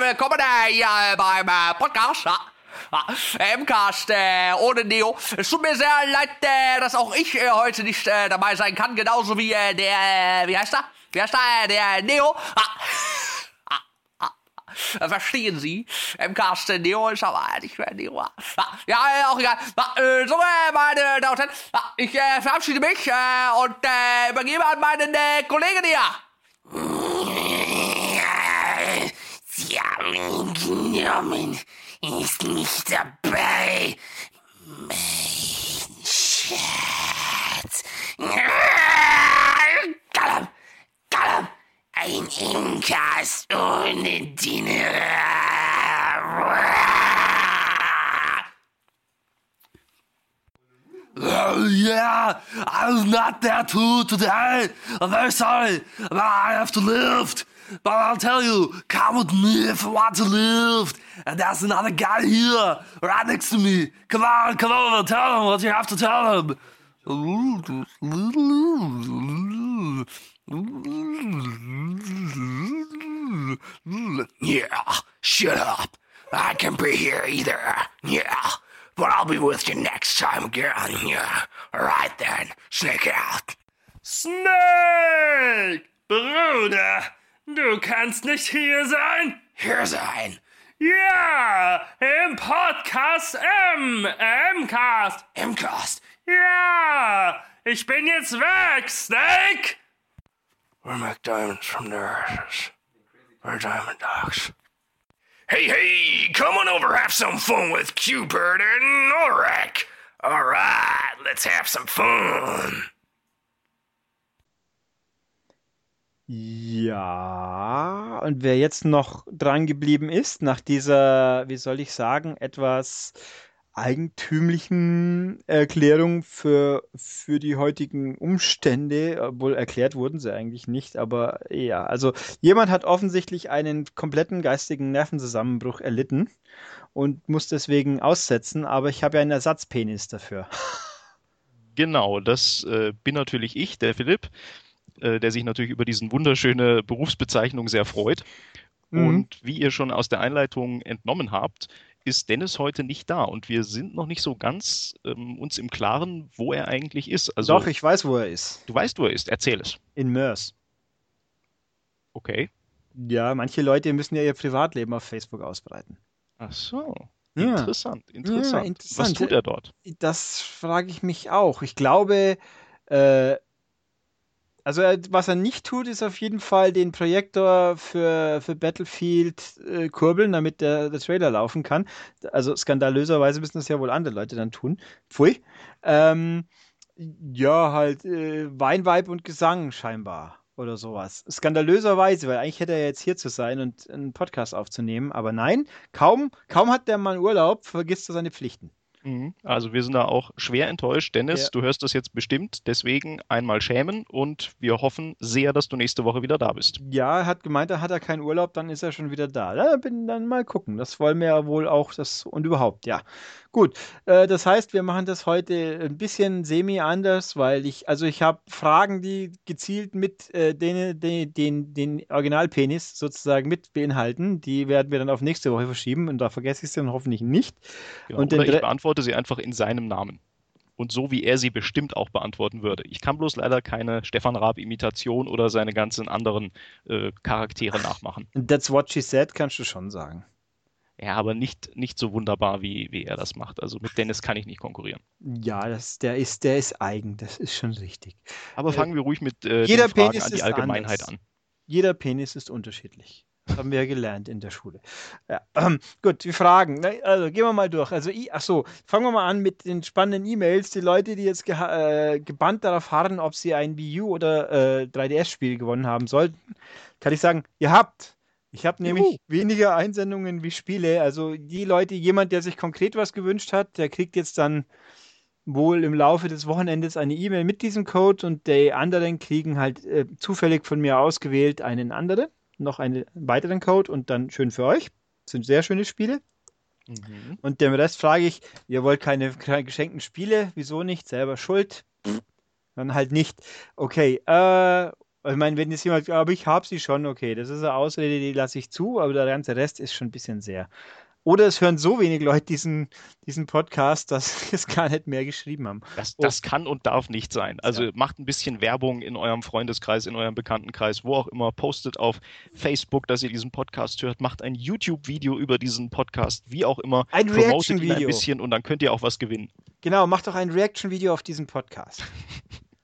willkommen äh, hier beim äh, Podcast. MCAST äh, ohne Neo. Es tut mir sehr leid, äh, dass auch ich äh, heute nicht äh, dabei sein kann, genauso wie äh, der, äh, wie heißt er? Wie heißt er? Äh, der Neo. Ah. Äh, verstehen Sie? MCAST äh, Neo ist aber nicht mehr Neo. Ah, ja, auch egal. Äh, so, äh, meine Damen und Herren, ich äh, verabschiede mich und übergebe an meinen Kollegen hier. Sie haben ihn genommen, ist nicht dabei. Mein Schatz. Galam, Galam, ein Inkas ohne Dinner. Uh, yeah, I was not there too today. I'm very sorry, but I have to lift. But I'll tell you, come with me if you want to lift. And there's another guy here, right next to me. Come on, come over, tell him what you have to tell him. Yeah, shut up. I can be here either. Yeah, but I'll be with you next time again. Yeah, alright then, sneak out. Snake! Bruder, du kannst nicht hier sein? Hier sein. Ja, im Podcast M, M-Cast. MCAST. Ja, ich bin jetzt weg, Snake! We're make diamonds from their ashes. We're diamond dogs. Hey, hey, come on over, have some fun with Q-Bird and Norak. Alright, let's have some fun. Ja, und wer jetzt noch dran geblieben ist, nach dieser, wie soll ich sagen, etwas eigentümlichen Erklärung für, für die heutigen Umstände, obwohl erklärt wurden sie eigentlich nicht, aber ja, also jemand hat offensichtlich einen kompletten geistigen Nervenzusammenbruch erlitten und muss deswegen aussetzen, aber ich habe ja einen Ersatzpenis dafür. Genau, das äh, bin natürlich ich, der Philipp, äh, der sich natürlich über diesen wunderschöne Berufsbezeichnung sehr freut. Mhm. Und wie ihr schon aus der Einleitung entnommen habt, ist Dennis heute nicht da und wir sind noch nicht so ganz ähm, uns im Klaren, wo er eigentlich ist. Also, Doch, ich weiß, wo er ist. du weißt, wo er ist. Erzähl es. In Mörs. Okay. Ja, manche Leute müssen ja ihr Privatleben auf Facebook ausbreiten. Ach so. Ja. Interessant, interessant. interessant. Was tut er dort? Das frage ich mich auch. Ich glaube, äh, also er, was er nicht tut, ist auf jeden Fall den Projektor für, für Battlefield äh, kurbeln, damit der, der Trailer laufen kann. Also skandalöserweise müssen das ja wohl andere Leute dann tun. Pfui. Ähm, ja, halt äh, Weinweib und Gesang scheinbar oder sowas. Skandalöserweise, weil eigentlich hätte er jetzt hier zu sein und einen Podcast aufzunehmen, aber nein, kaum, kaum hat der Mann Urlaub, vergisst er seine Pflichten. Mhm. Also wir sind da auch schwer enttäuscht. Dennis, Ja. du hörst das jetzt bestimmt, deswegen einmal schämen und wir hoffen sehr, dass du nächste Woche wieder da bist. Ja, er hat gemeint, er hat er keinen Urlaub, dann ist er schon wieder da. Da bin dann mal gucken. Das wollen wir ja wohl auch das und überhaupt, ja. Gut, äh, das heißt, wir machen das heute ein bisschen semi anders, weil ich, also ich habe Fragen, die gezielt mit äh, den, den, den, den Originalpenis sozusagen mit beinhalten. Die werden wir dann auf nächste Woche verschieben und da vergesse ich es dann hoffentlich nicht. Genau. Und Oder ich beantworte sie einfach in seinem Namen. Und so wie er sie bestimmt auch beantworten würde. Ich kann bloß leider keine Stefan Raab-Imitation oder seine ganzen anderen äh, Charaktere nachmachen. That's what she said, kannst du schon sagen. Ja, aber nicht, nicht so wunderbar, wie, wie er das macht. Also mit Dennis kann ich nicht konkurrieren. Ja, das, der ist, der ist eigen, das ist schon richtig. Aber Äh, fangen wir ruhig mit äh, jeder Fragen Penis an die Allgemeinheit an. Jeder Penis ist unterschiedlich. Das haben wir ja gelernt in der Schule. Ja, ähm, gut, die Fragen. ne, Also gehen wir mal durch. Also, i- ach so, fangen wir mal an mit den spannenden E-Mails. Die Leute, die jetzt geha- äh, gebannt darauf harren, ob sie ein Wii U oder äh, 3DS-Spiel gewonnen haben sollten, kann ich sagen, ihr habt. Ich habe nämlich Juhu. weniger Einsendungen wie Spiele. Also die Leute, jemand, der sich konkret was gewünscht hat, der kriegt jetzt dann wohl im Laufe des Wochenendes eine E-Mail mit diesem Code und die anderen kriegen halt äh, zufällig von mir ausgewählt einen anderen, noch einen weiteren Code und dann schön für euch. Das sind sehr schöne Spiele. Mhm. Und dem Rest frage ich, ihr wollt keine, keine geschenkten Spiele, wieso nicht? Selber schuld? Dann halt nicht. Okay, äh, ich meine, wenn jetzt jemand, aber ich habe sie schon, okay, das ist eine Ausrede, die lasse ich zu, aber der ganze Rest ist schon ein bisschen sehr. Oder es hören so wenig Leute diesen, diesen Podcast, dass sie es gar nicht mehr geschrieben haben. Das, Oh. das kann und darf nicht sein. Also macht ein bisschen Werbung in eurem Freundeskreis, in eurem Bekanntenkreis, wo auch immer. Postet auf Facebook, dass ihr diesen Podcast hört. Macht ein YouTube-Video über diesen Podcast, wie auch immer. Ein ihn ein Reaction-Video. bisschen und dann könnt ihr auch was gewinnen. Genau, macht doch ein Reaction-Video auf diesen Podcast.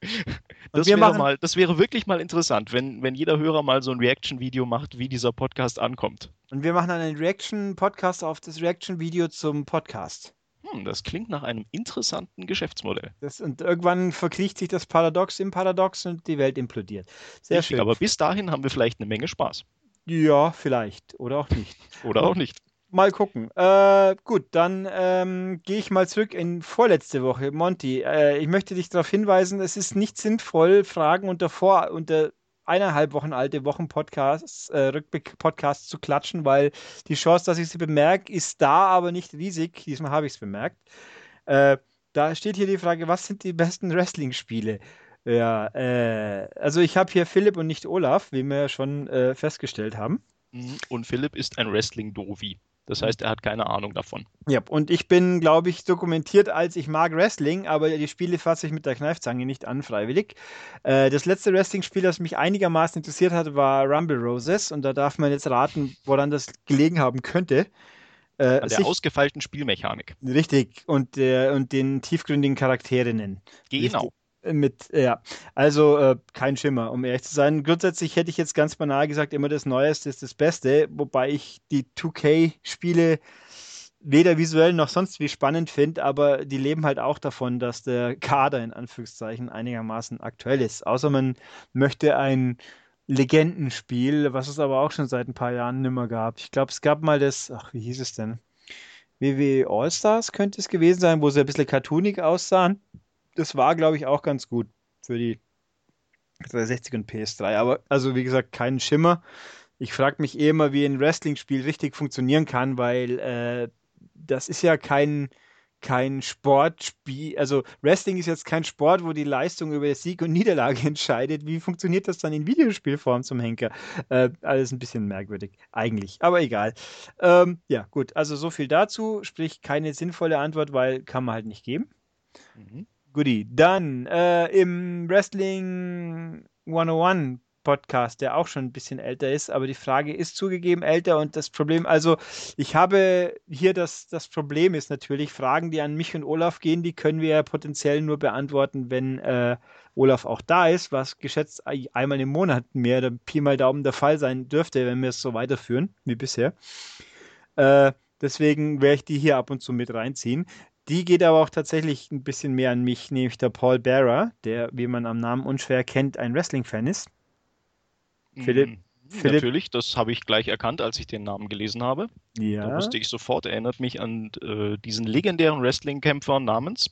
Das wäre, machen, mal, das wäre wirklich mal interessant, wenn, wenn jeder Hörer mal so ein Reaction-Video macht, wie dieser Podcast ankommt. und wir machen dann einen Reaction-Podcast auf das Reaction-Video zum Podcast. Hm, das klingt nach einem interessanten Geschäftsmodell. Das, und irgendwann verkriecht sich das Paradox im Paradox und die Welt implodiert. Sehr Richtig, schön. aber bis dahin haben wir vielleicht eine Menge Spaß. ja, vielleicht. Oder auch nicht. Oder auch nicht. Mal gucken. Äh, gut, dann ähm, gehe ich mal zurück in vorletzte Woche. Monty, äh, ich möchte dich darauf hinweisen, es ist nicht sinnvoll, Fragen unter vor unter eineinhalb Wochen alte Wochenpodcasts, äh, Rückblick-Podcasts zu klatschen, weil die Chance, dass ich sie bemerke, ist da, aber nicht riesig. Diesmal habe ich es bemerkt. Äh, da steht hier die Frage, was sind die besten Wrestling-Spiele? Ja, äh, also ich habe hier Philipp und nicht Olaf, wie wir schon äh, festgestellt haben. Mhm. Und Philipp ist ein Wrestling-Dovi. Das heißt, er hat keine Ahnung davon. Ja, und ich bin, glaube ich, dokumentiert als ich mag Wrestling, aber die Spiele fasse ich mit der Kneifzange nicht an, freiwillig. Äh, das letzte Wrestling-Spiel, das mich einigermaßen interessiert hat, war Rumble Roses und da darf man jetzt raten, woran das gelegen haben könnte. Äh, An der ausgefeilten Spielmechanik. richtig, und, der, und den tiefgründigen Charakterinnen. Genau. Richtig. Mit, ja, also äh, kein Schimmer, um ehrlich zu sein. Grundsätzlich hätte ich jetzt ganz banal gesagt, immer das Neueste ist das Beste, wobei ich die 2K-Spiele weder visuell noch sonst wie spannend finde, aber die leben halt auch davon, dass der Kader in Anführungszeichen einigermaßen aktuell ist. Außer man möchte ein Legendenspiel, was es aber auch schon seit ein paar Jahren nimmer gab. Ich glaube, es gab mal das, ach, wie hieß es denn? WWE All-Stars könnte es gewesen sein, wo sie ein bisschen cartoonig aussahen. Das war, glaube ich, auch ganz gut für die 360 und PS3. Aber, also wie gesagt, keinen Schimmer. Ich frage mich eh immer, wie ein Wrestling-Spiel richtig funktionieren kann, weil äh, das ist ja kein, kein Sportspiel. Also Wrestling ist jetzt kein Sport, wo die Leistung über Sieg und Niederlage entscheidet. Wie funktioniert das dann in Videospielform zum Henker? Äh, alles ein bisschen merkwürdig, eigentlich. Aber egal. Ähm, ja, gut. Also so viel dazu. Sprich, keine sinnvolle Antwort, weil kann man halt nicht geben. Mhm. Goodie. Dann äh, im Wrestling 101 Podcast, der auch schon ein bisschen älter ist, aber die Frage ist zugegeben älter und das Problem, also ich habe hier das, das Problem ist natürlich, Fragen, die an mich und Olaf gehen, die können wir ja potenziell nur beantworten, wenn äh, Olaf auch da ist, was geschätzt ei- einmal im Monat mehr oder Pi mal Daumen der Fall sein dürfte, wenn wir es so weiterführen wie bisher. Äh, deswegen werde ich die hier ab und zu mit reinziehen. Die geht aber auch tatsächlich ein bisschen mehr an mich, nämlich der Paul Bearer, der, wie man am Namen unschwer kennt, ein Wrestling-Fan ist. Philipp- Mhm. Philipp- Natürlich, das habe ich gleich erkannt, als ich den Namen gelesen habe. Da Ja. wusste ich sofort, erinnert mich an äh, diesen legendären Wrestling-Kämpfer namens.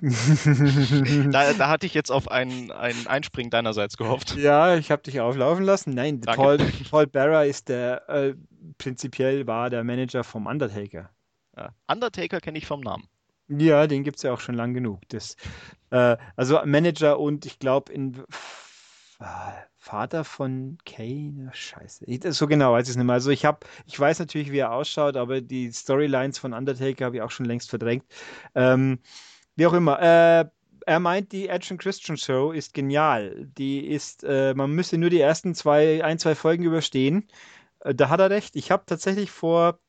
Da, da hatte ich jetzt auf ein, ein Einspringen deinerseits gehofft. ja, ich habe dich auflaufen lassen. Nein, Danke. Paul, Paul Bearer ist der, äh, prinzipiell war der Manager vom Undertaker. Ja. Undertaker kenne ich vom Namen. Ja, den gibt es ja auch schon lang genug. Das, äh, also Manager und ich glaube in Vater von Kane, scheiße. Ich, so genau weiß ich es nicht mehr. Also ich habe, ich weiß natürlich, wie er ausschaut, aber die Storylines von Undertaker habe ich auch schon längst verdrängt. Ähm, wie auch immer. Äh, er meint, die Action Christian Show ist genial. Die ist, äh, man müsste nur die ersten zwei, ein, zwei Folgen überstehen. Äh, da hat er recht. Ich habe tatsächlich vor,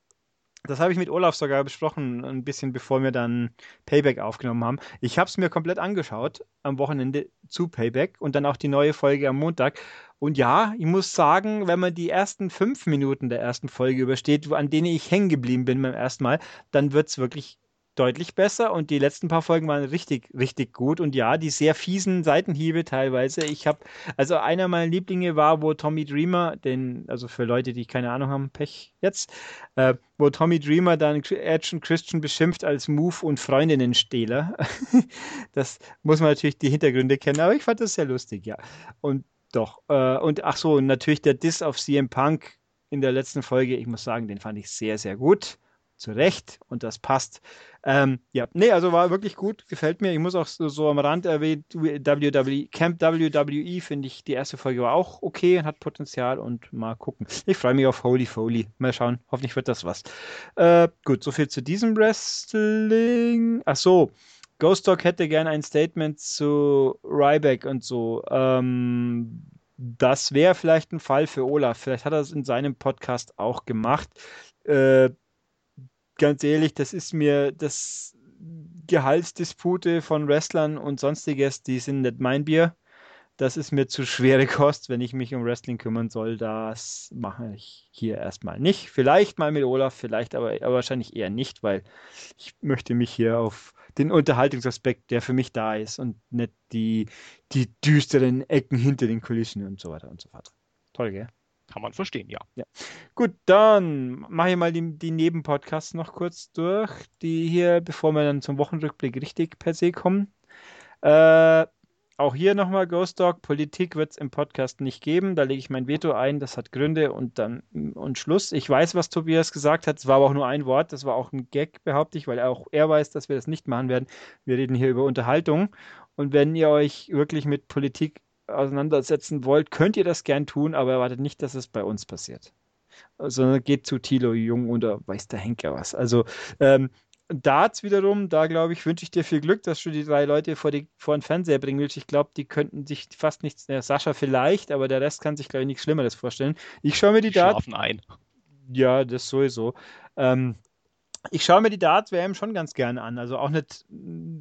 das habe ich mit Olaf sogar besprochen, ein bisschen bevor wir dann Payback aufgenommen haben. Ich habe es mir komplett angeschaut am Wochenende zu Payback und dann auch die neue Folge am Montag. Und ja, ich muss sagen, wenn man die ersten fünf Minuten der ersten Folge übersteht, an denen ich hängen geblieben bin beim ersten Mal, dann wird es wirklich deutlich besser und die letzten paar Folgen waren richtig, richtig gut und ja, die sehr fiesen Seitenhiebe teilweise. Ich habe, also einer meiner Lieblinge war, wo Tommy Dreamer, den, also für Leute, die keine Ahnung haben, Pech jetzt, äh, wo Tommy Dreamer dann Action Christian beschimpft als Move- und Freundinnenstehler. das muss man natürlich die Hintergründe kennen, aber ich fand das sehr lustig, ja. Und doch, äh, und ach so, natürlich der Diss auf CM Punk in der letzten Folge. Ich muss sagen, den fand ich sehr, sehr gut zu Recht und das passt. Ähm, ja, nee, also war wirklich gut, gefällt mir. Ich muss auch so, so am Rand erwähnen, WWE, Camp WWE finde ich, die erste Folge war auch okay und hat Potenzial und mal gucken. Ich freue mich auf Holy Foley. Mal schauen, hoffentlich wird das was. Äh, gut, soviel zu diesem Wrestling. Ach so, Ghost Dog hätte gern ein Statement zu Ryback und so. Ähm, das wäre vielleicht ein Fall für Olaf. Vielleicht hat er es in seinem Podcast auch gemacht. Äh, ganz ehrlich, das ist mir das Gehaltsdispute von Wrestlern und sonstiges, die sind nicht mein Bier. Das ist mir zu schwere Kost, wenn ich mich um Wrestling kümmern soll. Das mache ich hier erstmal nicht. Vielleicht mal mit Olaf, vielleicht aber, aber wahrscheinlich eher nicht, weil ich möchte mich hier auf den Unterhaltungsaspekt, der für mich da ist und nicht die, die düsteren Ecken hinter den Kulissen und so weiter und so fort. Toll, gell? Kann man verstehen, ja. ja. Gut, dann mache ich mal die, die Nebenpodcasts noch kurz durch, die hier, bevor wir dann zum Wochenrückblick richtig per se kommen. Äh, auch hier nochmal Ghost Dog. Politik wird es im Podcast nicht geben. Da lege ich mein Veto ein. Das hat Gründe und dann und Schluss. Ich weiß, was Tobias gesagt hat. Es war aber auch nur ein Wort. Das war auch ein Gag, behaupte ich, weil auch er weiß, dass wir das nicht machen werden. Wir reden hier über Unterhaltung. Und wenn ihr euch wirklich mit Politik auseinandersetzen wollt, könnt ihr das gern tun, aber erwartet nicht, dass es bei uns passiert. Sondern geht zu Thilo Jung oder weiß der Henker was. Also ähm, Darts wiederum, da glaube ich, wünsche ich dir viel Glück, dass du die drei Leute vor, die, vor den Fernseher bringen willst. Ich glaube, die könnten sich fast nichts, ja, Sascha vielleicht, aber der Rest kann sich, glaube ich, nichts Schlimmeres vorstellen. Ich schaue mir die, die Darts. ein. Ja, das sowieso. Ähm, ich schaue mir die Darts-WM schon ganz gerne an. Also auch nicht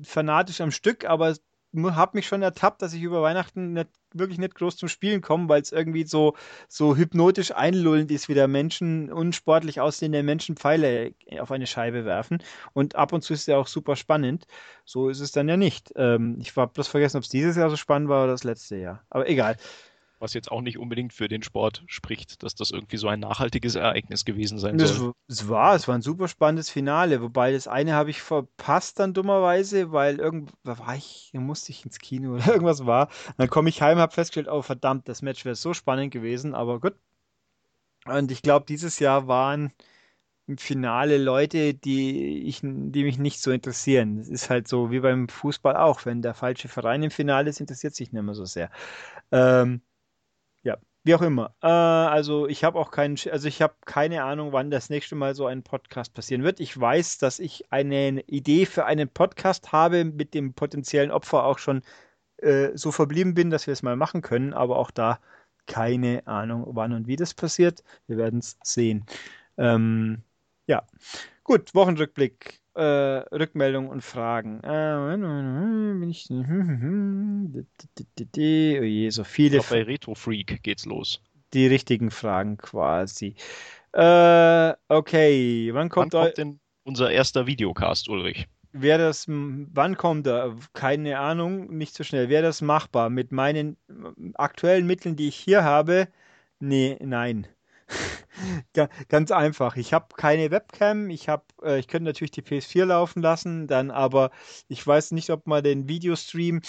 fanatisch am Stück, aber habe mich schon ertappt, dass ich über Weihnachten nicht, wirklich nicht groß zum Spielen komme, weil es irgendwie so, so hypnotisch einlullend ist, wie der Menschen, unsportlich aussehende Menschen Pfeile auf eine Scheibe werfen. Und ab und zu ist es ja auch super spannend. So ist es dann ja nicht. Ähm, ich habe bloß vergessen, ob es dieses Jahr so spannend war oder das letzte Jahr. Aber egal was jetzt auch nicht unbedingt für den Sport spricht, dass das irgendwie so ein nachhaltiges Ereignis gewesen sein soll. Es war, es war ein super spannendes Finale, wobei das eine habe ich verpasst dann dummerweise, weil irgendwo war ich, da musste ich ins Kino oder irgendwas war. Dann komme ich heim, habe festgestellt, oh verdammt, das Match wäre so spannend gewesen, aber gut. Und ich glaube, dieses Jahr waren im Finale Leute, die, ich, die mich nicht so interessieren. Es ist halt so wie beim Fußball auch. Wenn der falsche Verein im Finale ist, interessiert sich nicht mehr so sehr. Ähm, wie auch immer. Äh, also ich habe auch keinen, also ich habe keine Ahnung, wann das nächste Mal so ein Podcast passieren wird. Ich weiß, dass ich eine Idee für einen Podcast habe, mit dem potenziellen Opfer auch schon äh, so verblieben bin, dass wir es mal machen können, aber auch da keine Ahnung, wann und wie das passiert. Wir werden es sehen. Ähm, ja, gut, Wochenrückblick äh, Rückmeldungen und Fragen. Äh, bin ich. Oh je, so viele. Glaub, bei Retro Freak geht's los. Die richtigen Fragen quasi. Äh, okay, wann kommt, wann kommt denn unser erster Videocast, Ulrich? Wäre das, wann kommt er? Keine Ahnung, nicht so schnell. Wäre das machbar? Mit meinen aktuellen Mitteln, die ich hier habe? Nee, nein. Ganz einfach. Ich habe keine Webcam. Ich habe, äh, ich könnte natürlich die PS4 laufen lassen, dann aber ich weiß nicht, ob man den Videostream,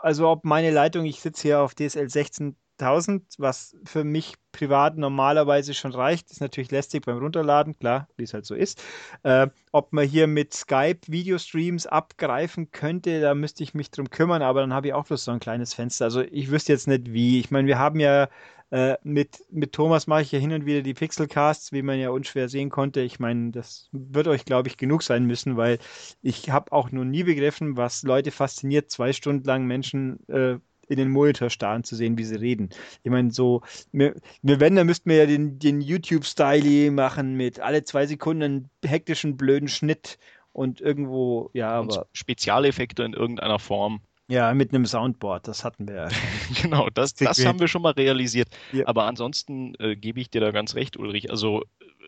also ob meine Leitung, ich sitze hier auf DSL 16.000, was für mich privat normalerweise schon reicht, ist natürlich lästig beim Runterladen, klar, wie es halt so ist. Äh, ob man hier mit Skype Videostreams abgreifen könnte, da müsste ich mich drum kümmern, aber dann habe ich auch bloß so ein kleines Fenster. Also ich wüsste jetzt nicht wie. Ich meine, wir haben ja äh, mit, mit Thomas mache ich ja hin und wieder die Pixelcasts, wie man ja unschwer sehen konnte. Ich meine, das wird euch, glaube ich, genug sein müssen, weil ich habe auch noch nie begriffen, was Leute fasziniert, zwei Stunden lang Menschen äh, in den Monitor starren zu sehen, wie sie reden. Ich meine, so, wir, wenn, dann müssten wir ja den, den YouTube-Style machen mit alle zwei Sekunden einen hektischen, blöden Schnitt und irgendwo, ja, und aber. Spezialeffekte in irgendeiner Form. Ja, mit einem Soundboard, das hatten wir ja. genau, das, das haben wir schon mal realisiert. Ja. Aber ansonsten äh, gebe ich dir da ganz recht, Ulrich. Also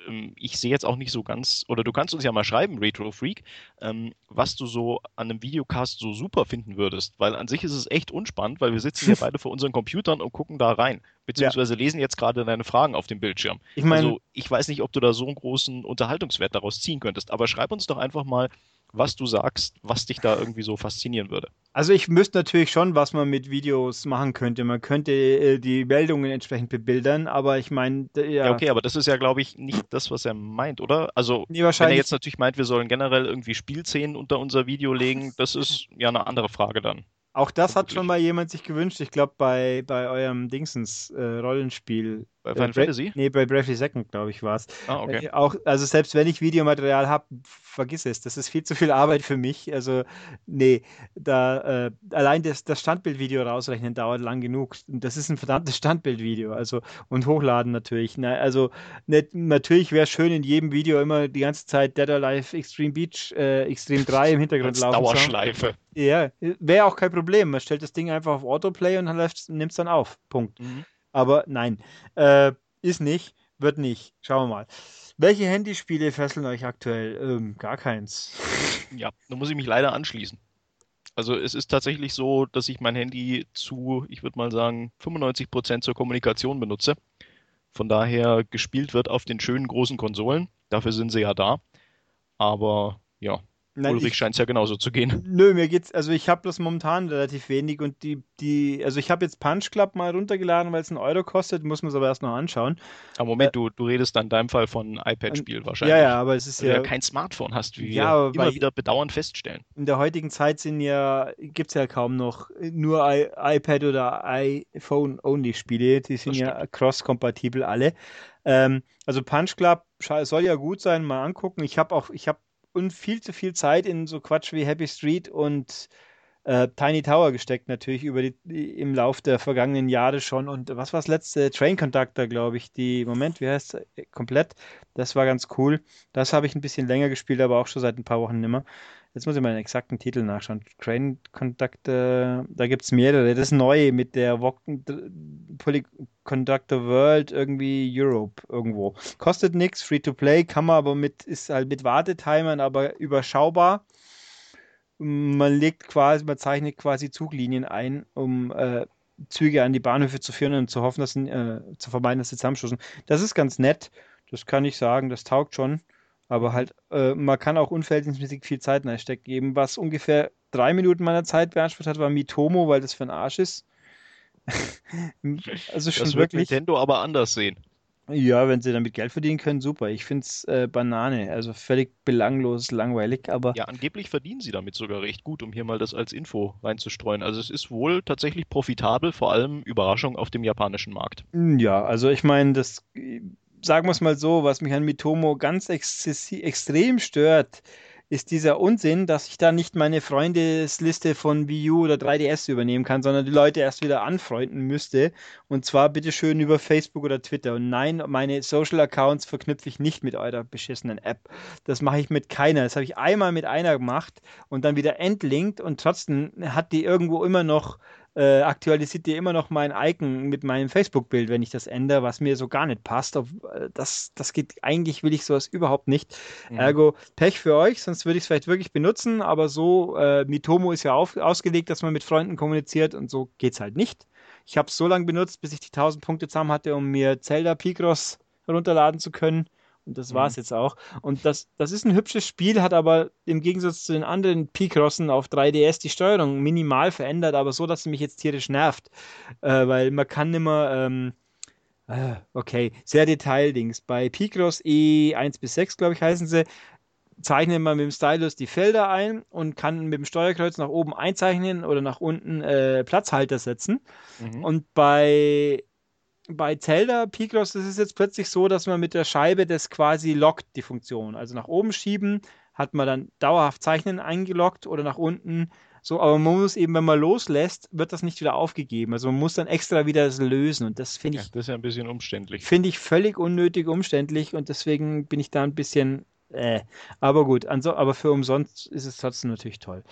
ähm, ich sehe jetzt auch nicht so ganz, oder du kannst uns ja mal schreiben, Retro Freak, ähm, was du so an einem Videocast so super finden würdest. Weil an sich ist es echt unspannend, weil wir sitzen ja beide vor unseren Computern und gucken da rein. Beziehungsweise ja. lesen jetzt gerade deine Fragen auf dem Bildschirm. Ich mein, also ich weiß nicht, ob du da so einen großen Unterhaltungswert daraus ziehen könntest, aber schreib uns doch einfach mal, was du sagst, was dich da irgendwie so faszinieren würde. Also ich müsste natürlich schon, was man mit Videos machen könnte. Man könnte äh, die Meldungen entsprechend bebildern, aber ich meine, ja. ja. okay, aber das ist ja, glaube ich, nicht das, was er meint, oder? Also nee, wenn er jetzt natürlich meint, wir sollen generell irgendwie Spielszenen unter unser Video legen, das ist ja eine andere Frage dann. Auch das hat schon mal jemand sich gewünscht. Ich glaube, bei, bei eurem Dingsens äh, Rollenspiel. Bei Final äh, Fantasy? Nee, bei Bravely Second, glaube ich, war es. Ah, okay. Äh, auch, also selbst wenn ich Videomaterial habe, vergiss es. Das ist viel zu viel Arbeit für mich. Also, nee, da äh, allein das, das Standbildvideo rausrechnen dauert lang genug. Das ist ein verdammtes Standbildvideo. Also, und hochladen natürlich. Na, also, nicht, natürlich wäre schön, in jedem Video immer die ganze Zeit Dead or Alive Extreme Beach, äh, Extreme 3 im Hintergrund laufen. Dauerschleife. Ja, wäre auch kein Problem. Man stellt das Ding einfach auf Autoplay und nimmt es dann auf. Punkt. Mhm. Aber nein, äh, ist nicht, wird nicht. Schauen wir mal. Welche Handyspiele fesseln euch aktuell? Ähm, gar keins. Ja, da muss ich mich leider anschließen. Also es ist tatsächlich so, dass ich mein Handy zu, ich würde mal sagen, 95 Prozent zur Kommunikation benutze. Von daher gespielt wird auf den schönen großen Konsolen. Dafür sind sie ja da. Aber ja, Nein, Ulrich scheint es ja genauso zu gehen. Nö, mir geht's, also ich habe das momentan relativ wenig und die, die, also ich habe jetzt Punch Club mal runtergeladen, weil es einen Euro kostet, muss man es aber erst noch anschauen. Aber Moment, äh, du, du redest dann in deinem Fall von iPad-Spiel wahrscheinlich. Ja, ja, aber es ist ja. du ja kein Smartphone hast, wie ja, wir immer wieder bedauernd feststellen. In der heutigen Zeit sind ja, gibt es ja kaum noch nur I, iPad oder iPhone-Only-Spiele, die sind ja cross-kompatibel alle. Ähm, also Punch Club soll ja gut sein, mal angucken. Ich habe auch, ich habe und viel zu viel Zeit in so Quatsch wie Happy Street und äh, Tiny Tower gesteckt, natürlich über die, im Lauf der vergangenen Jahre schon. Und was war das letzte? Train Conductor, glaube ich. Die, Moment, wie heißt es? Komplett. Das war ganz cool. Das habe ich ein bisschen länger gespielt, aber auch schon seit ein paar Wochen nimmer. Jetzt muss ich mal den exakten Titel nachschauen. Train Conductor, da gibt es mehrere. Das ist neu mit der Polyconductor World irgendwie Europe irgendwo. Kostet nichts, free to play, kann man aber mit, ist halt mit Wartetimern, aber überschaubar. Man legt quasi, man zeichnet quasi Zuglinien ein, um äh, Züge an die Bahnhöfe zu führen und zu hoffen, dass äh, zu vermeiden, dass sie zusammenstoßen. Das ist ganz nett. Das kann ich sagen, das taugt schon. Aber halt, äh, man kann auch unverhältnismäßig viel Zeit reinstecken. Eben was ungefähr drei Minuten meiner Zeit beansprucht hat, war Mitomo, weil das für ein Arsch ist. also schon das wird wirklich. Nintendo aber anders sehen. Ja, wenn sie damit Geld verdienen können, super. Ich finde es äh, Banane, also völlig belanglos, langweilig, aber. Ja, angeblich verdienen sie damit sogar recht gut, um hier mal das als Info reinzustreuen. Also es ist wohl tatsächlich profitabel, vor allem Überraschung auf dem japanischen Markt. Ja, also ich meine, das sagen wir es mal so, was mich an Mitomo ganz extrem stört, ist dieser Unsinn, dass ich da nicht meine Freundesliste von Wii U oder 3DS übernehmen kann, sondern die Leute erst wieder anfreunden müsste. Und zwar bitteschön über Facebook oder Twitter. Und nein, meine Social Accounts verknüpfe ich nicht mit eurer beschissenen App. Das mache ich mit keiner. Das habe ich einmal mit einer gemacht und dann wieder entlinkt und trotzdem hat die irgendwo immer noch äh, aktualisiert dir immer noch mein Icon mit meinem Facebook-Bild, wenn ich das ändere, was mir so gar nicht passt. Äh, das, das geht, eigentlich will ich sowas überhaupt nicht. Mhm. Ergo, Pech für euch, sonst würde ich es vielleicht wirklich benutzen, aber so, äh, Mitomo ist ja auf, ausgelegt, dass man mit Freunden kommuniziert und so geht es halt nicht. Ich habe es so lange benutzt, bis ich die 1000 Punkte zusammen hatte, um mir Zelda Picross herunterladen zu können. Und das war es mhm. jetzt auch. Und das, das ist ein hübsches Spiel, hat aber im Gegensatz zu den anderen P-Crossen auf 3DS die Steuerung minimal verändert, aber so, dass sie mich jetzt tierisch nervt. Äh, weil man kann nimmer, ähm, äh, okay, sehr Detaildings. Bei Picross E1 bis 6, glaube ich, heißen sie, zeichnet man mit dem Stylus die Felder ein und kann mit dem Steuerkreuz nach oben einzeichnen oder nach unten äh, Platzhalter setzen. Mhm. Und bei bei Zelda Picross ist es jetzt plötzlich so, dass man mit der Scheibe das quasi lockt, die Funktion. Also nach oben schieben hat man dann dauerhaft Zeichnen eingeloggt oder nach unten so, aber man muss eben, wenn man loslässt, wird das nicht wieder aufgegeben. Also man muss dann extra wieder das lösen und das finde ich. Ja, das ist ja ein bisschen umständlich. Finde ich völlig unnötig umständlich und deswegen bin ich da ein bisschen. Äh. Aber gut, also, aber für umsonst ist es trotzdem natürlich toll.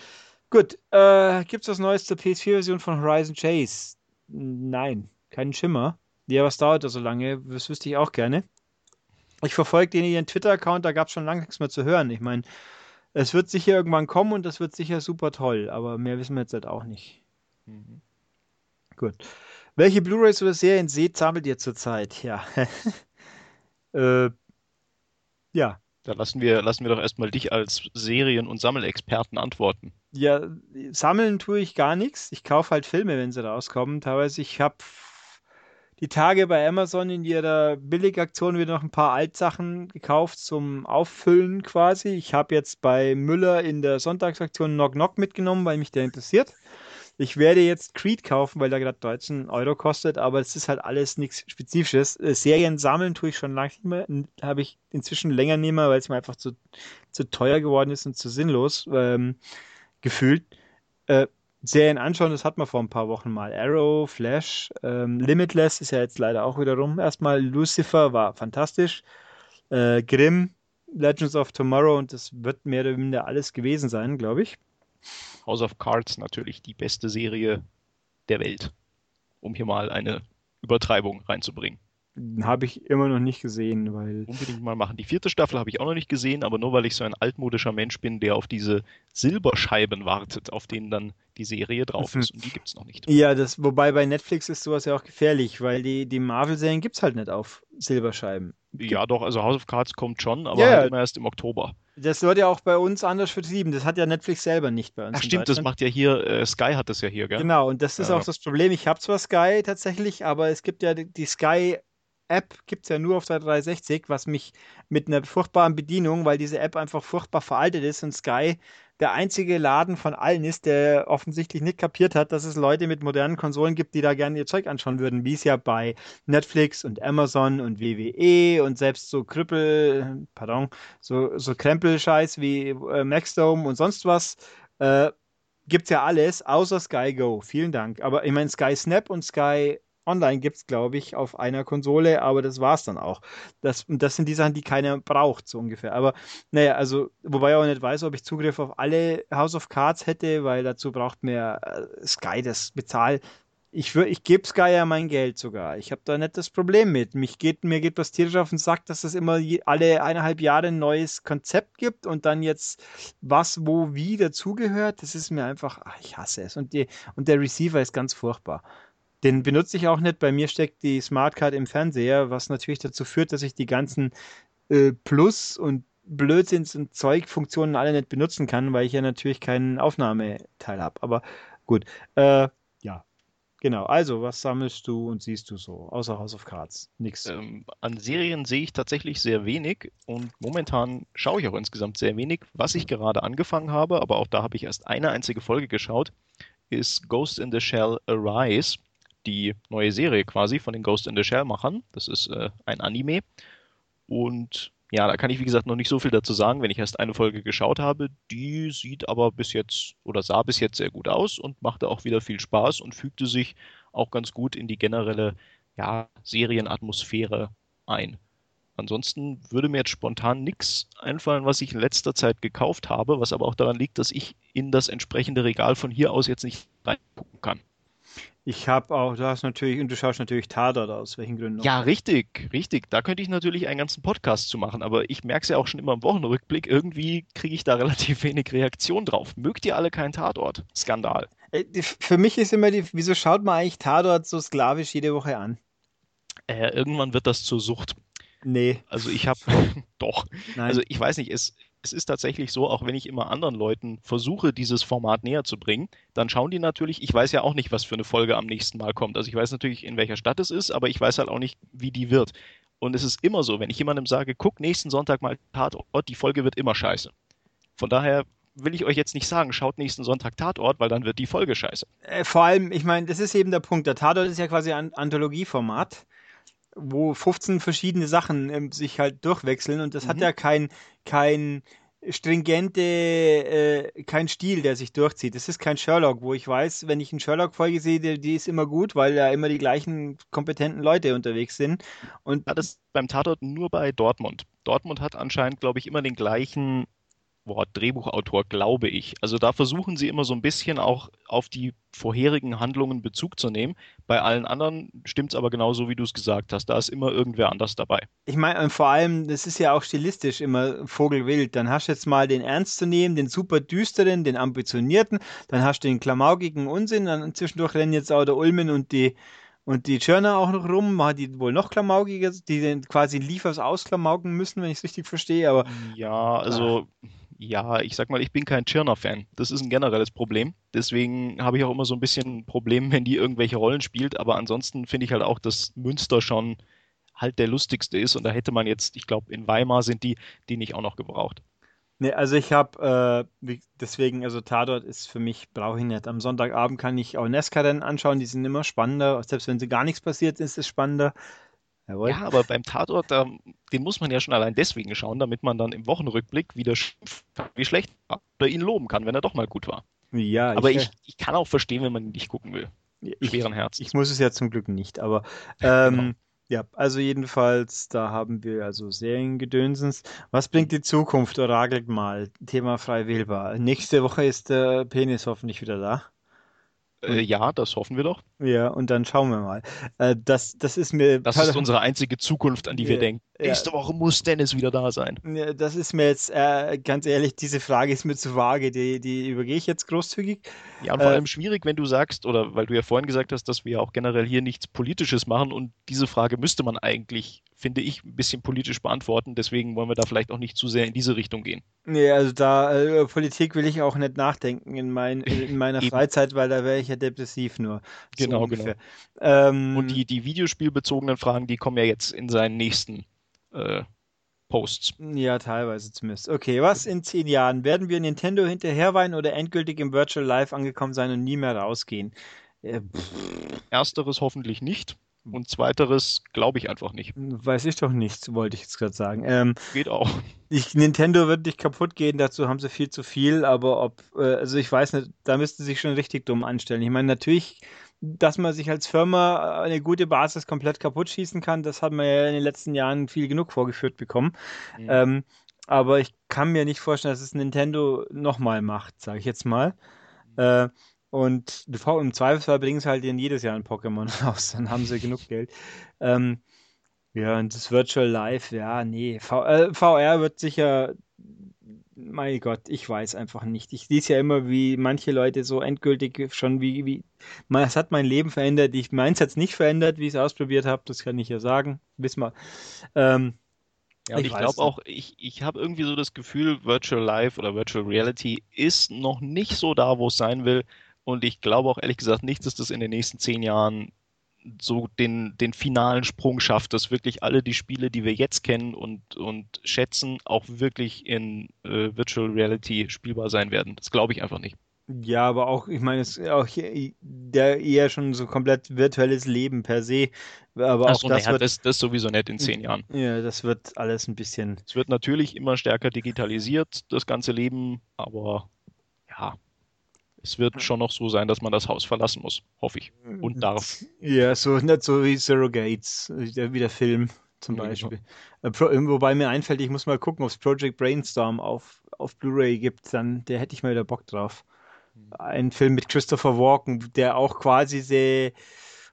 Gut, äh, gibt es was Neues zur PS4-Version von Horizon Chase? Nein, keinen Schimmer. Ja, was dauert da so lange? Das wüsste ich auch gerne. Ich verfolge den ihren Twitter-Account, da gab es schon lange nichts mehr zu hören. Ich meine, es wird sicher irgendwann kommen und das wird sicher super toll, aber mehr wissen wir jetzt halt auch nicht. Mhm. Gut. Welche Blu-rays oder Serien seht sammelt ihr zurzeit? Ja. äh, ja, Da lassen wir, lassen wir doch erstmal dich als Serien- und Sammelexperten antworten. Ja, sammeln tue ich gar nichts. Ich kaufe halt Filme, wenn sie rauskommen. Teilweise, ich habe die Tage bei Amazon in ihrer Billigaktion wieder noch ein paar Altsachen gekauft zum Auffüllen quasi. Ich habe jetzt bei Müller in der Sonntagsaktion Knock Knock mitgenommen, weil mich der interessiert. Ich werde jetzt Creed kaufen, weil der gerade 13 Euro kostet, aber es ist halt alles nichts Spezifisches. Äh, Serien sammeln tue ich schon lange nicht mehr. Habe ich inzwischen länger nicht mehr, weil es mir einfach zu, zu teuer geworden ist und zu sinnlos ähm, gefühlt. Äh, Serien anschauen, das hat man vor ein paar Wochen mal. Arrow, Flash, ähm, Limitless ist ja jetzt leider auch wieder rum. Erstmal Lucifer war fantastisch. Äh, Grimm, Legends of Tomorrow und das wird mehr oder weniger alles gewesen sein, glaube ich. House of Cards natürlich die beste Serie der Welt, um hier mal eine Übertreibung reinzubringen. Habe ich immer noch nicht gesehen, weil. Unbedingt mal machen. Die vierte Staffel habe ich auch noch nicht gesehen, aber nur weil ich so ein altmodischer Mensch bin, der auf diese Silberscheiben wartet, auf denen dann die Serie drauf ist. Und die gibt es noch nicht. Ja, das, wobei bei Netflix ist sowas ja auch gefährlich, weil die, die Marvel-Serien gibt es halt nicht auf Silberscheiben. Ja, doch, also House of Cards kommt schon, aber ja, halt immer erst im Oktober. Das wird ja auch bei uns anders vertrieben. Das hat ja Netflix selber nicht bei uns. Ach stimmt, das macht ja hier, äh, Sky hat das ja hier, gell? Genau, und das ist ja. auch das Problem. Ich habe zwar Sky tatsächlich, aber es gibt ja die, die Sky App gibt es ja nur auf der 360, was mich mit einer furchtbaren Bedienung, weil diese App einfach furchtbar veraltet ist und Sky der einzige Laden von allen ist, der offensichtlich nicht kapiert hat, dass es Leute mit modernen Konsolen gibt, die da gerne ihr Zeug anschauen würden, wie es ja bei Netflix und Amazon und WWE und selbst so Krüppel, pardon, so, so Krempelscheiß wie äh, Maxdome und sonst was, äh, es ja alles, außer Sky Go. Vielen Dank. Aber ich meine, Sky Snap und Sky Online gibt es, glaube ich, auf einer Konsole, aber das war es dann auch. Das, das sind die Sachen, die keiner braucht, so ungefähr. Aber naja, also, wobei ich auch nicht weiß, ob ich Zugriff auf alle House of Cards hätte, weil dazu braucht mir äh, Sky das bezahlt. Ich, ich gebe Sky ja mein Geld sogar. Ich habe da nicht das Problem mit. Mich geht, mir geht was tierisch auf den Sack, dass es immer je, alle eineinhalb Jahre ein neues Konzept gibt und dann jetzt was, wo, wie dazugehört. Das ist mir einfach, ach, ich hasse es. Und, die, und der Receiver ist ganz furchtbar. Den benutze ich auch nicht. Bei mir steckt die Smartcard im Fernseher, was natürlich dazu führt, dass ich die ganzen äh, Plus- und Blödsinns- und Zeugfunktionen alle nicht benutzen kann, weil ich ja natürlich keinen Aufnahmeteil habe. Aber gut. Äh, ja. Genau. Also, was sammelst du und siehst du so? Außer House of Cards. Nix. Ähm, an Serien sehe ich tatsächlich sehr wenig und momentan schaue ich auch insgesamt sehr wenig. Was ich gerade angefangen habe, aber auch da habe ich erst eine einzige Folge geschaut, ist Ghost in the Shell Arise die neue Serie quasi von den Ghost in the Shell-Machern. Das ist äh, ein Anime. Und ja, da kann ich wie gesagt noch nicht so viel dazu sagen, wenn ich erst eine Folge geschaut habe. Die sieht aber bis jetzt oder sah bis jetzt sehr gut aus und machte auch wieder viel Spaß und fügte sich auch ganz gut in die generelle ja, Serienatmosphäre ein. Ansonsten würde mir jetzt spontan nichts einfallen, was ich in letzter Zeit gekauft habe, was aber auch daran liegt, dass ich in das entsprechende Regal von hier aus jetzt nicht reingucken kann. Ich habe auch, du hast natürlich, und du schaust natürlich Tatort aus welchen Gründen? Ja, richtig, richtig. Da könnte ich natürlich einen ganzen Podcast zu machen, aber ich merke es ja auch schon immer im Wochenrückblick, irgendwie kriege ich da relativ wenig Reaktion drauf. Mögt ihr alle keinen Tatort? Skandal. Äh, für mich ist immer die, wieso schaut man eigentlich Tatort so sklavisch jede Woche an? Äh, irgendwann wird das zur Sucht. Nee. Also ich habe, doch. Nein. Also ich weiß nicht, es, es ist tatsächlich so, auch wenn ich immer anderen Leuten versuche, dieses Format näher zu bringen, dann schauen die natürlich, ich weiß ja auch nicht, was für eine Folge am nächsten Mal kommt. Also ich weiß natürlich, in welcher Stadt es ist, aber ich weiß halt auch nicht, wie die wird. Und es ist immer so, wenn ich jemandem sage, guck nächsten Sonntag mal Tatort, die Folge wird immer scheiße. Von daher will ich euch jetzt nicht sagen, schaut nächsten Sonntag Tatort, weil dann wird die Folge scheiße. Äh, vor allem, ich meine, das ist eben der Punkt. Der Tatort ist ja quasi ein Anthologieformat wo 15 verschiedene Sachen ähm, sich halt durchwechseln und das mhm. hat ja kein, kein stringente, äh, kein Stil, der sich durchzieht. Das ist kein Sherlock, wo ich weiß, wenn ich einen Sherlock-Folge sehe, die, die, ist immer gut, weil da immer die gleichen kompetenten Leute unterwegs sind. Und ja, das ist beim Tatort nur bei Dortmund. Dortmund hat anscheinend, glaube ich, immer den gleichen Wort Drehbuchautor, glaube ich. Also da versuchen sie immer so ein bisschen auch auf die vorherigen Handlungen Bezug zu nehmen. Bei allen anderen stimmt es aber genauso, wie du es gesagt hast. Da ist immer irgendwer anders dabei. Ich meine, vor allem, das ist ja auch stilistisch immer Vogelwild. Dann hast du jetzt mal den ernst zu nehmen, den super düsteren, den ambitionierten, dann hast du den klamaukigen Unsinn, dann zwischendurch rennen jetzt auch der Ulmen und die Und die Churner auch noch rum, die wohl noch klamaukiger, die den quasi liefers ausklamauken müssen, wenn ich es richtig verstehe, aber. Ja, also. Ach. Ja, ich sag mal, ich bin kein Chirner-Fan. Das ist ein generelles Problem. Deswegen habe ich auch immer so ein bisschen ein Problem, wenn die irgendwelche Rollen spielt. Aber ansonsten finde ich halt auch, dass Münster schon halt der lustigste ist. Und da hätte man jetzt, ich glaube, in Weimar sind die, die nicht auch noch gebraucht. Nee, also ich habe, äh, deswegen, also Tatort ist für mich, brauche ich nicht. Am Sonntagabend kann ich auch Nesca-Rennen anschauen, die sind immer spannender. Selbst wenn sie gar nichts passiert, ist es spannender. Jawohl. Ja, aber beim Tatort, da, den muss man ja schon allein deswegen schauen, damit man dann im Wochenrückblick wieder wie schlecht war oder ihn loben kann, wenn er doch mal gut war. Ja, aber ich, ich, ich kann auch verstehen, wenn man ihn nicht gucken will. Schweren Herz. Ich muss es ja zum Glück nicht, aber ähm, genau. Ja, also jedenfalls, da haben wir also Seriengedönsens. Was bringt die Zukunft? Oragelt mal. Thema frei wählbar. Nächste Woche ist der Penis hoffentlich wieder da. Äh, ja, das hoffen wir doch. Ja, und dann schauen wir mal. Äh, das, das ist mir. Das ist unsere einzige Zukunft, an die wir denken. Ja. Nächste Woche muss Dennis wieder da sein. Ja, das ist mir jetzt, äh, ganz ehrlich, diese Frage ist mir zu vage. Die, die übergehe ich jetzt großzügig. Ja, und vor äh, allem schwierig, wenn du sagst, oder weil du ja vorhin gesagt hast, dass wir auch generell hier nichts Politisches machen und diese Frage müsste man eigentlich finde ich, ein bisschen politisch beantworten. Deswegen wollen wir da vielleicht auch nicht zu sehr in diese Richtung gehen. Nee, also da äh, Politik will ich auch nicht nachdenken in, mein, in meiner Freizeit, weil da wäre ich ja depressiv nur. Genau, so genau. Ähm, Und die, die videospielbezogenen Fragen, die kommen ja jetzt in seinen nächsten äh, Posts. Ja, teilweise zumindest. Okay, was in zehn Jahren? Werden wir Nintendo hinterherweinen oder endgültig im Virtual Life angekommen sein und nie mehr rausgehen? Äh, Ersteres hoffentlich nicht. Und zweiteres glaube ich einfach nicht. Weiß ich doch nicht, wollte ich jetzt gerade sagen. Ähm, Geht auch. Ich, Nintendo wird nicht kaputt gehen, dazu haben sie viel zu viel, aber ob, äh, also ich weiß nicht, da müssten sie sich schon richtig dumm anstellen. Ich meine, natürlich, dass man sich als Firma eine gute Basis komplett kaputt schießen kann, das hat man ja in den letzten Jahren viel genug vorgeführt bekommen. Mhm. Ähm, aber ich kann mir nicht vorstellen, dass es Nintendo nochmal macht, sage ich jetzt mal. Mhm. Äh, und im Zweifelsfall bringen sie halt in jedes Jahr ein Pokémon raus, dann haben sie genug Geld. Ähm, ja, und das Virtual Life, ja, nee. V äh, VR wird sicher, mein Gott, ich weiß einfach nicht. Ich sehe es ja immer, wie manche Leute so endgültig schon wie, wie, es hat mein Leben verändert. Ich meins hat es nicht verändert, wie ich es ausprobiert habe, das kann ich ja sagen. Wissen wir. Ähm, ja, ich, ich glaube auch, ich, ich habe irgendwie so das Gefühl, Virtual Life oder Virtual Reality ist noch nicht so da, wo es sein will. Und ich glaube auch ehrlich gesagt nicht, dass das in den nächsten zehn Jahren so den, den finalen Sprung schafft, dass wirklich alle die Spiele, die wir jetzt kennen und, und schätzen, auch wirklich in äh, Virtual Reality spielbar sein werden. Das glaube ich einfach nicht. Ja, aber auch, ich meine, es ist auch der eher schon so komplett virtuelles Leben per se. Aber Ach auch so, das, naja, wird, das, das sowieso nicht in zehn Jahren. Ja, das wird alles ein bisschen. Es wird natürlich immer stärker digitalisiert, das ganze Leben, aber ja, es wird schon noch so sein, dass man das Haus verlassen muss, hoffe ich. Und darf. Ja, so nicht so wie Surrogates, wie der Film zum Beispiel. Ja. Äh, wobei mir einfällt, ich muss mal gucken, ob es Project Brainstorm auf, auf Blu-ray gibt, dann der hätte ich mal wieder Bock drauf. Ein Film mit Christopher Walken, der auch quasi sehr.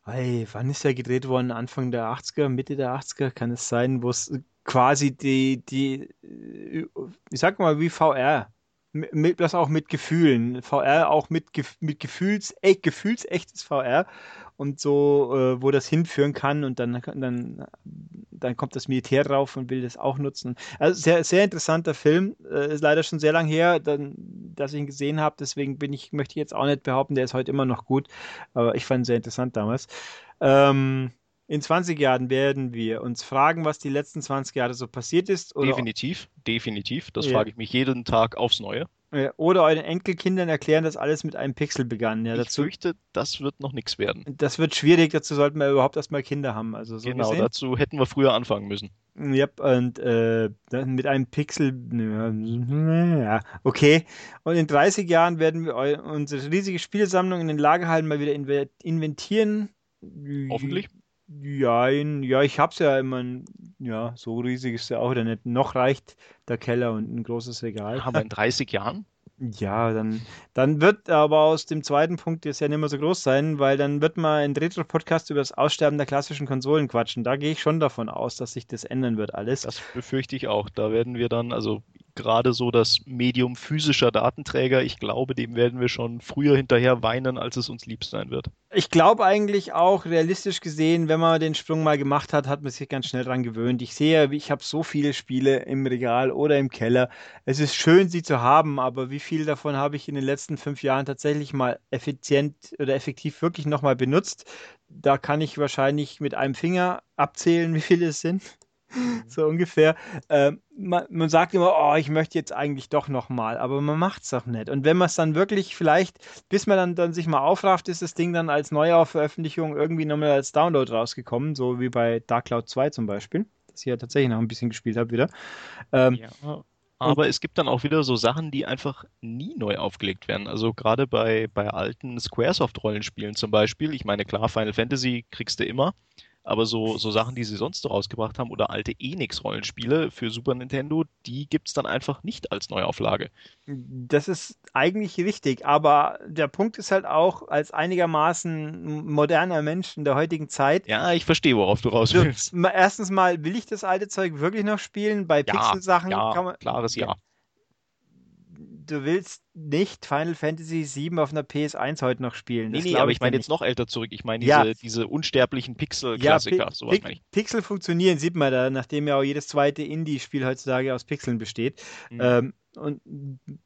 Hey, wann ist der gedreht worden? Anfang der 80er, Mitte der 80er kann es sein, wo es quasi die, die, ich sag mal, wie VR mit, das auch mit Gefühlen. VR auch mit, mit Gefühls, äh, gefühlsechtes VR und so, äh, wo das hinführen kann und dann, dann, dann kommt das Militär drauf und will das auch nutzen. Also sehr, sehr interessanter Film. Äh, ist leider schon sehr lang her, dann, dass ich ihn gesehen habe, deswegen bin ich, möchte ich jetzt auch nicht behaupten, der ist heute immer noch gut, aber ich fand ihn sehr interessant damals. Ähm, in 20 Jahren werden wir uns fragen, was die letzten 20 Jahre so passiert ist. Oder definitiv, definitiv. Das ja. frage ich mich jeden Tag aufs Neue. Oder euren Enkelkindern erklären, dass alles mit einem Pixel begann. Ja, ich dazu, fürchte, das wird noch nichts werden. Das wird schwierig, dazu sollten wir überhaupt erstmal Kinder haben. Also so genau, gesehen. dazu hätten wir früher anfangen müssen. Ja, und äh, mit einem Pixel, ja, okay. Und in 30 Jahren werden wir unsere riesige Spielsammlung in den Lagerhallen mal wieder inventieren. Hoffentlich. Ja, ja, ich hab's ja immer, ja, so riesig ist ja auch wieder nicht. Noch reicht der Keller und ein großes Regal. Aber in 30 Jahren? Ja, dann, dann wird aber aus dem zweiten Punkt jetzt ja nicht mehr so groß sein, weil dann wird man in Retro-Podcast über das Aussterben der klassischen Konsolen quatschen. Da gehe ich schon davon aus, dass sich das ändern wird, alles. Das befürchte ich auch. Da werden wir dann, also gerade so das Medium physischer Datenträger, ich glaube, dem werden wir schon früher hinterher weinen, als es uns lieb sein wird. Ich glaube eigentlich auch, realistisch gesehen, wenn man den Sprung mal gemacht hat, hat man sich ganz schnell dran gewöhnt. Ich sehe, ich habe so viele Spiele im Regal oder im Keller. Es ist schön, sie zu haben, aber wie viel davon habe ich in den letzten fünf Jahren tatsächlich mal effizient oder effektiv wirklich nochmal benutzt? Da kann ich wahrscheinlich mit einem Finger abzählen, wie viele es sind. so ungefähr. Äh, man, man, sagt immer, oh, ich möchte jetzt eigentlich doch nochmal, aber man macht es doch nicht. Und wenn man es dann wirklich vielleicht, bis man dann, dann sich mal aufrafft, ist das Ding dann als Neuaufveröffentlichung irgendwie nochmal als Download rausgekommen, so wie bei Dark Cloud 2 zum Beispiel, das ich ja tatsächlich noch ein bisschen gespielt habe wieder. Ähm, ja. Aber es gibt dann auch wieder so Sachen, die einfach nie neu aufgelegt werden. Also gerade bei, bei alten Squaresoft-Rollenspielen zum Beispiel. Ich meine, klar, Final Fantasy kriegst du immer aber so, so Sachen, die sie sonst so rausgebracht haben oder alte Enix-Rollenspiele für Super Nintendo, die gibt es dann einfach nicht als Neuauflage. Das ist eigentlich richtig, aber der Punkt ist halt auch, als einigermaßen moderner Mensch in der heutigen Zeit. Ja, ich verstehe, worauf du raus willst. erstens mal, will ich das alte Zeug wirklich noch spielen? Bei ja, Pixel-Sachen ja, kann man. Klares Ja du willst nicht Final Fantasy VII auf einer PS1 heute noch spielen. Das nee, nee, aber ich, meine jetzt noch älter zurück. Ich meine diese, ja. diese unsterblichen Pixel-Klassiker. Ja, sowas Pi meine ich. Pixel funktionieren, sieht man da, nachdem ja auch jedes zweite Indie-Spiel heutzutage aus Pixeln besteht. Mhm. Ähm, und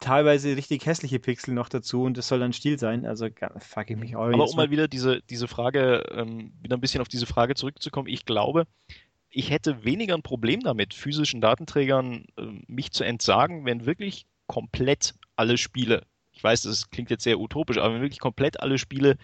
teilweise richtig hässliche Pixel noch dazu und das soll dann Stil sein. Also fuck ich mich auch. Aber um mal wieder diese, diese Frage, ähm, wieder ein bisschen auf diese Frage zurückzukommen, ich glaube, ich hätte weniger ein Problem damit, physischen Datenträgern äh, mich zu entsagen, wenn wirklich komplett alle Spiele, ich weiß, das klingt jetzt sehr utopisch, aber wirklich komplett alle Spiele,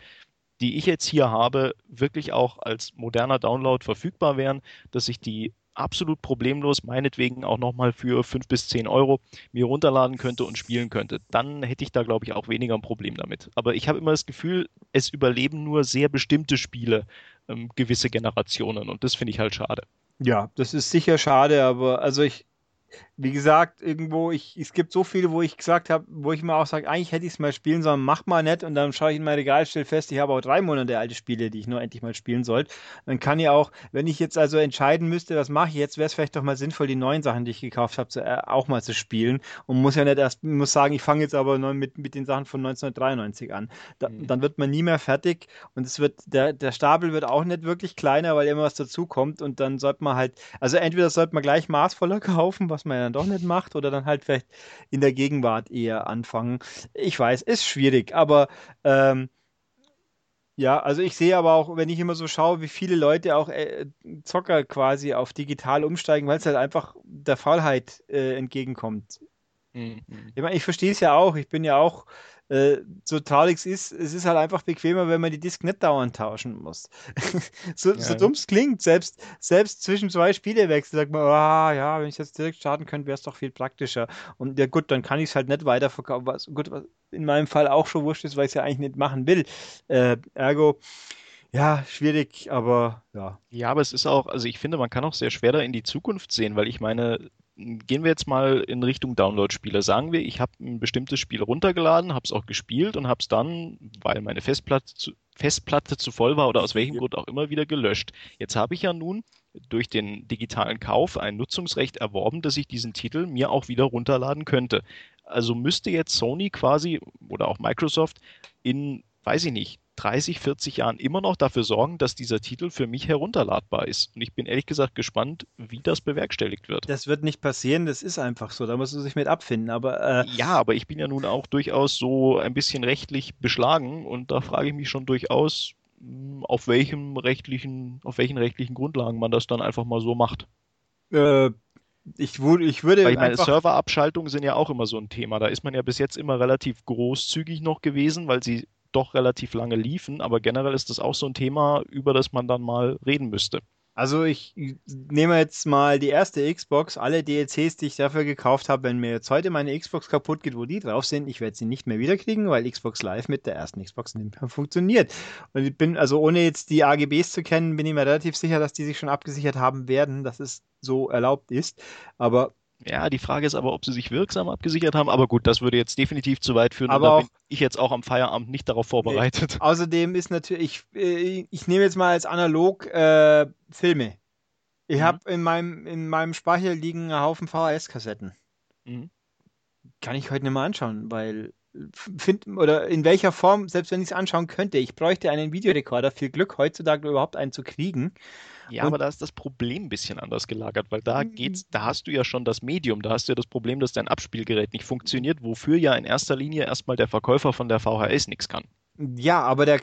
die ich jetzt hier habe, wirklich auch als moderner Download verfügbar wären, dass ich die absolut problemlos, meinetwegen auch nochmal für 5 bis 10 Euro mir runterladen könnte und spielen könnte. Dann hätte ich da, glaube ich, auch weniger ein Problem damit. Aber ich habe immer das Gefühl, es überleben nur sehr bestimmte Spiele ähm, gewisse Generationen und das finde ich halt schade. Ja, das ist sicher schade, aber also ich, wie gesagt, irgendwo, ich, es gibt so viele, wo ich gesagt habe, wo ich mir auch sage, eigentlich hätte ich es mal spielen sollen, mach mal nicht und dann schaue ich in mein Regal, stelle fest, ich habe auch drei Monate alte Spiele, die ich nur endlich mal spielen sollte. Dann kann ich auch, wenn ich jetzt also entscheiden müsste, was mache ich jetzt, wäre es vielleicht doch mal sinnvoll, die neuen Sachen, die ich gekauft habe, äh, auch mal zu spielen und muss ja nicht erst, muss sagen, ich fange jetzt aber mit, mit den Sachen von 1993 an. Da, mhm. Dann wird man nie mehr fertig und es wird, der, der Stapel wird auch nicht wirklich kleiner, weil immer was dazukommt und dann sollte man halt, also entweder sollte man gleich maßvoller kaufen, was man ja dann doch nicht macht oder dann halt vielleicht in der Gegenwart eher anfangen. Ich weiß, ist schwierig, aber ähm, ja, also ich sehe aber auch, wenn ich immer so schaue, wie viele Leute auch äh, Zocker quasi auf digital umsteigen, weil es halt einfach der Faulheit äh, entgegenkommt. Mhm. Ich meine, ich verstehe es ja auch. Ich bin ja auch äh, so traurig ist, es ist halt einfach bequemer, wenn man die Disk nicht dauernd tauschen muss. so, ja, so dumm es klingt, selbst, selbst zwischen zwei Spielewechsel sagt man, ah ja, wenn ich jetzt direkt starten könnte, wäre es doch viel praktischer. Und ja gut, dann kann ich es halt nicht weiterverkaufen, was gut, was in meinem Fall auch schon wurscht ist, weil ich es ja eigentlich nicht machen will. Äh, ergo, ja, schwierig, aber ja. Ja, aber es ist auch, also ich finde, man kann auch sehr schwer da in die Zukunft sehen, weil ich meine, gehen wir jetzt mal in Richtung Download-Spiele. Sagen wir, ich habe ein bestimmtes Spiel runtergeladen, habe es auch gespielt und habe es dann, weil meine Festplatte zu, Festplatte zu voll war oder aus welchem Grund auch immer wieder gelöscht. Jetzt habe ich ja nun durch den digitalen Kauf ein Nutzungsrecht erworben, dass ich diesen Titel mir auch wieder runterladen könnte. Also müsste jetzt Sony quasi oder auch Microsoft in, weiß ich nicht, 30, 40 Jahren immer noch dafür sorgen, dass dieser Titel für mich herunterladbar ist. Und ich bin ehrlich gesagt gespannt, wie das bewerkstelligt wird. Das wird nicht passieren, das ist einfach so, da musst du sich mit abfinden. Aber äh ja, aber ich bin ja nun auch durchaus so ein bisschen rechtlich beschlagen und da frage ich mich schon durchaus, hm, auf welchem rechtlichen, auf welchen rechtlichen Grundlagen man das dann einfach mal so macht. Äh, ich, würde, ich würde. Weil ich meine, Serverabschaltungen sind ja auch immer so ein Thema. Da ist man ja bis jetzt immer relativ großzügig noch gewesen, weil sie doch relativ lange liefen, aber generell ist das auch so ein Thema, über das man dann mal reden müsste. Also ich nehme jetzt mal die erste Xbox, alle DLCs, die ich dafür gekauft habe, wenn mir jetzt heute meine Xbox kaputt geht, wo die drauf sind, ich werde sie nicht mehr wiederkriegen, weil Xbox Live mit der ersten Xbox nicht mehr funktioniert. Und ich bin, also ohne jetzt die AGBs zu kennen, bin ich mir relativ sicher, dass die sich schon abgesichert haben werden, dass es so erlaubt ist. Aber ja, die Frage ist aber, ob sie sich wirksam abgesichert haben. Aber gut, das würde jetzt definitiv zu weit führen. Aber bin ich jetzt auch am Feierabend nicht darauf vorbereitet. Nee. Außerdem ist natürlich, ich, äh, ich nehme jetzt mal als analog äh, Filme. Ich mhm. habe in meinem, in meinem Speicher liegen einen Haufen VHS-Kassetten. Mhm. kann ich heute nicht mehr anschauen, weil find, oder in welcher Form, selbst wenn ich es anschauen könnte, ich bräuchte einen Videorekorder. Viel Glück heutzutage überhaupt einen zu kriegen. Ja, und aber da ist das Problem ein bisschen anders gelagert, weil da mhm. geht's, da hast du ja schon das Medium, da hast du ja das Problem, dass dein Abspielgerät nicht funktioniert, wofür ja in erster Linie erstmal der Verkäufer von der VHS nichts kann. Ja, aber der,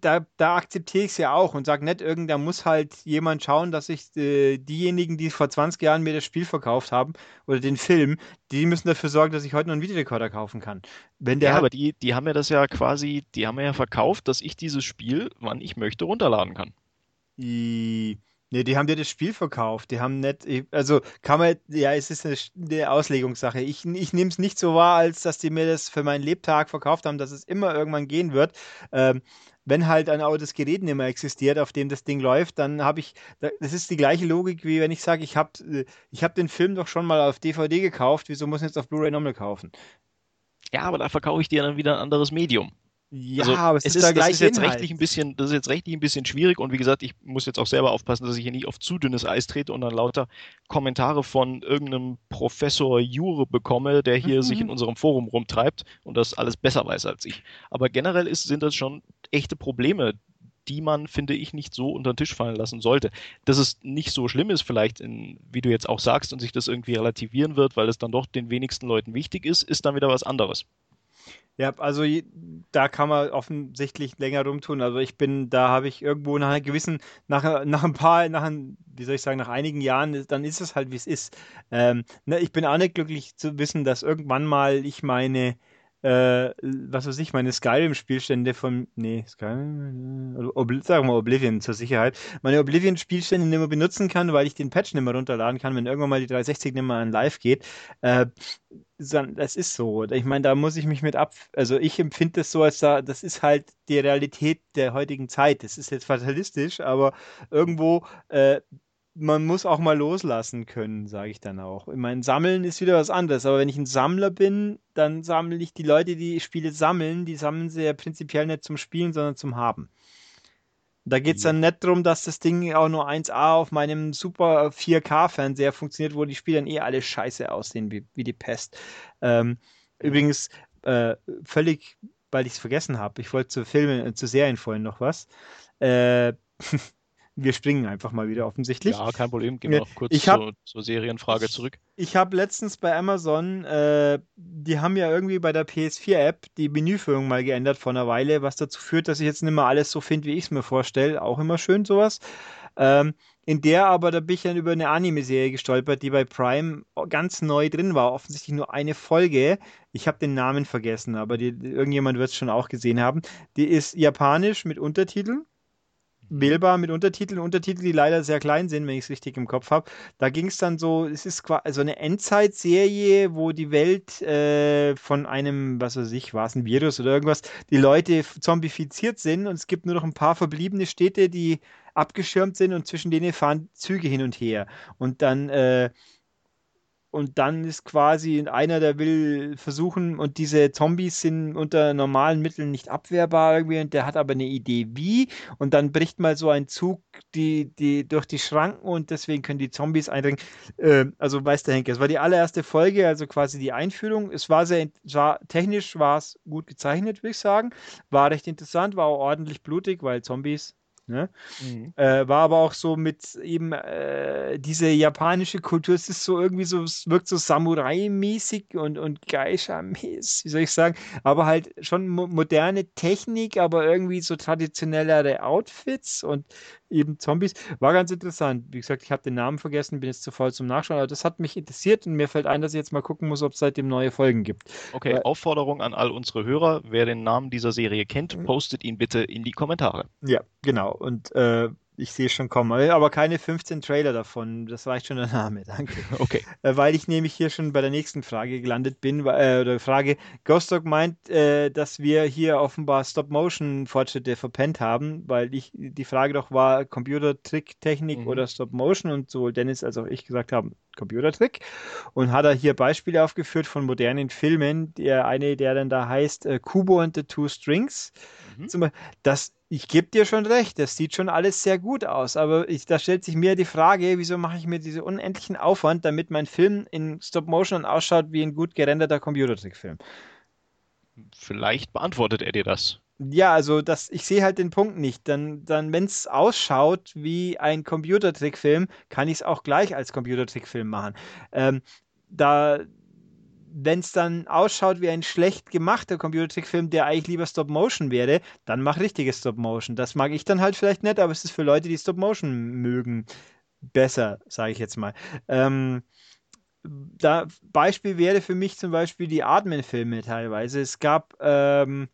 da, da akzeptiere ich es ja auch und sage nicht, irgend, da muss halt jemand schauen, dass ich äh, diejenigen, die vor 20 Jahren mir das Spiel verkauft haben oder den Film, die müssen dafür sorgen, dass ich heute noch einen Videorekorder kaufen kann. Wenn der ja, aber die, die haben ja das ja quasi, die haben ja verkauft, dass ich dieses Spiel, wann ich möchte, runterladen kann. I die haben dir das Spiel verkauft. Die haben nicht, also kann man, ja, es ist eine, eine Auslegungssache. Ich, ich nehme es nicht so wahr, als dass die mir das für meinen Lebtag verkauft haben, dass es immer irgendwann gehen wird. Ähm, wenn halt ein das Gerät nicht mehr existiert, auf dem das Ding läuft, dann habe ich, das ist die gleiche Logik, wie wenn ich sage, ich habe äh, ich hab den Film doch schon mal auf DVD gekauft, wieso muss ich jetzt auf Blu-ray nochmal kaufen? Ja, aber da verkaufe ich dir dann wieder ein anderes Medium. Ja, also, aber es, es ist, ist das ist jetzt rechtlich ein bisschen, das ist jetzt rechtlich ein bisschen schwierig und wie gesagt, ich muss jetzt auch selber aufpassen, dass ich hier nicht auf zu dünnes Eis trete und dann lauter Kommentare von irgendeinem Professor Jure bekomme, der hier mhm. sich in unserem Forum rumtreibt und das alles besser weiß als ich. Aber generell ist, sind das schon echte Probleme, die man, finde ich, nicht so unter den Tisch fallen lassen sollte. Dass es nicht so schlimm ist, vielleicht, in, wie du jetzt auch sagst, und sich das irgendwie relativieren wird, weil es dann doch den wenigsten Leuten wichtig ist, ist dann wieder was anderes. Ja, also da kann man offensichtlich länger rumtun. Also ich bin, da habe ich irgendwo nach einer gewissen, nach, nach ein paar, nach ein, wie soll ich sagen, nach einigen Jahren, dann ist es halt, wie es ist. Ähm, ne, ich bin auch nicht glücklich zu wissen, dass irgendwann mal ich meine äh, was weiß ich, meine Skyrim-Spielstände von, nee, Skyrim, äh, Obl sagen wir Oblivion zur Sicherheit, meine Oblivion-Spielstände nicht mehr benutzen kann, weil ich den Patch nicht mehr runterladen kann, wenn irgendwann mal die 360 nicht mehr an live geht. Äh, das ist so. Ich meine, da muss ich mich mit ab, also ich empfinde das so, als da, das ist halt die Realität der heutigen Zeit. Das ist jetzt fatalistisch, aber irgendwo, äh, man muss auch mal loslassen können, sage ich dann auch. Ich meine, Sammeln ist wieder was anderes, aber wenn ich ein Sammler bin, dann sammle ich die Leute, die Spiele sammeln, die sammeln sie ja prinzipiell nicht zum Spielen, sondern zum Haben. Da geht es dann nicht darum, dass das Ding auch nur 1A auf meinem super 4K-Fernseher funktioniert, wo die Spiele dann eh alle scheiße aussehen, wie, wie die Pest. Ähm, übrigens, äh, völlig, weil ich es vergessen habe, ich wollte zu Filmen, äh, zu Serien vorhin noch was. Äh, wir springen einfach mal wieder offensichtlich. Ja, kein Problem. Gehen wir noch kurz ich hab, zur, zur, Serienfrage zurück. Ich habe letztens bei Amazon, äh, die haben ja irgendwie bei der PS4-App die Menüführung mal geändert vor einer Weile, was dazu führt, dass ich jetzt nicht mehr alles so finde, wie ich es mir vorstelle. Auch immer schön sowas. Ähm, in der aber, da bin ich dann über eine Anime-Serie gestolpert, die bei Prime ganz neu drin war. Offensichtlich nur eine Folge. Ich habe den Namen vergessen, aber die, irgendjemand wird es schon auch gesehen haben. Die ist japanisch mit Untertiteln wählbar mit Untertiteln, Untertitel, die leider sehr klein sind, wenn ich es richtig im Kopf habe. Da ging es dann so, es ist quasi so eine Endzeitserie, wo die Welt äh, von einem, was weiß ich, war es ein Virus oder irgendwas, die Leute zombifiziert sind und es gibt nur noch ein paar verbliebene Städte, die abgeschirmt sind und zwischen denen fahren Züge hin und her. Und dann äh, und dann ist quasi einer, der will versuchen, und diese Zombies sind unter normalen Mitteln nicht abwehrbar irgendwie, und der hat aber eine Idee, wie, und dann bricht mal so ein Zug die, die, durch die Schranken und deswegen können die Zombies eindringen. Äh, also weiß der Henke, es war die allererste Folge, also quasi die Einführung. Es war sehr, war, technisch war es gut gezeichnet, würde ich sagen. War recht interessant, war auch ordentlich blutig, weil Zombies Ne? Mhm. Äh, war aber auch so mit eben äh, diese japanische Kultur, es ist so irgendwie so, es wirkt so Samurai-mäßig und, und Geisha-mäßig, wie soll ich sagen, aber halt schon mo moderne Technik, aber irgendwie so traditionellere Outfits und eben Zombies. War ganz interessant. Wie gesagt, ich habe den Namen vergessen, bin jetzt zu voll zum Nachschauen, aber das hat mich interessiert und mir fällt ein, dass ich jetzt mal gucken muss, ob es seitdem neue Folgen gibt. Okay, Weil, Aufforderung an all unsere Hörer, wer den Namen dieser Serie kennt, mhm. postet ihn bitte in die Kommentare. Ja, genau. Und äh, ich sehe schon kommen. Aber keine 15 Trailer davon. Das reicht schon der Name. Danke. Okay. Äh, weil ich nämlich hier schon bei der nächsten Frage gelandet bin. Äh, oder Frage. Ghost Dog meint, äh, dass wir hier offenbar Stop-Motion-Fortschritte verpennt haben, weil ich die Frage doch war, Computertrick-Technik mhm. oder Stop-Motion und sowohl Dennis als auch ich gesagt haben, Computertrick. Und hat er hier Beispiele aufgeführt von modernen Filmen. Der eine, der dann da heißt äh, Kubo and the Two Strings. Mhm. Das ich gebe dir schon recht, das sieht schon alles sehr gut aus, aber ich, da stellt sich mir die Frage, wieso mache ich mir diesen unendlichen Aufwand, damit mein Film in Stop Motion ausschaut wie ein gut gerenderter Computertrickfilm? Vielleicht beantwortet er dir das. Ja, also das, ich sehe halt den Punkt nicht. Dann, dann wenn es ausschaut wie ein Computertrickfilm, kann ich es auch gleich als Computertrickfilm machen. Ähm, da, wenn es dann ausschaut wie ein schlecht gemachter Computertrickfilm, der eigentlich lieber Stop-Motion wäre, dann mach richtiges Stop-Motion. Das mag ich dann halt vielleicht nicht, aber es ist für Leute, die Stop-Motion mögen, besser, sage ich jetzt mal. Ähm, da Beispiel wäre für mich zum Beispiel die Atmen-Filme teilweise. Es gab ähm,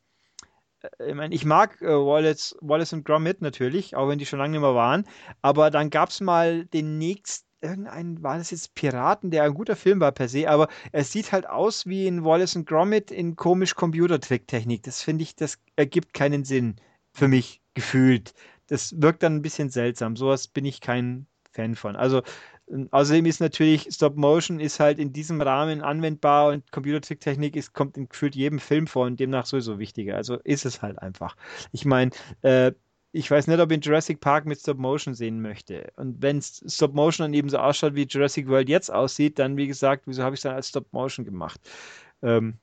ich meine, ich mag äh, Wallace, Wallace und Gromit natürlich, auch wenn die schon lange nicht mehr waren. Aber dann gab es mal den nächsten, irgendein, war das jetzt Piraten, der ein guter Film war per se, aber es sieht halt aus wie in Wallace und Gromit in komisch Computertricktechnik. Das finde ich, das ergibt keinen Sinn für mich gefühlt. Das wirkt dann ein bisschen seltsam. Sowas bin ich kein Fan von. Also Außerdem ist natürlich Stop Motion ist halt in diesem Rahmen anwendbar und Computertricktechnik ist, kommt in gefühlt jedem Film vor und demnach sowieso wichtiger. Also ist es halt einfach. Ich meine, äh, ich weiß nicht, ob ich Jurassic Park mit Stop Motion sehen möchte. Und wenn Stop Motion dann eben so ausschaut, wie Jurassic World jetzt aussieht, dann wie gesagt, wieso habe ich es dann als Stop Motion gemacht? Ähm,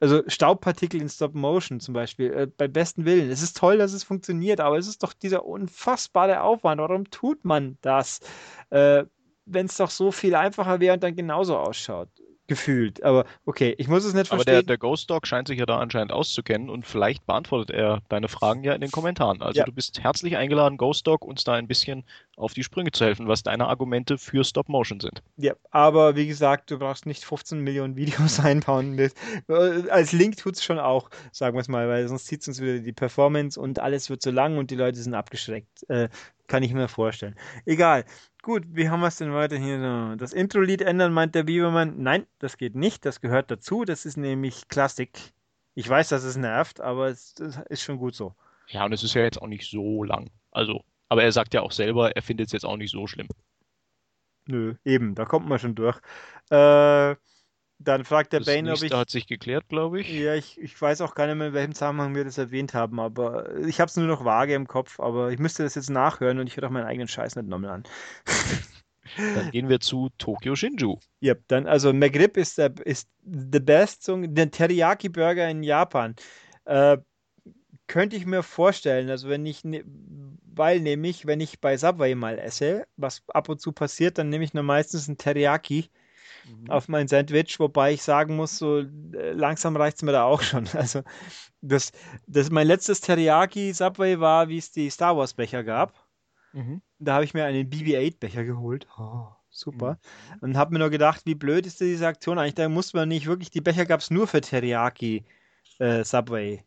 also Staubpartikel in Stop Motion zum Beispiel, äh, bei besten Willen. Es ist toll, dass es funktioniert, aber es ist doch dieser unfassbare Aufwand. Warum tut man das? Äh, wenn es doch so viel einfacher wäre und dann genauso ausschaut. Gefühlt. Aber okay, ich muss es nicht verstehen. Aber der, der Ghost Dog scheint sich ja da anscheinend auszukennen und vielleicht beantwortet er deine Fragen ja in den Kommentaren. Also ja. du bist herzlich eingeladen, Ghost Dog, uns da ein bisschen auf die Sprünge zu helfen, was deine Argumente für Stop Motion sind. Ja, aber wie gesagt, du brauchst nicht 15 Millionen Videos einbauen. Mit. Als Link tut es schon auch, sagen wir es mal, weil sonst zieht es uns wieder die Performance und alles wird zu lang und die Leute sind abgeschreckt. Äh, kann ich mir vorstellen. Egal. Gut, wie haben wir es denn weiter hier? Das Intro-Lied ändern, meint der Biebermann. Nein, das geht nicht. Das gehört dazu. Das ist nämlich Klassik. Ich weiß, dass es nervt, aber es, ist schon gut so. Ja, und es ist ja jetzt auch nicht so lang. Also, aber er sagt ja auch selber, er findet es jetzt auch nicht so schlimm. Nö, eben, da kommt man schon durch. Äh, dann fragt der das Bane, ob ich. hat sich geklärt, glaube ich. Ja, ich, ich weiß auch gar nicht mehr, in welchem Zusammenhang wir das erwähnt haben, aber ich habe es nur noch vage im Kopf, aber ich müsste das jetzt nachhören und ich höre auch meinen eigenen Scheiß nicht nochmal an. dann gehen wir zu Tokyo Shinju. Ja, dann, also McRib ist, der, ist the best, der Teriyaki-Burger in Japan. Äh, könnte ich mir vorstellen, also wenn ich, ne, weil nämlich, wenn ich bei Subway mal esse, was ab und zu passiert, dann nehme ich nur meistens einen Teriyaki mhm. auf mein Sandwich, wobei ich sagen muss, so äh, langsam reicht es mir da auch schon. Also das, das mein letztes Teriyaki Subway war, wie es die Star Wars Becher gab. Mhm. Da habe ich mir einen BB-8 Becher geholt. Oh, super. Mhm. Und habe mir nur gedacht, wie blöd ist diese Aktion eigentlich? Da muss man nicht wirklich, die Becher gab es nur für Teriyaki äh, Subway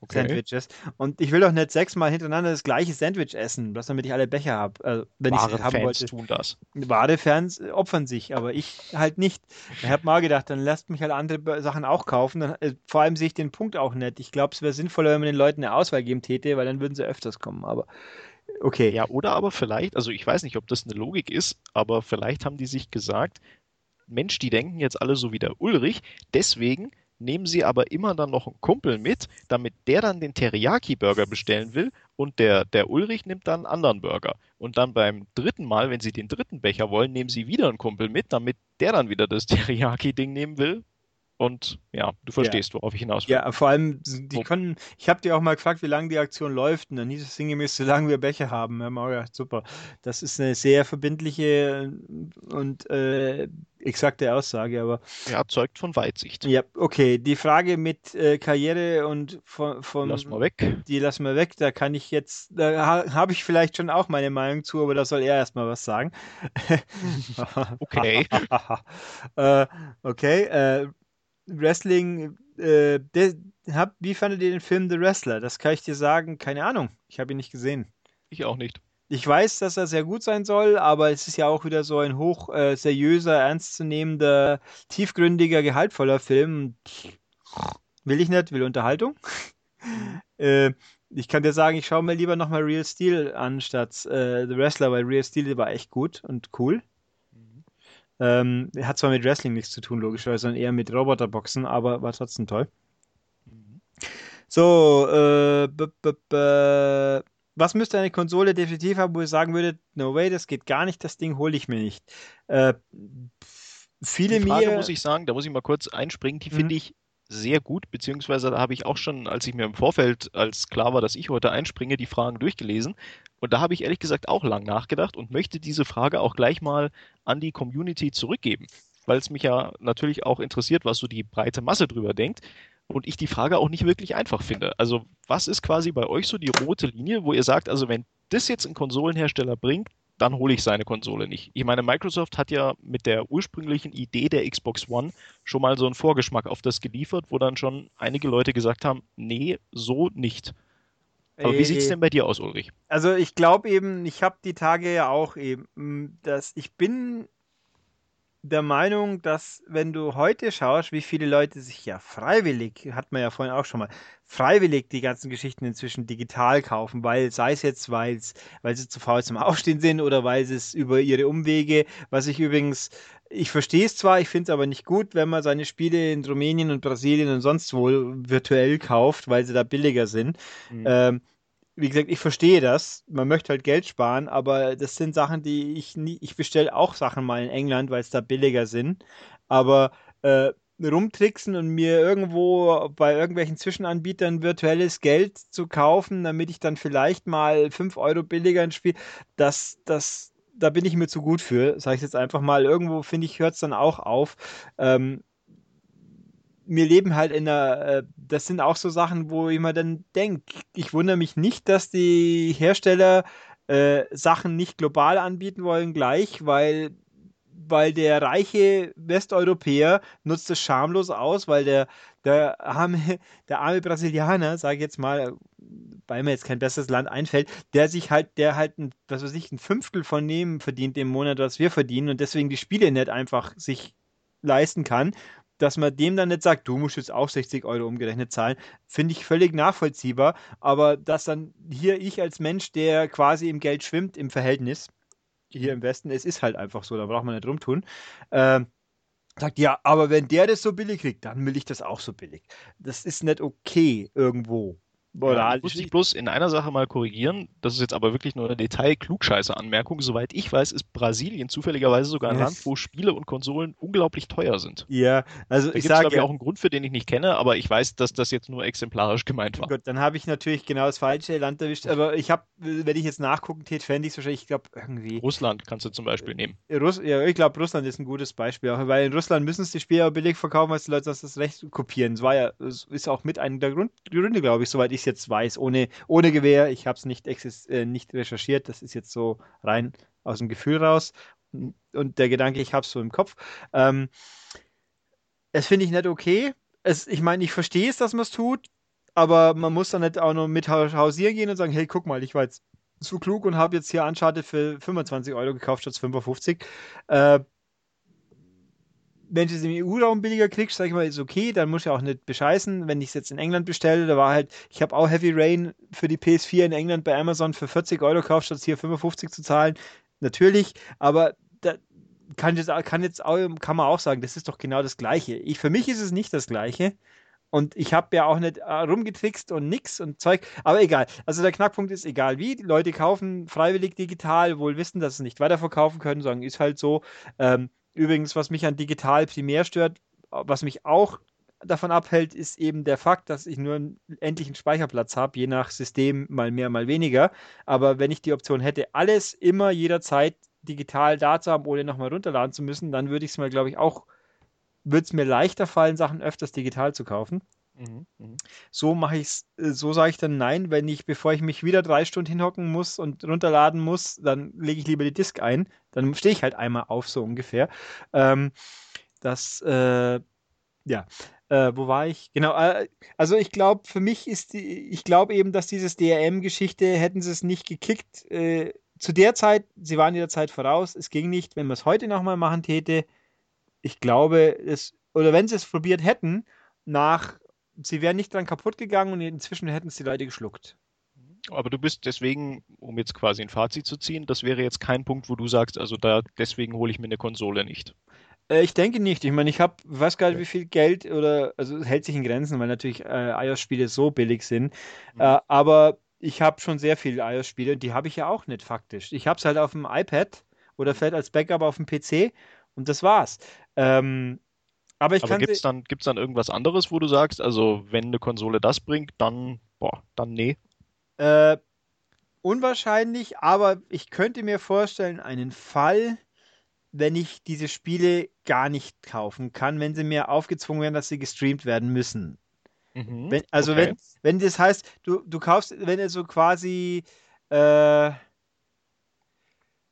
okay. Sandwiches. Und ich will doch nicht sechsmal hintereinander das gleiche Sandwich essen, bloß damit ich alle Becher habe. Also, wenn ich haben Fans wollte. tun das. Wahre Fans opfern sich, aber ich halt nicht. Ich habe mal gedacht, dann lasst mich halt andere Sachen auch kaufen. Dann, äh, vor allem sehe ich den Punkt auch nicht. Ich glaube, es wäre sinnvoller, wenn man den Leuten eine Auswahl geben täte, weil dann würden sie öfters kommen. Aber okay. Ja, oder aber vielleicht, also ich weiß nicht, ob das eine Logik ist, aber vielleicht haben die sich gesagt, Mensch, die denken jetzt alle so wie der Ulrich, deswegen nehmen sie aber immer dann noch einen Kumpel mit, damit der dann den Teriyaki-Burger bestellen will und der, der Ulrich nimmt dann einen anderen Burger. Und dann beim dritten Mal, wenn sie den dritten Becher wollen, nehmen sie wieder einen Kumpel mit, damit der dann wieder das Teriyaki-Ding nehmen will und ja, du verstehst, ja. worauf ich hinaus will. Ja, vor allem, die können, ich habe dir auch mal gefragt, wie lange die Aktion läuft, und dann hieß es sinngemäß, solange wir Becher haben. Oh ja, super. Das ist eine sehr verbindliche und äh, exakte Aussage, aber. Ja, zeugt von Weitsicht. Ja, okay. Die Frage mit äh, Karriere und von, von. Lass mal weg. Die lassen wir weg. Da kann ich jetzt, da ha, habe ich vielleicht schon auch meine Meinung zu, aber da soll er erstmal was sagen. okay. äh, okay. Äh, Wrestling, äh, der, hab, wie fandet ihr den Film The Wrestler? Das kann ich dir sagen, keine Ahnung. Ich habe ihn nicht gesehen. Ich auch nicht. Ich weiß, dass er sehr gut sein soll, aber es ist ja auch wieder so ein hoch äh, seriöser, ernstzunehmender, tiefgründiger, gehaltvoller Film. Will ich nicht, will Unterhaltung. Mhm. äh, ich kann dir sagen, ich schaue mir lieber nochmal Real Steel an statt äh, The Wrestler, weil Real Steel war echt gut und cool. Ähm, hat zwar mit Wrestling nichts zu tun, logischerweise, sondern eher mit Roboterboxen, aber war trotzdem toll. Mhm. So, äh, b -b -b was müsste eine Konsole definitiv haben, wo ich sagen würde, no way, das geht gar nicht, das Ding hole ich mir nicht. Äh, viele die Frage mir. muss ich sagen, da muss ich mal kurz einspringen, die mhm. finde ich sehr gut, beziehungsweise da habe ich auch schon, als ich mir im Vorfeld, als klar war, dass ich heute einspringe, die Fragen durchgelesen. Und da habe ich ehrlich gesagt auch lang nachgedacht und möchte diese Frage auch gleich mal an die Community zurückgeben, weil es mich ja natürlich auch interessiert, was so die breite Masse drüber denkt. Und ich die Frage auch nicht wirklich einfach finde. Also, was ist quasi bei euch so die rote Linie, wo ihr sagt, also wenn das jetzt ein Konsolenhersteller bringt, dann hole ich seine Konsole nicht. Ich meine, Microsoft hat ja mit der ursprünglichen Idee der Xbox One schon mal so einen Vorgeschmack auf das geliefert, wo dann schon einige Leute gesagt haben, nee, so nicht. Aber wie sieht es äh, denn bei dir aus, Ulrich? Also ich glaube eben, ich habe die Tage ja auch eben, dass ich bin der Meinung, dass wenn du heute schaust, wie viele Leute sich ja freiwillig, hat man ja vorhin auch schon mal, freiwillig die ganzen Geschichten inzwischen digital kaufen, weil sei es jetzt, weil's, weil sie zu faul zum Aufstehen sind oder weil sie es über ihre Umwege, was ich übrigens, ich verstehe es zwar, ich finde es aber nicht gut, wenn man seine Spiele in Rumänien und Brasilien und sonst wo virtuell kauft, weil sie da billiger sind. Mhm. Ähm, wie gesagt, ich verstehe das. Man möchte halt Geld sparen, aber das sind Sachen, die ich nie. Ich bestelle auch Sachen mal in England, weil es da billiger sind. Aber äh, rumtricksen und mir irgendwo bei irgendwelchen Zwischenanbietern virtuelles Geld zu kaufen, damit ich dann vielleicht mal 5 Euro billiger ein Spiel, das, das, da bin ich mir zu gut für, sage ich jetzt einfach mal. Irgendwo finde ich, hört es dann auch auf. Ähm, wir leben halt in einer, äh, das sind auch so Sachen, wo ich mir dann denke, ich wundere mich nicht, dass die Hersteller äh, Sachen nicht global anbieten wollen gleich, weil, weil der reiche Westeuropäer nutzt es schamlos aus, weil der, der, arme, der arme Brasilianer, sage ich jetzt mal, weil mir jetzt kein besseres Land einfällt, der sich halt, der halt, ein, was weiß ich, ein Fünftel von dem verdient im Monat, was wir verdienen und deswegen die Spiele nicht einfach sich leisten kann dass man dem dann nicht sagt, du musst jetzt auch 60 Euro umgerechnet zahlen, finde ich völlig nachvollziehbar. Aber dass dann hier ich als Mensch, der quasi im Geld schwimmt im Verhältnis, hier im Westen, es ist halt einfach so, da braucht man nicht rumtun, äh, sagt, ja, aber wenn der das so billig kriegt, dann will ich das auch so billig. Das ist nicht okay irgendwo. Ja, ich muss dich bloß in einer Sache mal korrigieren. Das ist jetzt aber wirklich nur eine Detail-Klugscheißer-Anmerkung. Soweit ich weiß, ist Brasilien zufälligerweise sogar ein yes. Land, wo Spiele und Konsolen unglaublich teuer sind. Ja, also da ich sage ja auch einen Grund, für den ich nicht kenne, aber ich weiß, dass das jetzt nur exemplarisch gemeint war. Gut, dann habe ich natürlich genau das falsche Land erwischt. Aber ich habe, wenn ich jetzt nachgucken tät, fände ich es wahrscheinlich, ich glaube, irgendwie. Russland kannst du zum Beispiel nehmen. Russ ja, ich glaube, Russland ist ein gutes Beispiel, weil in Russland müssen es die Spiele billig verkaufen, weil die Leute das Recht kopieren. Das war ja, ist auch mit einer der Grund, Gründe, glaube ich, soweit ich es jetzt weiß, ohne ohne, Gewehr. Ich habe es nicht, äh, nicht recherchiert. Das ist jetzt so rein aus dem Gefühl raus. Und der Gedanke, ich habe es so im Kopf. Ähm, das finde ich nicht okay. Es, ich meine, ich verstehe es, dass man es tut, aber man muss dann nicht auch noch mit hausieren gehen und sagen, hey, guck mal, ich war jetzt zu klug und habe jetzt hier Uncharted für 25 Euro gekauft statt 55. Äh, wenn du es im EU-Raum billiger kriegst, sag ich mal, ist okay, dann muss ich auch nicht bescheißen. Wenn ich es jetzt in England bestelle, da war halt, ich habe auch Heavy Rain für die PS4 in England bei Amazon für 40 Euro gekauft, statt hier 55 zu zahlen. Natürlich, aber da kann jetzt, kann jetzt auch, kann man auch sagen, das ist doch genau das Gleiche. Ich, für mich ist es nicht das Gleiche. Und ich habe ja auch nicht äh, rumgetrickst und nix und Zeug. Aber egal. Also der Knackpunkt ist, egal wie. Die Leute kaufen freiwillig digital, wohl wissen, dass sie nicht weiterverkaufen können, sagen, ist halt so. Ähm, Übrigens, was mich an digital primär stört, was mich auch davon abhält, ist eben der Fakt, dass ich nur einen endlichen Speicherplatz habe, je nach System mal mehr, mal weniger. Aber wenn ich die Option hätte, alles immer jederzeit digital da zu haben, ohne nochmal runterladen zu müssen, dann würde ich es mir, glaube ich, auch, würde es mir leichter fallen, Sachen öfters digital zu kaufen. Mhm, mhm. So mache ich äh, so sage ich dann nein, wenn ich, bevor ich mich wieder drei Stunden hinhocken muss und runterladen muss, dann lege ich lieber die Disk ein. Dann stehe ich halt einmal auf, so ungefähr. Ähm, das, äh, ja. Äh, wo war ich? Genau, äh, also ich glaube, für mich ist die, ich glaube eben, dass dieses DRM-Geschichte, hätten sie es nicht gekickt, äh, zu der Zeit, sie waren in der Zeit voraus, es ging nicht, wenn man es heute nochmal machen täte, ich glaube, es, oder wenn sie es probiert hätten, nach sie wären nicht dran kaputt gegangen und inzwischen hätten es die Leute geschluckt. Aber du bist deswegen, um jetzt quasi ein Fazit zu ziehen, das wäre jetzt kein Punkt, wo du sagst, also da deswegen hole ich mir eine Konsole nicht. Äh, ich denke nicht. Ich meine, ich habe, weiß gar nicht, wie viel Geld oder, also hält sich in Grenzen, weil natürlich äh, iOS-Spiele so billig sind. Mhm. Äh, aber ich habe schon sehr viele iOS-Spiele und die habe ich ja auch nicht faktisch. Ich habe es halt auf dem iPad oder vielleicht als Backup auf dem PC und das war's. Ähm, aber ich aber. Gibt es dann, gibt's dann irgendwas anderes, wo du sagst, also wenn eine Konsole das bringt, dann, boah, dann nee? Äh, unwahrscheinlich, aber ich könnte mir vorstellen, einen Fall, wenn ich diese Spiele gar nicht kaufen kann, wenn sie mir aufgezwungen werden, dass sie gestreamt werden müssen. Mhm, wenn, also okay. wenn, wenn das heißt, du, du kaufst, wenn er so quasi, äh,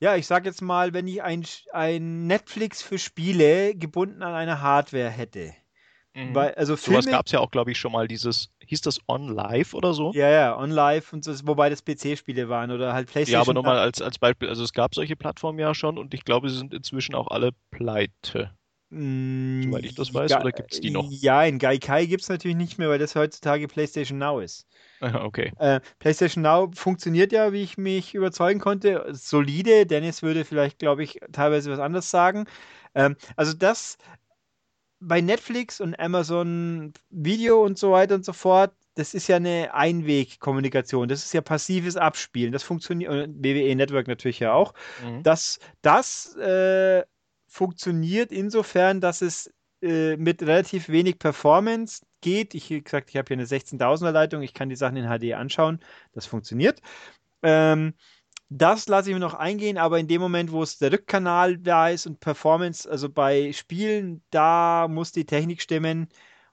ja, ich sag jetzt mal, wenn ich ein, ein Netflix für Spiele gebunden an eine Hardware hätte. Mhm. Weil, also Filme, Sowas gab es ja auch, glaube ich, schon mal dieses, hieß das On Live oder so? Ja, ja, On Live und so, wobei das PC-Spiele waren oder halt PlayStation. Ja, aber nochmal als, als Beispiel, also es gab solche Plattformen ja schon und ich glaube, sie sind inzwischen auch alle pleite. Mm, Soweit ich das weiß, oder gibt es die noch? Ja, in Gaikai gibt es natürlich nicht mehr, weil das heutzutage PlayStation Now ist. Okay. Äh, PlayStation Now funktioniert ja, wie ich mich überzeugen konnte. Solide. Dennis würde vielleicht, glaube ich, teilweise was anderes sagen. Ähm, also das bei Netflix und Amazon Video und so weiter und so fort, das ist ja eine Einwegkommunikation. Das ist ja passives Abspielen. Das funktioniert, und WWE Network natürlich ja auch. Mhm. Das, das äh, funktioniert insofern, dass es äh, mit relativ wenig Performance geht. Ich wie gesagt, ich habe hier eine 16.000er Leitung, ich kann die Sachen in HD anschauen. Das funktioniert. Ähm, das lasse ich mir noch eingehen, aber in dem Moment, wo es der Rückkanal da ist und Performance, also bei Spielen, da muss die Technik stimmen.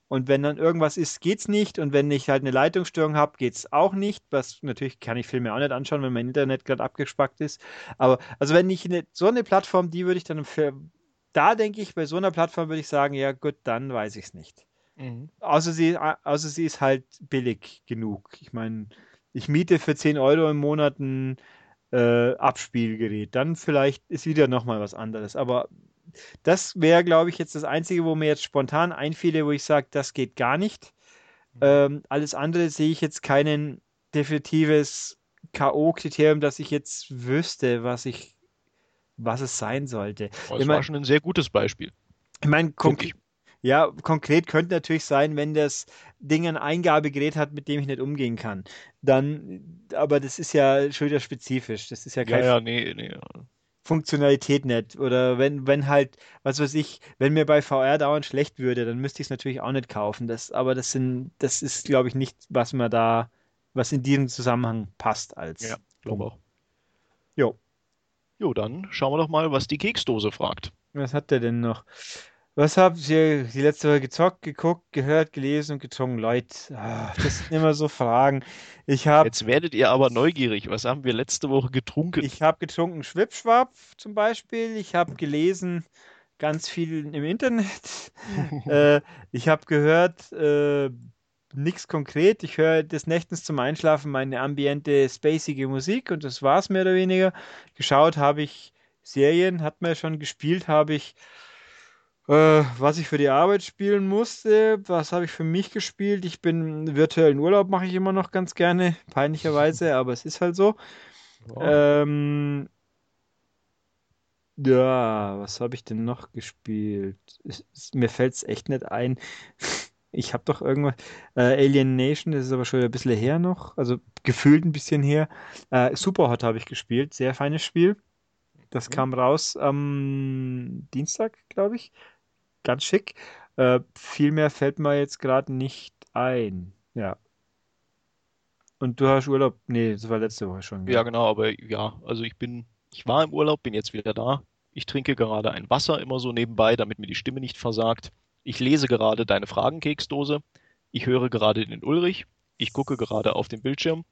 Und wenn dann irgendwas ist, geht's nicht. Und wenn ich halt eine Leitungsstörung habe, geht's auch nicht. Was natürlich kann ich Filme auch nicht anschauen, wenn mein Internet gerade abgespackt ist. Aber also wenn ich eine, so eine Plattform, die würde ich dann für, da denke ich, bei so einer Plattform würde ich sagen, ja gut, dann weiß ich es nicht. Mhm. Außer, sie, außer sie ist halt billig genug. Ich meine, ich miete für 10 Euro im Monat ein äh, Abspielgerät. Dann vielleicht ist wieder nochmal was anderes. Aber das wäre, glaube ich, jetzt das Einzige, wo mir jetzt spontan einfiele, wo ich sage, das geht gar nicht. Mhm. Ähm, alles andere sehe ich jetzt kein definitives K.O.-Kriterium, dass ich jetzt wüsste, was ich, was es sein sollte. Oh, das ich war mein, schon ein sehr gutes Beispiel. Ich meine, konkret, ja, konkret könnte natürlich sein, wenn das Ding ein Eingabegerät hat, mit dem ich nicht umgehen kann. Dann, aber das ist ja schon wieder spezifisch. Das ist ja keine ja, ja, nee, nee. Funktionalität nicht. Oder wenn, wenn halt, was weiß ich, wenn mir bei VR dauernd schlecht würde, dann müsste ich es natürlich auch nicht kaufen. Das, aber das sind, das ist, glaube ich, nicht, was man da, was in diesem Zusammenhang passt als. Ja, glaube auch. Jo. Jo, dann schauen wir doch mal, was die Keksdose fragt. Was hat der denn noch? Was habt ihr die letzte Woche gezockt, geguckt, gehört, gelesen und getrunken? Leute, ah, das sind immer so Fragen. Ich hab, Jetzt werdet ihr aber neugierig. Was haben wir letzte Woche getrunken? ich habe getrunken Schwipschwap zum Beispiel. Ich habe gelesen ganz viel im Internet. äh, ich habe gehört, äh, nichts konkret. Ich höre des Nächtens zum Einschlafen meine ambiente, spacige Musik und das war's mehr oder weniger. Geschaut habe ich Serien, hat man ja schon gespielt, habe ich äh, was ich für die Arbeit spielen musste, was habe ich für mich gespielt? Ich bin virtuellen Urlaub mache ich immer noch ganz gerne, peinlicherweise, aber es ist halt so. Wow. Ähm, ja, was habe ich denn noch gespielt? Es, es, mir fällt es echt nicht ein. Ich habe doch irgendwas. Äh, Alien Nation, das ist aber schon ein bisschen her noch. Also gefühlt ein bisschen her. Äh, Superhot habe ich gespielt. Sehr feines Spiel. Das mhm. kam raus am Dienstag, glaube ich ganz schick. Äh, viel mehr fällt mir jetzt gerade nicht ein. Ja. Und du hast Urlaub? Nee, das war letzte Woche schon. Ja, genau, aber ja, also ich bin, ich war im Urlaub, bin jetzt wieder da. Ich trinke gerade ein Wasser immer so nebenbei, damit mir die Stimme nicht versagt. Ich lese gerade deine Fragenkeksdose. Ich höre gerade den Ulrich. Ich gucke gerade auf den Bildschirm.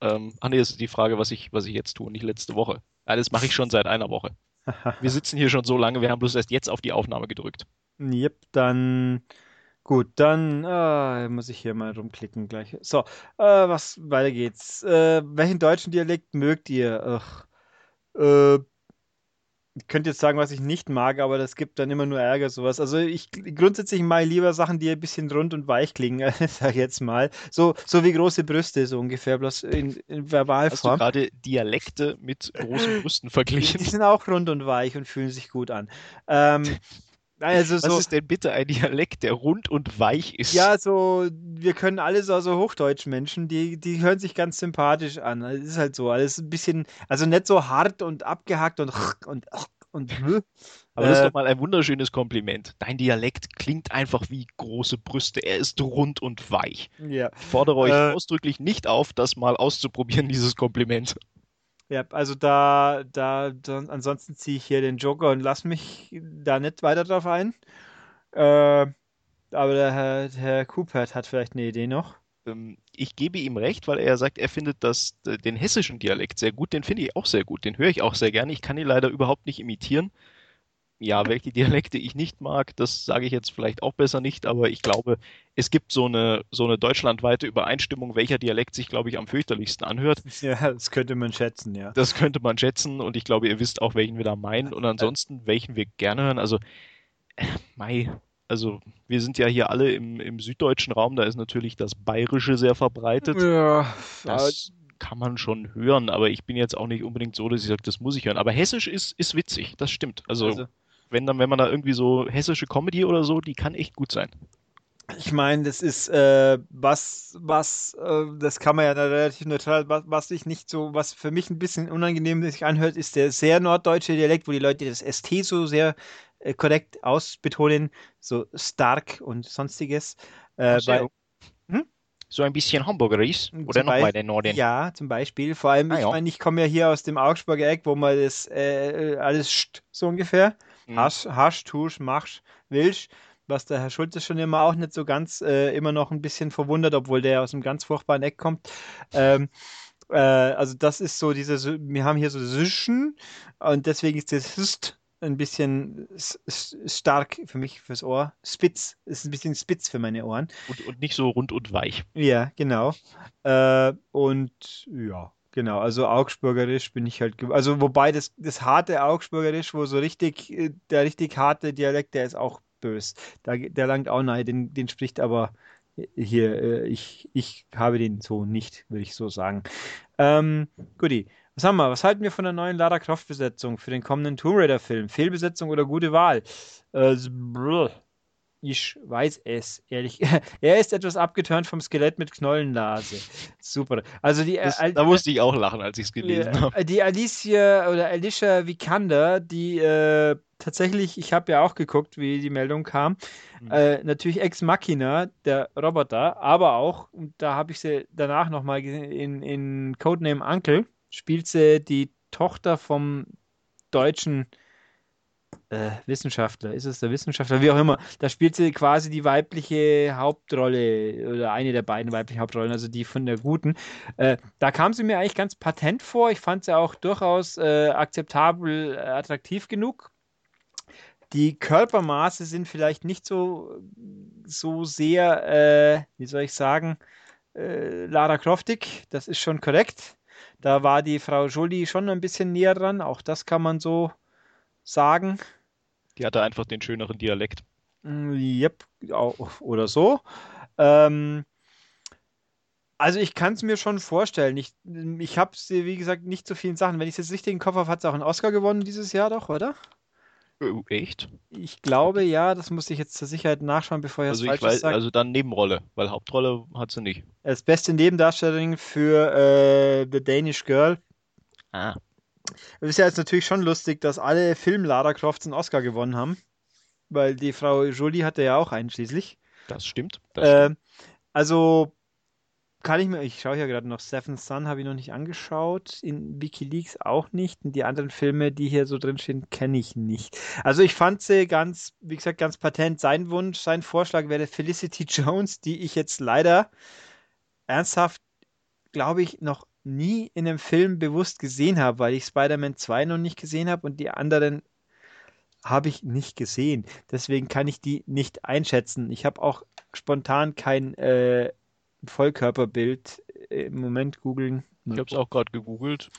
Ähm, ach nee, das ist die Frage, was ich, was ich jetzt tue, nicht letzte Woche. Ja, das mache ich schon seit einer Woche. Wir sitzen hier schon so lange, wir haben bloß erst jetzt auf die Aufnahme gedrückt. Yep, dann gut, dann äh, muss ich hier mal rumklicken gleich. So, äh, was weiter geht's. Äh, welchen deutschen Dialekt mögt ihr? Ach, äh, könnte jetzt sagen, was ich nicht mag, aber das gibt dann immer nur Ärger, sowas. Also ich grundsätzlich mag lieber Sachen, die ein bisschen rund und weich klingen, sag ich jetzt mal. So, so wie große Brüste, so ungefähr, bloß in, in Verbalform. Hast du gerade Dialekte mit großen Brüsten verglichen? Die, die, sind auch rund und weich und fühlen sich gut an. Ähm, also Was so, ist denn bitte ein Dialekt, der rund und weich ist? Ja, so, wir können alle so, so Hochdeutsch-Menschen, die, die hören sich ganz sympathisch an. Es ist halt so, alles ein bisschen, also nicht so hart und abgehackt und und und. Aber das ist äh, doch mal ein wunderschönes Kompliment. Dein Dialekt klingt einfach wie große Brüste. Er ist rund und weich. Ja. Ich fordere euch äh, ausdrücklich nicht auf, das mal auszuprobieren, dieses Kompliment. Ja, also da, da, ansonsten ziehe ich hier den Joker und lass mich da nicht weiter drauf ein. Äh, aber der Herr, Herr Kupert hat vielleicht eine Idee noch. Ähm, ich gebe ihm recht, weil er sagt, er findet das, äh, den hessischen Dialekt sehr gut. Den finde ich auch sehr gut. Den höre ich auch sehr gerne. Ich kann ihn leider überhaupt nicht imitieren ja, welche Dialekte ich nicht mag, das sage ich jetzt vielleicht auch besser nicht, aber ich glaube, es gibt so eine, so eine deutschlandweite Übereinstimmung, welcher Dialekt sich, glaube ich, am fürchterlichsten anhört. Ja, das könnte man schätzen, ja. Das könnte man schätzen und ich glaube, ihr wisst auch, welchen wir da meinen und ansonsten, welchen wir gerne hören. Also, äh, Mai, also wir sind ja hier alle im, im süddeutschen Raum, da ist natürlich das Bayerische sehr verbreitet. Ja, das kann man schon hören, aber ich bin jetzt auch nicht unbedingt so, dass ich sage, das muss ich hören. Aber Hessisch ist, ist witzig, das stimmt. Also, also wenn dann, wenn man da irgendwie so hessische Comedy oder so, die kann echt gut sein. Ich meine, das ist äh, was, was, äh, das kann man ja relativ neutral, was, was ich nicht so, was für mich ein bisschen unangenehm sich anhört, ist der sehr norddeutsche Dialekt, wo die Leute das ST so sehr äh, korrekt ausbetonen, so stark und sonstiges. Äh, bei, hm? So ein bisschen Hamburgeris oder noch mal den Norden? Ja, zum Beispiel. Vor allem, ah, ich meine, ich komme ja hier aus dem Augsburger Eck, wo man das äh, alles so ungefähr. Mhm. Hast, hast, tust, machst, willst. Was der Herr Schulze schon immer auch nicht so ganz, äh, immer noch ein bisschen verwundert, obwohl der aus einem ganz furchtbaren Eck kommt. Ähm, äh, also das ist so diese, wir haben hier so Süschen und deswegen ist das Hist ein bisschen stark für mich, fürs Ohr. Spitz, ist ein bisschen spitz für meine Ohren. Und, und nicht so rund und weich. Ja, genau. Äh, und ja, Genau, also Augsburgerisch bin ich halt, also wobei das, das harte Augsburgerisch, wo so richtig, äh, der richtig harte Dialekt, der ist auch bös. Der, der langt auch nahe, den, den spricht aber hier, äh, ich, ich habe den so nicht, würde ich so sagen. Ähm, Guti, was haben wir? Was halten wir von der neuen Lara Croft Besetzung für den kommenden Tomb Raider Film? Fehlbesetzung oder gute Wahl? Äh, ich weiß es, ehrlich. er ist etwas abgeturnt vom Skelett mit Knollennase. Super. Also die, das, äh, da musste ich auch lachen, als ich es gelesen habe. Die Alicia oder Alicia Vikander, die äh, tatsächlich, ich habe ja auch geguckt, wie die Meldung kam, mhm. äh, natürlich Ex Machina, der Roboter, aber auch, und da habe ich sie danach nochmal in, in Codename Uncle, spielt sie die Tochter vom deutschen äh, Wissenschaftler, ist es der Wissenschaftler, wie auch immer, da spielt sie quasi die weibliche Hauptrolle oder eine der beiden weiblichen Hauptrollen, also die von der guten. Äh, da kam sie mir eigentlich ganz patent vor. Ich fand sie auch durchaus äh, akzeptabel, äh, attraktiv genug. Die Körpermaße sind vielleicht nicht so, so sehr, äh, wie soll ich sagen, äh, Lara Croftig, das ist schon korrekt. Da war die Frau Jolie schon ein bisschen näher dran, auch das kann man so sagen. Die hatte einfach den schöneren Dialekt. Mm, yep, oder so. Ähm, also ich kann es mir schon vorstellen. Ich, ich habe sie, wie gesagt, nicht so vielen Sachen. Wenn ich es jetzt richtig im Kopf habe, hat sie auch einen Oscar gewonnen dieses Jahr doch, oder? Oh, echt? Ich glaube ja, das muss ich jetzt zur Sicherheit nachschauen, bevor ich also das falsch sage. Also dann Nebenrolle, weil Hauptrolle hat sie nicht. Als beste Nebendarstellerin für äh, The Danish Girl. Ah. Es ist ja jetzt natürlich schon lustig, dass alle Film-Lara Crofts einen Oscar gewonnen haben. Weil die Frau Jolie hatte ja auch einen schließlich. Das stimmt. Das äh, stimmt. Also kann ich mir, ich schaue ja gerade noch Seven Sun, habe ich noch nicht angeschaut. In Wikileaks auch nicht. Und die anderen Filme, die hier so drin stehen, kenne ich nicht. Also ich fand sie ganz, wie gesagt, ganz patent. Sein Wunsch, sein Vorschlag wäre Felicity Jones, die ich jetzt leider ernsthaft, glaube ich, noch nie in einem Film bewusst gesehen habe, weil ich Spider-Man 2 noch nicht gesehen habe und die anderen habe ich nicht gesehen. Deswegen kann ich die nicht einschätzen. Ich habe auch spontan kein äh, Vollkörperbild. Im Moment googeln. Ich habe es auch gerade gegoogelt.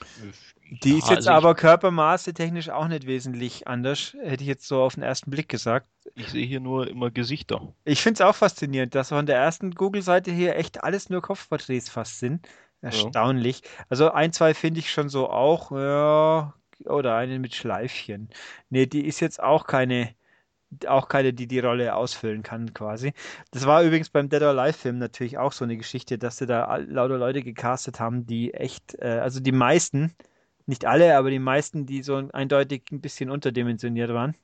Die ist jetzt also aber körpermaße technisch auch nicht wesentlich anders, hätte ich jetzt so auf den ersten Blick gesagt. Ich sehe hier nur immer Gesichter. Ich finde es auch faszinierend, dass von der ersten Google-Seite hier echt alles nur Kopfporträts fast sind. Erstaunlich. Also ein, zwei finde ich schon so auch, ja, oder eine mit Schleifchen. Nee, die ist jetzt auch keine, auch keine, die die Rolle ausfüllen kann, quasi. Das war übrigens beim Dead or Alive Film natürlich auch so eine Geschichte, dass sie da lauter Leute gecastet haben, die echt, äh, also die meisten, nicht alle, aber die meisten, die so eindeutig ein bisschen unterdimensioniert waren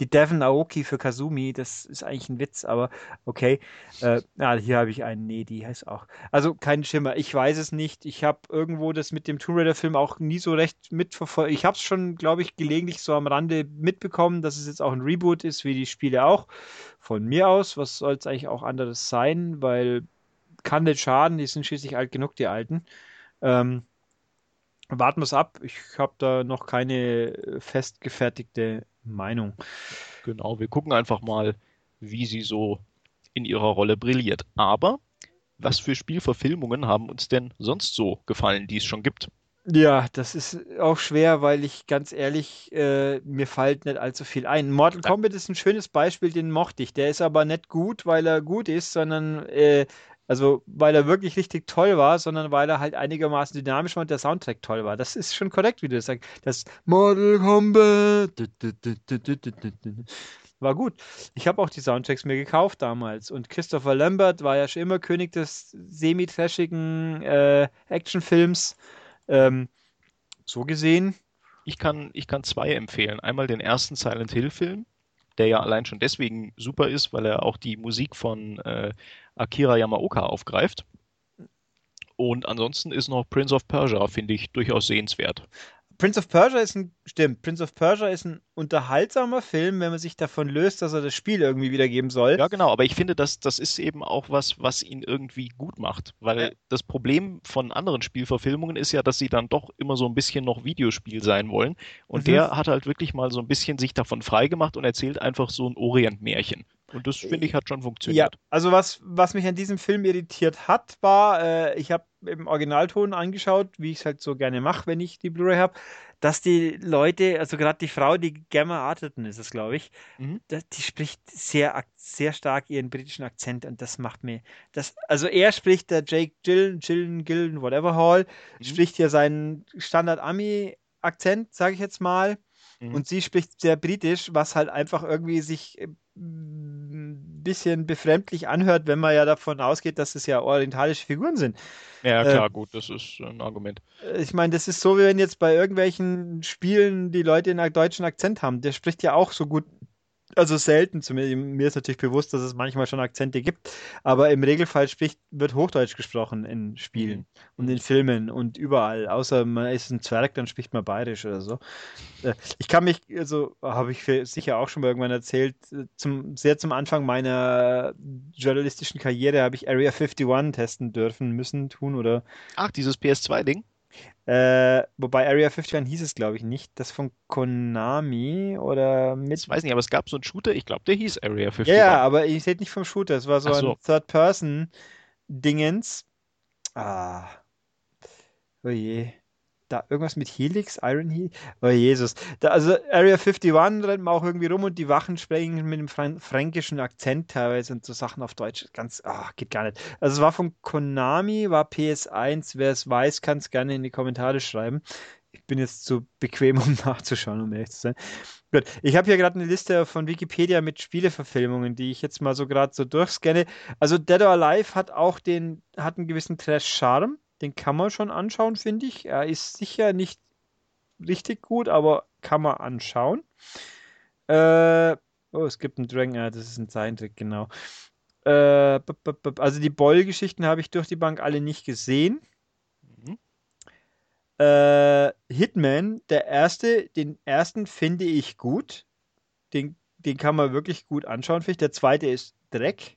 die Devon Aoki für Kazumi, das ist eigentlich ein Witz, aber okay. Äh, ah, hier habe ich einen, nee, die heißt auch. Also kein Schimmer, ich weiß es nicht. Ich habe irgendwo das mit dem Tomb Raider-Film auch nie so recht mitverfolgt. Ich habe es schon, glaube ich, gelegentlich so am Rande mitbekommen, dass es jetzt auch ein Reboot ist, wie die Spiele auch. Von mir aus, was soll es eigentlich auch anderes sein, weil kann nicht schaden, die sind schließlich alt genug, die Alten. Ähm, warten wir es ab. Ich habe da noch keine festgefertigte Meinung. Genau, wir gucken einfach mal, wie sie so in ihrer Rolle brilliert. Aber was für Spielverfilmungen haben uns denn sonst so gefallen, die es schon gibt? Ja, das ist auch schwer, weil ich ganz ehrlich, äh, mir fällt nicht allzu viel ein. Mortal Kombat ist ein schönes Beispiel, den mochte ich. Der ist aber nicht gut, weil er gut ist, sondern äh, also, weil er wirklich richtig toll war, sondern weil er halt einigermaßen dynamisch war und der Soundtrack toll war. Das ist schon korrekt, wie du das sagst. Das Mortal Kombat war gut. Ich habe auch die Soundtracks mir gekauft damals. Und Christopher Lambert war ja schon immer König des semi-trashigen äh, Actionfilms. Ähm, so gesehen. Ich kann, ich kann zwei empfehlen. Einmal den ersten Silent Hill-Film, der ja allein schon deswegen super ist, weil er auch die Musik von äh, Akira Yamaoka aufgreift. Und ansonsten ist noch Prince of Persia, finde ich, durchaus sehenswert. Prince of Persia ist ein, stimmt, Prince of Persia ist ein unterhaltsamer Film, wenn man sich davon löst, dass er das Spiel irgendwie wiedergeben soll. Ja, genau, aber ich finde, das, das ist eben auch was, was ihn irgendwie gut macht. Weil ja. das Problem von anderen Spielverfilmungen ist ja, dass sie dann doch immer so ein bisschen noch Videospiel sein wollen. Und mhm. der hat halt wirklich mal so ein bisschen sich davon freigemacht und erzählt einfach so ein Orient-Märchen. Und das finde ich hat schon funktioniert. Ja, also was, was mich an diesem Film irritiert hat, war, äh, ich habe im Originalton angeschaut, wie ich es halt so gerne mache, wenn ich die Blu-ray habe, dass die Leute, also gerade die Frau, die Gemma Arterton ist es, glaube ich, mhm. die spricht sehr, sehr stark ihren britischen Akzent und das macht mir, das, also er spricht, der Jake Gillen, Gillen, Gillen, whatever Hall, mhm. spricht ja seinen Standard-Ami-Akzent, sage ich jetzt mal. Mhm. Und sie spricht sehr britisch, was halt einfach irgendwie sich ein äh, bisschen befremdlich anhört, wenn man ja davon ausgeht, dass es ja orientalische Figuren sind. Ja, klar, äh, gut, das ist ein Argument. Äh, ich meine, das ist so, wie wenn jetzt bei irgendwelchen Spielen die Leute einen deutschen Akzent haben. Der spricht ja auch so gut also selten, zumindest mir ist natürlich bewusst, dass es manchmal schon Akzente gibt, aber im Regelfall spricht, wird Hochdeutsch gesprochen in Spielen mhm. und in Filmen und überall, außer man ist ein Zwerg, dann spricht man Bayerisch oder so. Äh, ich kann mich, also habe ich sicher auch schon mal irgendwann erzählt, zum, sehr zum Anfang meiner journalistischen Karriere habe ich Area 51 testen dürfen, müssen, tun oder. Ach, dieses PS2-Ding? Äh, wobei Area 51 hieß es, glaube ich, nicht. Das von Konami oder mit. Ich weiß nicht, aber es gab so einen Shooter, ich glaube, der hieß Area 51. Ja, aber ich sehe nicht vom Shooter. Es war so, so. ein Third-Person-Dingens. Ah. Oh je da irgendwas mit Helix, Iron Helix? Oh Jesus. Da, also Area 51 rennt man auch irgendwie rum und die Wachen sprechen mit dem fränkischen Akzent teilweise und so Sachen auf Deutsch. Ganz, oh, geht gar nicht. Also es war von Konami, war PS1. Wer es weiß, kann es gerne in die Kommentare schreiben. Ich bin jetzt zu bequem, um nachzuschauen, um ehrlich zu sein. Gut, ich habe hier gerade eine Liste von Wikipedia mit Spieleverfilmungen, die ich jetzt mal so gerade so durchscanne. Also Dead or Alive hat auch den, hat einen gewissen Trash-Charme den kann man schon anschauen, finde ich. Er ist sicher nicht richtig gut, aber kann man anschauen. Äh, oh, es gibt einen Dragon, ja, das ist ein Zeichentrick, genau. Äh, also die Boll-Geschichten habe ich durch die Bank alle nicht gesehen. Mhm. Äh, Hitman, der erste, den ersten finde ich gut. Den, den kann man wirklich gut anschauen, finde ich. Der zweite ist Dreck.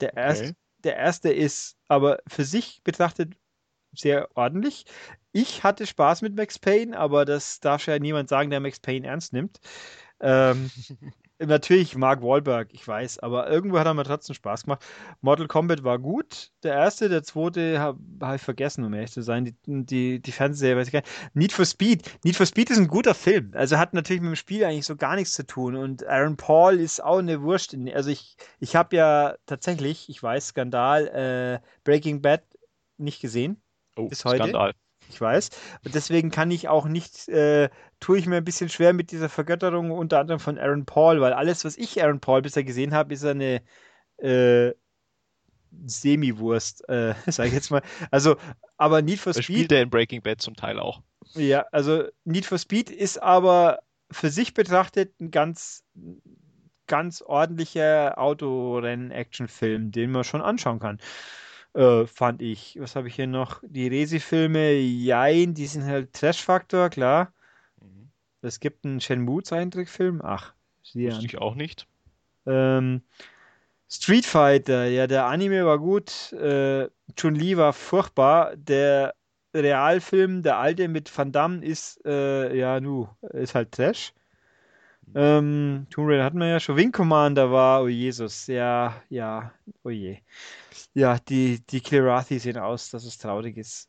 Der, okay. erst, der erste ist aber für sich betrachtet sehr ordentlich. Ich hatte Spaß mit Max Payne, aber das darf ja niemand sagen, der Max Payne ernst nimmt. Ähm, natürlich Mark Wahlberg, ich weiß, aber irgendwo hat er mir trotzdem Spaß gemacht. Mortal Kombat war gut, der erste, der zweite habe hab ich vergessen, um ehrlich zu sein. Die, die, die Fernsehserie weiß ich gar nicht. Need for Speed. Need for Speed ist ein guter Film. Also hat natürlich mit dem Spiel eigentlich so gar nichts zu tun. Und Aaron Paul ist auch eine Wurst. Also ich, ich habe ja tatsächlich, ich weiß, Skandal, äh, Breaking Bad nicht gesehen. Oh, bis heute. Skandal. Ich weiß. Und deswegen kann ich auch nicht, äh, tue ich mir ein bisschen schwer mit dieser Vergötterung unter anderem von Aaron Paul, weil alles, was ich Aaron Paul bisher gesehen habe, ist eine äh, Semi-Wurst, äh, sag ich jetzt mal. Also, aber Need for Speed. Spielt er in Breaking Bad zum Teil auch. Ja, also Need for Speed ist aber für sich betrachtet ein ganz, ganz ordentlicher Autorennen-Action-Film, den man schon anschauen kann äh, fand ich. Was habe ich hier noch? Die Resi-Filme, jein, die sind halt Trash-Faktor, klar. Mhm. Es gibt einen Shenmue-Zeichentrickfilm. Ach, Wusste ich auch nicht. Ähm, Street Fighter, ja, der Anime war gut. Äh, Chun-Li war furchtbar. Der Realfilm, der alte mit Van Damme, ist, äh, ja, nu, ist halt Trash. Ähm, Tomb Raider hatten wir ja schon. Wing Commander war, oh Jesus, ja, ja, oh je. Ja, die, die Kilrathi sehen aus, dass es traurig ist.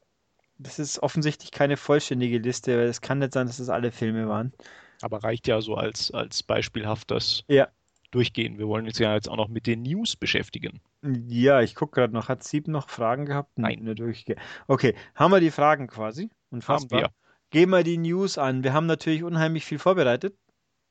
Das ist offensichtlich keine vollständige Liste, weil es kann nicht sein, dass das alle Filme waren. Aber reicht ja so als, als beispielhaft das ja. Durchgehen. Wir wollen uns ja jetzt auch noch mit den News beschäftigen. Ja, ich gucke gerade noch. Hat Sieb noch Fragen gehabt? Nein. Nur durchge okay, haben wir die Fragen quasi? Unfassbar. Haben wir. Gehen wir die News an. Wir haben natürlich unheimlich viel vorbereitet.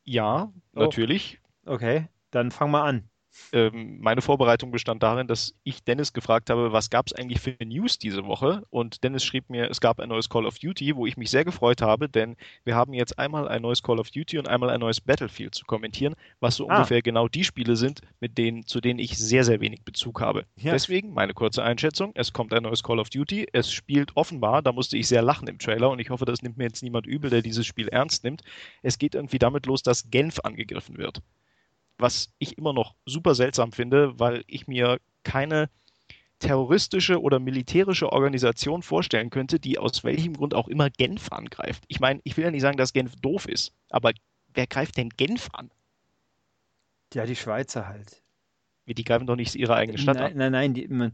Ja, oh. natürlich. Okay, dann fangen wir an ähm, meine Vorbereitung bestand darin, dass ich Dennis gefragt habe, was gab es eigentlich für News diese Woche? Und Dennis schrieb mir, es gab ein neues Call of Duty, wo ich mich sehr gefreut habe, denn wir haben jetzt einmal ein neues Call of Duty und einmal ein neues Battlefield zu kommentieren, was so ah. ungefähr genau die Spiele sind, mit denen, zu denen ich sehr, sehr wenig Bezug habe. Ja. Deswegen meine kurze Einschätzung, es kommt ein neues Call of Duty, es spielt offenbar, da musste ich sehr lachen im Trailer und ich hoffe, das nimmt mir jetzt niemand übel, der dieses Spiel ernst nimmt. Es geht irgendwie damit los, dass Genf angegriffen wird was ich immer noch super seltsam finde, weil ich mir keine terroristische oder militärische Organisation vorstellen könnte, die aus welchem Grund auch immer Genf angreift. Ich meine, ich will ja nicht sagen, dass Genf doof ist, aber wer greift denn Genf an? Ja, die Schweizer halt. Die greifen doch nicht ihre eigene Stadt nein, an. Nein, nein, die, man,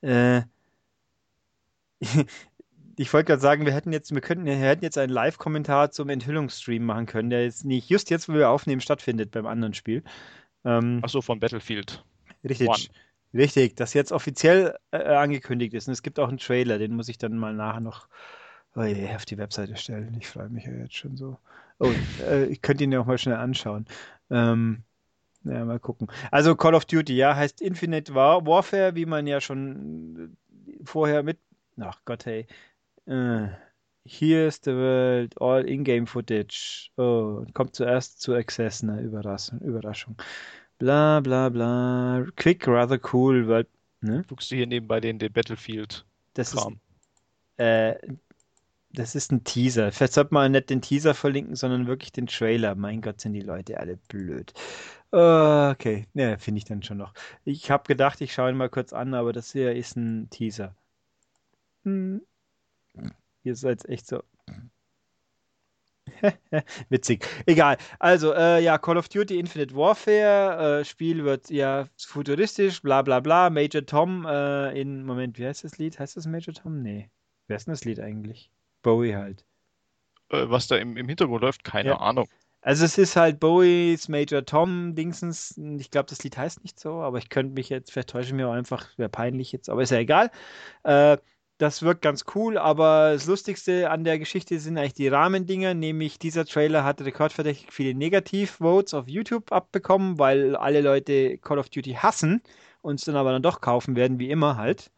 äh, ich wollte gerade sagen, wir hätten jetzt, wir könnten, wir hätten jetzt einen Live-Kommentar zum Enthüllungsstream machen können, der jetzt nicht just jetzt, wo wir aufnehmen, stattfindet beim anderen Spiel. Ähm, Achso, von Battlefield. Richtig. One. Richtig, das jetzt offiziell äh, angekündigt ist. Und es gibt auch einen Trailer, den muss ich dann mal nachher noch oh je, auf die Webseite stellen. Ich freue mich ja jetzt schon so. Oh, äh, ich könnte ihn ja auch mal schnell anschauen. Ähm, ja, mal gucken. Also Call of Duty, ja, heißt Infinite War Warfare, wie man ja schon vorher mit. Ach Gott, hey. Uh, here's the world, all in-game footage. Oh, kommt zuerst zu Access, ne? Überraschung. Überraschung. Bla bla bla. Quick, rather cool, weil. Ne? Guckst du hier nebenbei den, den Battlefield? Das ist, äh, das ist ein Teaser. Vielleicht sollte man nicht den Teaser verlinken, sondern wirklich den Trailer. Mein Gott, sind die Leute alle blöd. Okay, ne, finde ich dann schon noch. Ich habe gedacht, ich schaue ihn mal kurz an, aber das hier ist ein Teaser. Hm. Ihr seid echt so. Witzig. Egal. Also, äh, ja, Call of Duty Infinite Warfare. Äh, Spiel wird ja futuristisch, bla bla bla. Major Tom äh, in. Moment, wie heißt das Lied? Heißt das Major Tom? Nee. Wer ist denn das Lied eigentlich? Bowie halt. Äh, was da im, im Hintergrund läuft, keine ja. Ahnung. Also es ist halt Bowies Major Tom Dingsens. Ich glaube, das Lied heißt nicht so, aber ich könnte mich jetzt, vielleicht täusche ich mir auch einfach, wäre peinlich jetzt, aber ist ja egal. Äh, das wirkt ganz cool, aber das Lustigste an der Geschichte sind eigentlich die Rahmendinger, nämlich dieser Trailer hat rekordverdächtig viele Negativ-Votes auf YouTube abbekommen, weil alle Leute Call of Duty hassen und es dann aber dann doch kaufen werden, wie immer halt.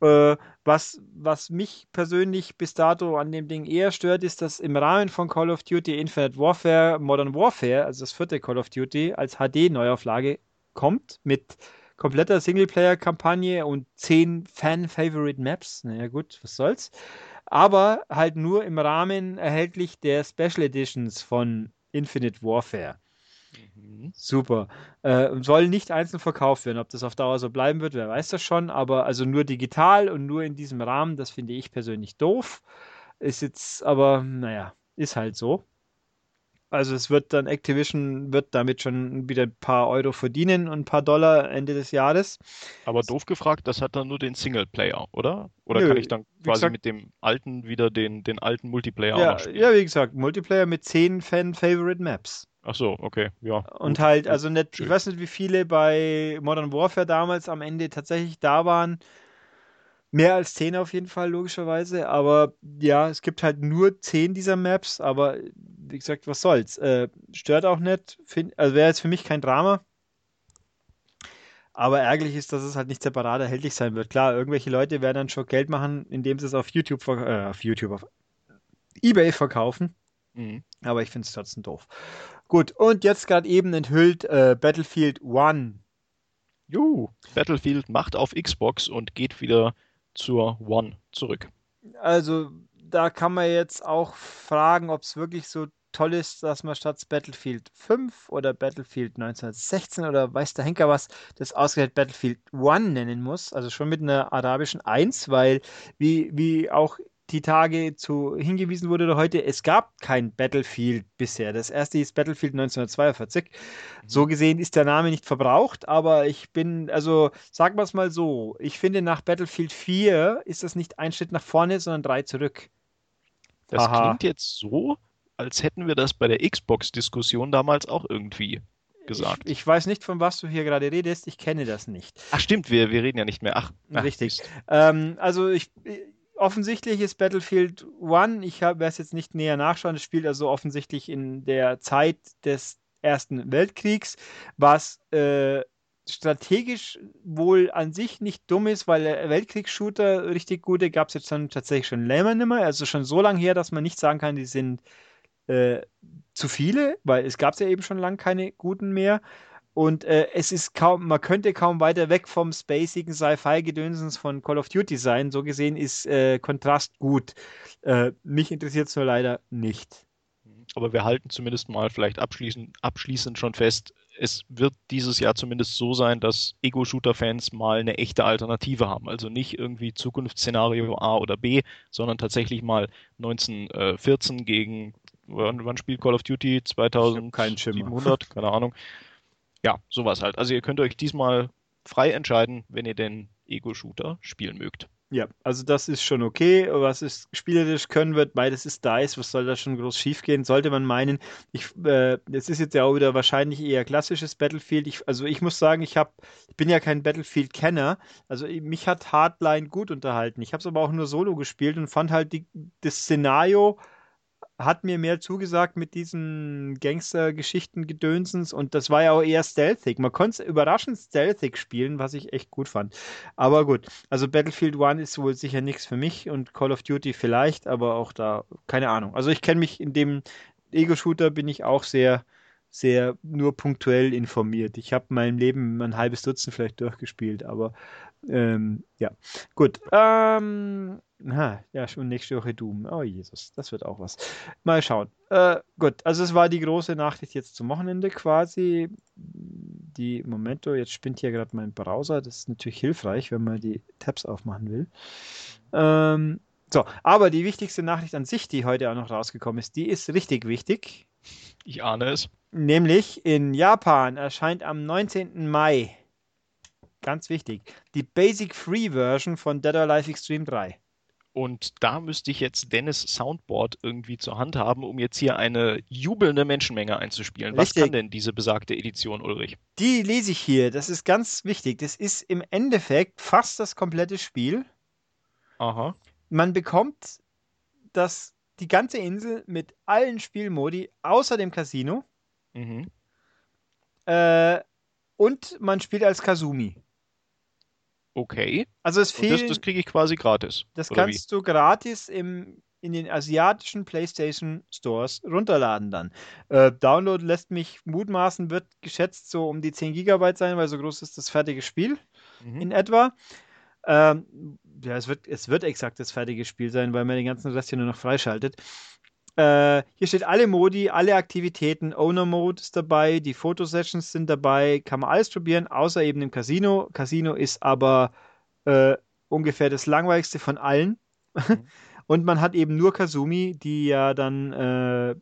Äh, was, was mich persönlich bis dato an dem Ding eher stört, ist, dass im Rahmen von Call of Duty Infinite Warfare Modern Warfare, also das vierte Call of Duty, als HD-Neuauflage kommt mit kompletter Singleplayer-Kampagne und zehn Fan-Favorite-Maps. Naja, gut, was soll's. Aber halt nur im Rahmen erhältlich der Special Editions von Infinite Warfare. Mhm. Super. Äh, soll nicht einzeln verkauft werden. Ob das auf Dauer so bleiben wird, wer weiß das schon. Aber also nur digital und nur in diesem Rahmen, das finde ich persönlich doof. Ist jetzt aber, naja, ist halt so. Also es wird dann, Activision wird damit schon wieder ein paar Euro verdienen und ein paar Dollar Ende des Jahres. Aber doof gefragt, das hat dann nur den Singleplayer, oder? Oder Nö, kann ich dann quasi gesagt, mit dem alten wieder den, den alten Multiplayer ja, spielen? Ja, wie gesagt, Multiplayer mit 10 Fan-Favorite Maps. Ach so, okay, ja. Und gut, halt, also nicht, ich weiß nicht, wie viele bei Modern Warfare damals am Ende tatsächlich da waren. Mehr als 10 auf jeden Fall, logischerweise. Aber ja, es gibt halt nur 10 dieser Maps. Aber wie gesagt, was soll's. Äh, stört auch nicht. Find, also wäre jetzt für mich kein Drama. Aber ärgerlich ist, dass es halt nicht separat erhältlich sein wird. Klar, irgendwelche Leute werden dann schon Geld machen, indem sie es auf YouTube, äh, auf YouTube, auf Ebay verkaufen. Mhm. Aber ich finde es trotzdem doof. Gut, und jetzt gerade eben enthüllt äh, Battlefield One. Juhu, Battlefield macht auf Xbox und geht wieder zur One zurück. Also, da kann man jetzt auch fragen, ob es wirklich so toll ist, dass man statt Battlefield 5 oder Battlefield 1916 oder weiß der Henker was, das ausgerechnet Battlefield 1 nennen muss, also schon mit einer arabischen 1, weil wie, wie auch die Tage zu hingewiesen wurde heute, es gab kein Battlefield bisher. Das erste ist Battlefield 1942. Mhm. So gesehen ist der Name nicht verbraucht, aber ich bin, also sagen wir es mal so, ich finde nach Battlefield 4 ist das nicht ein Schritt nach vorne, sondern drei zurück. Das Aha. klingt jetzt so, als hätten wir das bei der Xbox-Diskussion damals auch irgendwie gesagt. Ich, ich, weiß nicht, von was du hier gerade redest. Ich kenne das nicht. Ach stimmt, wir, wir reden ja nicht mehr. Ach, ach richtig. Ähm, also ich, offensichtlich ist Battlefield One, ich werde es jetzt nicht näher nachschauen, das spielt also offensichtlich in der Zeit des Ersten Weltkriegs, was äh, strategisch wohl an sich nicht dumm ist, weil Weltkriegsshooter richtig gute gab es jetzt dann tatsächlich schon länger nicht mehr, also schon so lange her, dass man nicht sagen kann, die sind äh, zu viele, weil es gab ja eben schon lange keine guten mehr. Und äh, es ist kaum, man könnte kaum weiter weg vom spacigen Sci-Fi-Gedönsens von Call of Duty sein. So gesehen ist äh, Kontrast gut. Äh, mich interessiert es nur leider nicht. Aber wir halten zumindest mal vielleicht abschließend, abschließend schon fest, es wird dieses Jahr zumindest so sein, dass Ego-Shooter-Fans mal eine echte Alternative haben. Also nicht irgendwie Zukunftsszenario A oder B, sondern tatsächlich mal 1914 gegen, wann, wann spielt Call of Duty? 2700? Keine Ahnung ja, sowas halt. Also ihr könnt euch diesmal frei entscheiden, wenn ihr den Ego-Shooter spielen mögt. Ja, also das ist schon okay. Was es spielerisch können wird, beides ist DICE, was soll da schon groß schief gehen? Sollte man meinen. Ich, äh, es ist jetzt ja auch wieder wahrscheinlich eher klassisches Battlefield. Ich, also ich muss sagen, ich habe, ich bin ja kein Battlefield-Kenner. Also mich hat Hardline gut unterhalten. Ich habe es aber auch nur solo gespielt und fand halt die, das Szenario hat mir mehr zugesagt mit diesen Gangster-Geschichten Gedönsens und das war ja auch eher stealthig. Man konnte es überraschend stealthig spielen, was ich echt gut fand. Aber gut, also Battlefield 1 ist wohl sicher nichts für mich und Call of Duty vielleicht, aber auch da, keine Ahnung. Also ich kenne mich in dem Ego-Shooter bin ich auch sehr, sehr nur punktuell informiert. Ich habe mein Leben ein halbes Dutzend vielleicht durchgespielt, aber ähm, ja, gut. Ähm, na, ja, schon nächste Woche Doom. Oh Jesus, das wird auch was. Mal schauen. Äh, gut, also es war die große Nachricht jetzt zum Wochenende quasi. Die Momento, jetzt spinnt hier gerade mein Browser. Das ist natürlich hilfreich, wenn man die Tabs aufmachen will. Ähm, so, aber die wichtigste Nachricht an sich, die heute auch noch rausgekommen ist, die ist richtig wichtig. Ich ahne es. Nämlich in Japan erscheint am 19. Mai ganz wichtig, die Basic Free Version von Dead or Alive Extreme 3. Und da müsste ich jetzt Dennis Soundboard irgendwie zur Hand haben, um jetzt hier eine jubelnde Menschenmenge einzuspielen. Was kann denn diese besagte Edition, Ulrich? Die lese ich hier. Das ist ganz wichtig. Das ist im Endeffekt fast das komplette Spiel. Aha. Man bekommt das, die ganze Insel mit allen Spielmodi außer dem Casino. Mhm. Äh, und man spielt als Kazumi. Okay. Also es fehlt. Das, das kriege ich quasi gratis. Das kannst wie? du gratis im, in den asiatischen PlayStation Stores runterladen dann. Äh, Download lässt mich mutmaßen, wird geschätzt so um die 10 GB sein, weil so groß ist das fertige Spiel mhm. in etwa. Ähm, ja, es wird, es wird exakt das fertige Spiel sein, weil man den ganzen Rest hier nur noch freischaltet. Äh, hier steht alle Modi, alle Aktivitäten. Owner Mode ist dabei, die Fotosessions sind dabei, kann man alles probieren, außer eben im Casino. Casino ist aber äh, ungefähr das langweiligste von allen. Mhm. Und man hat eben nur Kazumi, die ja dann äh,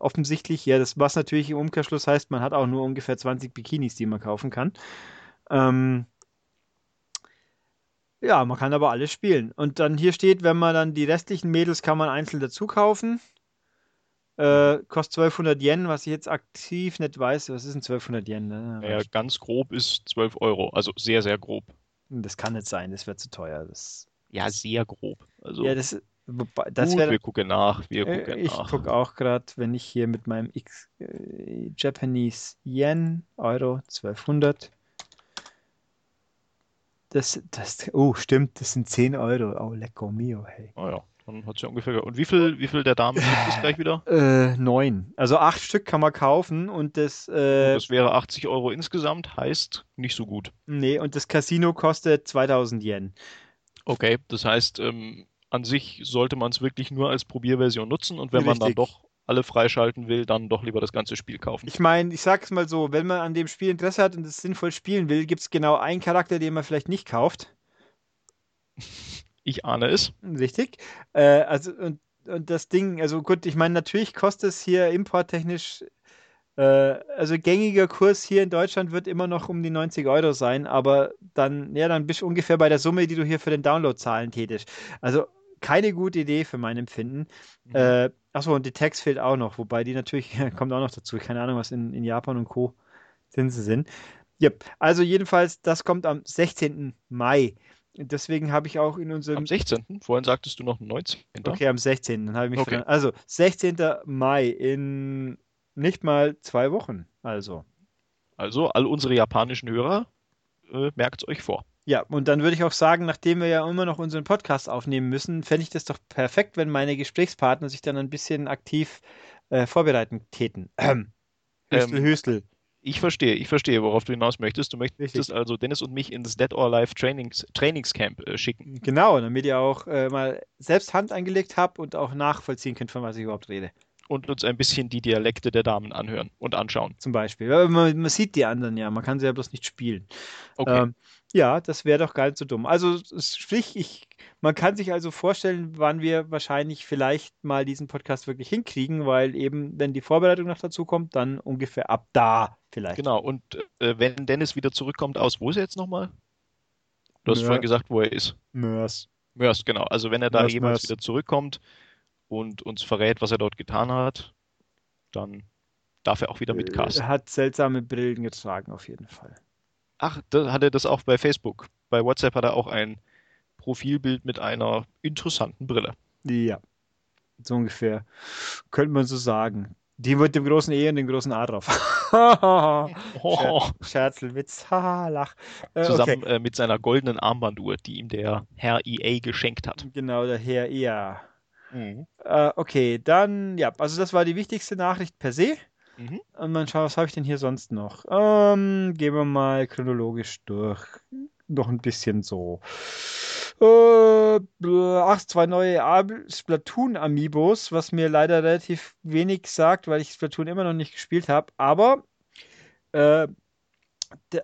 offensichtlich, ja, das was natürlich im Umkehrschluss heißt, man hat auch nur ungefähr 20 Bikinis, die man kaufen kann. Ähm, ja, man kann aber alles spielen. Und dann hier steht, wenn man dann die restlichen Mädels kann man einzeln dazu kaufen. Äh, kostet 1200 Yen, was ich jetzt aktiv nicht weiß. Was ist denn 1200 Yen? Ne? Ja, ganz grob ist 12 Euro. Also sehr, sehr grob. Das kann nicht sein, das wäre zu teuer. Das, ja, sehr grob. Also, ja, das, das Gut, wir gucken nach. Wir äh, gucken ich gucke auch gerade, wenn ich hier mit meinem X, äh, Japanese Yen, Euro 1200. Das, das, oh, stimmt, das sind 10 Euro. Oh, lecco mio, hey. Ah ja, dann hat sie ja ungefähr. Und wie viel, wie viel der Damen gibt es gleich wieder? Äh, neun. Also acht Stück kann man kaufen und das. Äh, das wäre 80 Euro insgesamt, heißt nicht so gut. Nee, und das Casino kostet 2000 Yen. Okay, das heißt, ähm, an sich sollte man es wirklich nur als Probierversion nutzen und wenn Richtig. man dann doch alle freischalten will, dann doch lieber das ganze Spiel kaufen. Ich meine, ich sag's mal so, wenn man an dem Spiel Interesse hat und es sinnvoll spielen will, gibt es genau einen Charakter, den man vielleicht nicht kauft. Ich ahne es. Richtig. Äh, also, und, und das Ding, also gut, ich meine, natürlich kostet es hier importtechnisch, äh, also gängiger Kurs hier in Deutschland wird immer noch um die 90 Euro sein, aber dann, ja, dann bist du ungefähr bei der Summe, die du hier für den Download zahlen tätest. Also keine gute Idee für mein Empfinden. Mhm. Äh, achso, und die Text fehlt auch noch, wobei die natürlich, kommt auch noch dazu. Keine Ahnung, was in, in Japan und Co. Zinsen sind. Yep. Also jedenfalls, das kommt am 16. Mai. Deswegen habe ich auch in unserem. Am 16. Vorhin sagtest du noch 19. Okay, am 16. Dann habe ich mich Okay. verstanden. Also 16. Mai in nicht mal zwei Wochen. Also. Also, all unsere japanischen Hörer, äh, merkt es euch vor. Ja, und dann würde ich auch sagen, nachdem wir ja immer noch unseren Podcast aufnehmen müssen, fände ich das doch perfekt, wenn meine Gesprächspartner sich dann ein bisschen aktiv äh, vorbereiten täten. Ähm, Hüstel, Ähm, Hüstel. Ich verstehe, ich verstehe, worauf du hinaus möchtest. Du möchtest Richtig. also Dennis und mich ins Dead or Alive Trainings, Trainingscamp äh, schicken. Genau, damit ihr auch äh, mal selbst Hand angelegt habt und auch nachvollziehen könnt, von was ich überhaupt rede. Und uns ein bisschen die Dialekte der Damen anhören und anschauen. Zum Beispiel. Man, man sieht die anderen ja, man kann sie ja bloß nicht spielen. Okay. Ähm, ja, das wäre doch gar nicht so dumm. Also es- sprich, ich, man kann sich also vorstellen, wann wir wahrscheinlich vielleicht mal diesen Podcast wirklich hinkriegen, weil eben, wenn die Vorbereitung noch dazu kommt, dann ungefähr ab da vielleicht. Genau, und äh, wenn Dennis wieder zurückkommt aus, wo ist er jetzt nochmal? Du hast Ja. vorhin gesagt, wo er ist. Mörs. Mörs, genau. Also wenn er da Mörs, jemals Mörs. wieder zurückkommt und uns verrät, was er dort getan hat, dann darf er auch wieder mit casten. Er hat seltsame Brillen getragen, auf jeden Fall. Ach, da hat er das auch bei Facebook. Bei WhatsApp hat er auch ein Profilbild mit einer interessanten Brille. Ja, so ungefähr. Könnte man so sagen. Die mit dem großen E und dem großen A drauf. Oh, Scherzelwitz. Haha, lach. Äh, zusammen okay. äh, mit seiner goldenen Armbanduhr, die ihm der Herr EA geschenkt hat. Genau, der Herr, ja. Äh, okay, dann, ja, also das war die wichtigste Nachricht per se. Mhm. Und dann schauen, was habe ich denn hier sonst noch? Ähm, gehen wir mal chronologisch durch. Noch ein bisschen so. Äh, ach, zwei neue Splatoon-Amiibos, was mir leider relativ wenig sagt, weil ich Splatoon immer noch nicht gespielt habe. Aber, äh,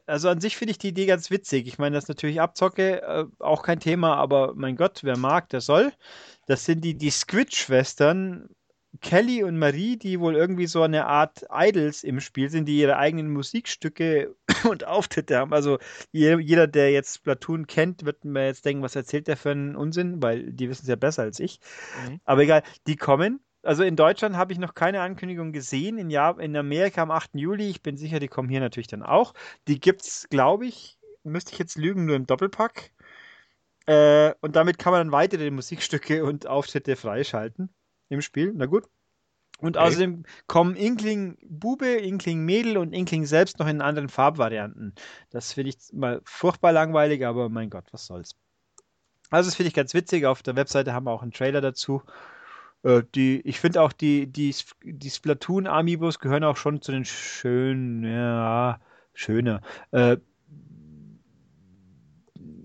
also an sich finde ich die Idee ganz witzig. Ich meine, das ist natürlich Abzocke, äh, auch kein Thema, aber mein Gott, wer mag, der soll. Das sind die, die Squid-Schwestern, Kelly und Marie, die wohl irgendwie so eine Art Idols im Spiel sind, die ihre eigenen Musikstücke und Auftritte haben. Also je- jeder, der jetzt Splatoon kennt, wird mir jetzt denken, was erzählt der für einen Unsinn, weil die wissen es ja besser als ich. Mhm. Aber egal, die kommen. Also in Deutschland habe ich noch keine Ankündigung gesehen. In, Japan, in Amerika am 8. Juli. Ich bin sicher, die kommen hier natürlich dann auch. Die gibt's, glaube ich, müsste ich jetzt lügen, nur im Doppelpack. Äh, und damit kann man dann weitere Musikstücke und Auftritte freischalten im Spiel. Na gut. Und Okay. außerdem kommen Inkling Bube, Inkling Mädel und Inkling selbst noch in anderen Farbvarianten. Das finde ich mal furchtbar langweilig, aber mein Gott, was soll's. Also das finde ich ganz witzig. Auf der Webseite haben wir auch einen Trailer dazu. Äh, die, ich finde auch die, die, die Splatoon Amiibos gehören auch schon zu den schönen, ja, schöner. Äh,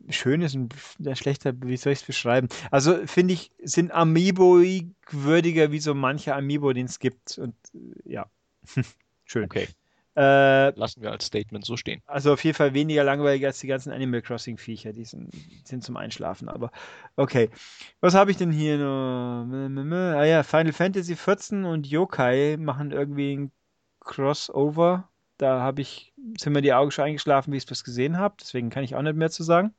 schön ist ein, ein schlechter, wie soll ich es beschreiben? Also finde ich, sind Amiibo würdiger wie so mancher Amiibo, den es gibt. Und äh, ja, schön. Okay. Äh, Lassen wir als Statement so stehen. Also auf jeden Fall weniger langweilig als die ganzen Animal Crossing Viecher, die sind, sind zum Einschlafen, aber okay. Was habe ich denn hier noch? Ah ja, Final Fantasy 14 und Yokai machen irgendwie ein Crossover. Da habe ich, sind mir die Augen schon eingeschlafen, wie ich es gesehen habe, deswegen kann ich auch nicht mehr zu sagen.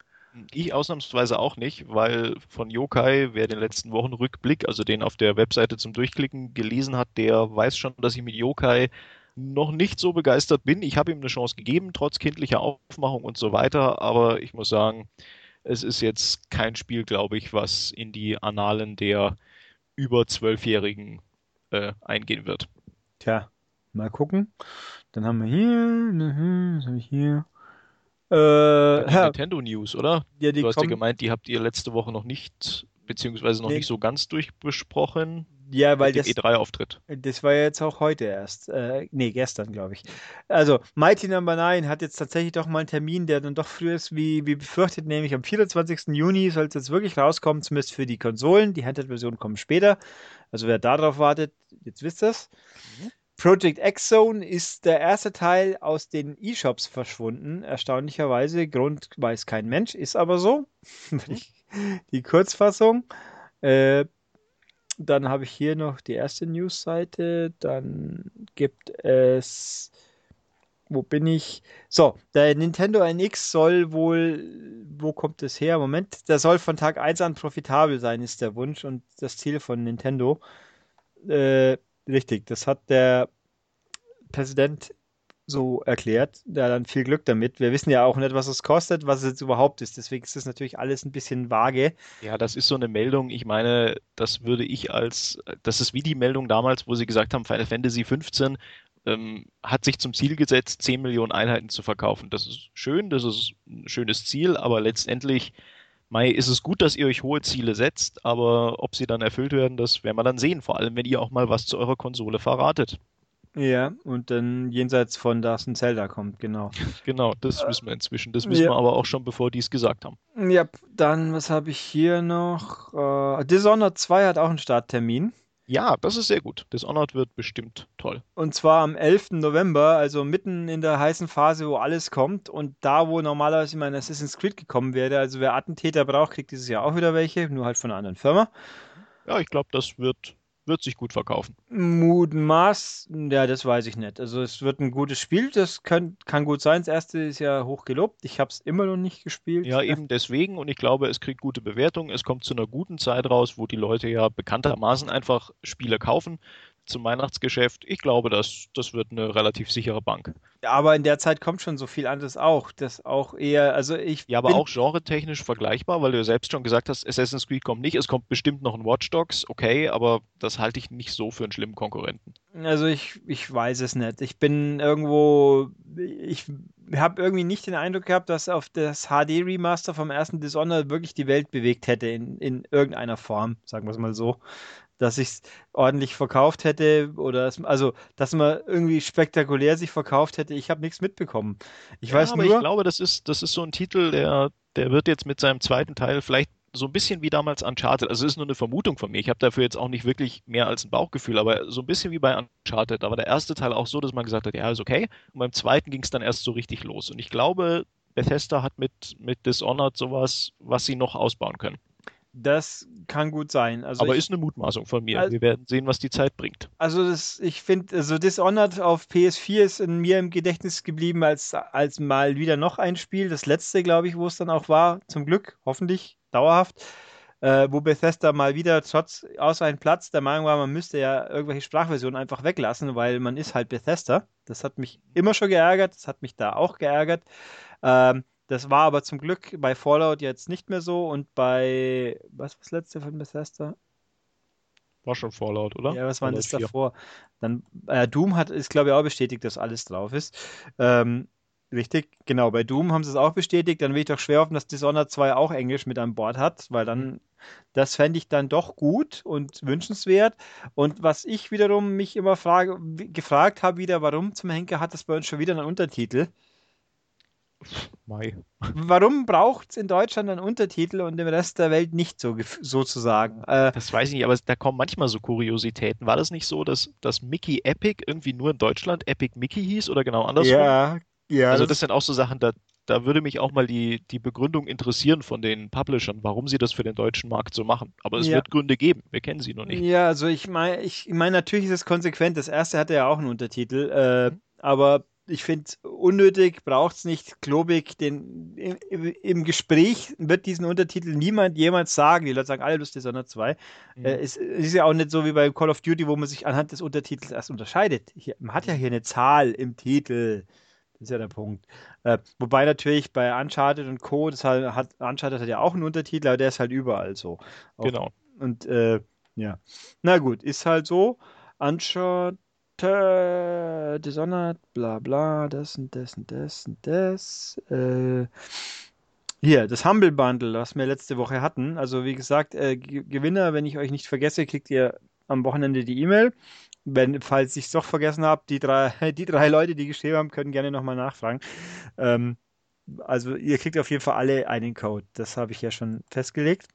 Ich ausnahmsweise auch nicht, weil von Yokai, wer den letzten Wochen Rückblick, also den auf der Webseite zum Durchklicken gelesen hat, der weiß schon, dass ich mit Yokai noch nicht so begeistert bin. Ich habe ihm eine Chance gegeben, trotz kindlicher Aufmachung und so weiter, aber ich muss sagen, es ist jetzt kein Spiel, glaube ich, was in die Annalen der über Zwölfjährigen äh, eingehen wird. Tja, mal gucken. Dann haben wir hier, was habe ich hier? Äh, ja, Nintendo News, oder? Ja, du hast ja gemeint, die habt ihr letzte Woche noch nicht, beziehungsweise noch nee. nicht so ganz durchbesprochen. Ja, weil das E3-Auftritt. Das war ja jetzt auch heute erst. Äh, nee, gestern, glaube ich. Also, Mighty Number no. 9 hat jetzt tatsächlich doch mal einen Termin, der dann doch früher ist, wie, wie befürchtet, nämlich am 24. Juni soll es jetzt wirklich rauskommen, zumindest für die Konsolen. Die Handheld-Versionen kommen später. Also, wer darauf wartet, jetzt wisst ihr es. Mhm. Project X Zone ist der erste Teil aus den E-Shops verschwunden. Erstaunlicherweise. Grund weiß kein Mensch, ist aber so. Mhm. die Kurzfassung. Äh, dann habe ich hier noch die erste News-Seite. Dann gibt es. Wo bin ich? So, der Nintendo NX soll wohl. Wo kommt es her? Moment. Der soll von Tag 1 an profitabel sein, ist der Wunsch und das Ziel von Nintendo. Äh, richtig, das hat der Präsident so erklärt. Da dann viel Glück damit. Wir wissen ja auch nicht, was es kostet, was es jetzt überhaupt ist. Deswegen ist das natürlich alles ein bisschen vage. Ja, das ist so eine Meldung. Ich meine, das würde ich als, das ist wie die Meldung damals, wo sie gesagt haben, Final Fantasy 15 ähm, hat sich zum Ziel gesetzt, 10 Millionen Einheiten zu verkaufen. Das ist schön, das ist ein schönes Ziel, aber letztendlich Mai, ist es gut, dass ihr euch hohe Ziele setzt, aber ob sie dann erfüllt werden, das werden wir dann sehen. Vor allem, wenn ihr auch mal was zu eurer Konsole verratet. Ja, und dann jenseits von ein Zelda kommt, genau. Genau, das wissen wir inzwischen. Das wissen ja. wir aber auch schon, bevor die es gesagt haben. Ja, dann, was habe ich hier noch? Uh, Dishonored 2 hat auch einen Starttermin. Ja, das ist sehr gut. Dishonored wird bestimmt toll. Und zwar am 11. November, also mitten in der heißen Phase, wo alles kommt und da, wo normalerweise mein Assassin's Creed gekommen wäre. Also wer Attentäter braucht, kriegt dieses Jahr auch wieder welche, nur halt von einer anderen Firma. Ja, ich glaube, das wird wird sich gut verkaufen. Mutmaß, ja, das weiß ich nicht. Also es wird ein gutes Spiel, das kann, kann gut sein. Das erste ist ja hoch gelobt. Ich habe es immer noch nicht gespielt. Ja, eben deswegen und ich glaube, es kriegt gute Bewertungen. Es kommt zu einer guten Zeit raus, wo die Leute ja bekanntermaßen einfach Spiele kaufen zum Weihnachtsgeschäft. Ich glaube, das, das wird eine relativ sichere Bank. Aber in der Zeit kommt schon so viel anderes auch. Das auch eher, also ich. Ja, aber auch genre-technisch vergleichbar, weil du ja selbst schon gesagt hast, Assassin's Creed kommt nicht. Es kommt bestimmt noch ein Watch Dogs, okay, aber das halte ich nicht so für einen schlimmen Konkurrenten. Also ich, ich weiß es nicht. Ich bin irgendwo. Ich habe irgendwie nicht den Eindruck gehabt, dass auf das HD-Remaster vom ersten Dishonored wirklich die Welt bewegt hätte in, in irgendeiner Form, sagen wir es mal so dass ich es ordentlich verkauft hätte oder es, also dass man irgendwie spektakulär sich verkauft hätte. Ich habe nichts mitbekommen. Ich ja, weiß aber nur, ich glaube, das ist das ist so ein Titel, der der wird jetzt mit seinem zweiten Teil vielleicht so ein bisschen wie damals Uncharted. Also es ist nur eine Vermutung von mir. Ich habe dafür jetzt auch nicht wirklich mehr als ein Bauchgefühl, aber so ein bisschen wie bei Uncharted. Da war der erste Teil auch so, dass man gesagt hat, ja, ist okay. Und beim zweiten ging es dann erst so richtig los. Und ich glaube, Bethesda hat mit, mit Dishonored sowas, was sie noch ausbauen können. Das kann gut sein. Also Aber ich, ist eine Mutmaßung von mir. Also, Wir werden sehen, was die Zeit bringt. Also das, ich finde, also Dishonored auf PS4 ist in mir im Gedächtnis geblieben als, als mal wieder noch ein Spiel. Das letzte, glaube ich, wo es dann auch war. Zum Glück, hoffentlich, dauerhaft. Äh, wo Bethesda mal wieder trotz außer einem Platz der Meinung war, man müsste ja irgendwelche Sprachversionen einfach weglassen, weil man ist halt Bethesda. Das hat mich immer schon geärgert, das hat mich da auch geärgert. Ähm, das war aber zum Glück bei Fallout jetzt nicht mehr so und bei, was war das letzte von Bethesda? War schon Fallout, oder? Ja, was war das davor? Dann, äh, Doom hat, ist glaube ich auch bestätigt, dass alles drauf ist. Ähm, richtig, genau, bei Doom haben sie es auch bestätigt. Dann will ich doch schwer hoffen, dass Dishonored 2 auch Englisch mit an Bord hat, weil dann, das fände ich dann doch gut und wünschenswert. Und was ich wiederum mich immer frage, gefragt habe wieder, warum zum Henker hat das bei uns schon wieder einen Untertitel? Mai. Warum braucht es in Deutschland einen Untertitel und im Rest der Welt nicht so sozusagen? Äh, das weiß ich nicht, aber da kommen manchmal so Kuriositäten. War das nicht so, dass, dass Mickey Epic irgendwie nur in Deutschland Epic Mickey hieß oder genau andersrum? Ja, ja. Also das, das sind auch so Sachen, da, da würde mich auch mal die, die Begründung interessieren von den Publishern, warum sie das für den deutschen Markt so machen. Aber es ja. wird Gründe geben, wir kennen sie noch nicht. Ja, also ich meine, ich meine, natürlich ist es konsequent. Das erste hatte ja auch einen Untertitel, äh, aber ich finde, unnötig, braucht es nicht. Klobig, den, im, im, Gespräch wird diesen Untertitel niemand jemals sagen. Die Leute sagen alle Lust Dishonored 2. Mhm. Äh, es, es, ist ja auch nicht so wie bei Call of Duty, wo man sich anhand des Untertitels erst unterscheidet. Hier, man hat ja hier eine Zahl im Titel. Das ist ja der Punkt. Äh, wobei natürlich bei Uncharted und Co., das hat, hat, Uncharted hat ja auch einen Untertitel, aber der ist halt überall so. Auch, genau. Und äh, ja. Na gut, ist halt so. Uncharted Dishonored, bla bla, das und das und das und das. Äh, hier, das Humble Bundle, was wir letzte Woche hatten. Also wie gesagt, äh, Gewinner, wenn ich euch nicht vergesse, kriegt ihr am Wochenende die E-Mail. Wenn, falls ich es doch vergessen habe, die drei, die drei Leute, die geschrieben haben, können gerne nochmal nachfragen. Ähm, also ihr kriegt auf jeden Fall alle einen Code. Das habe ich ja schon festgelegt.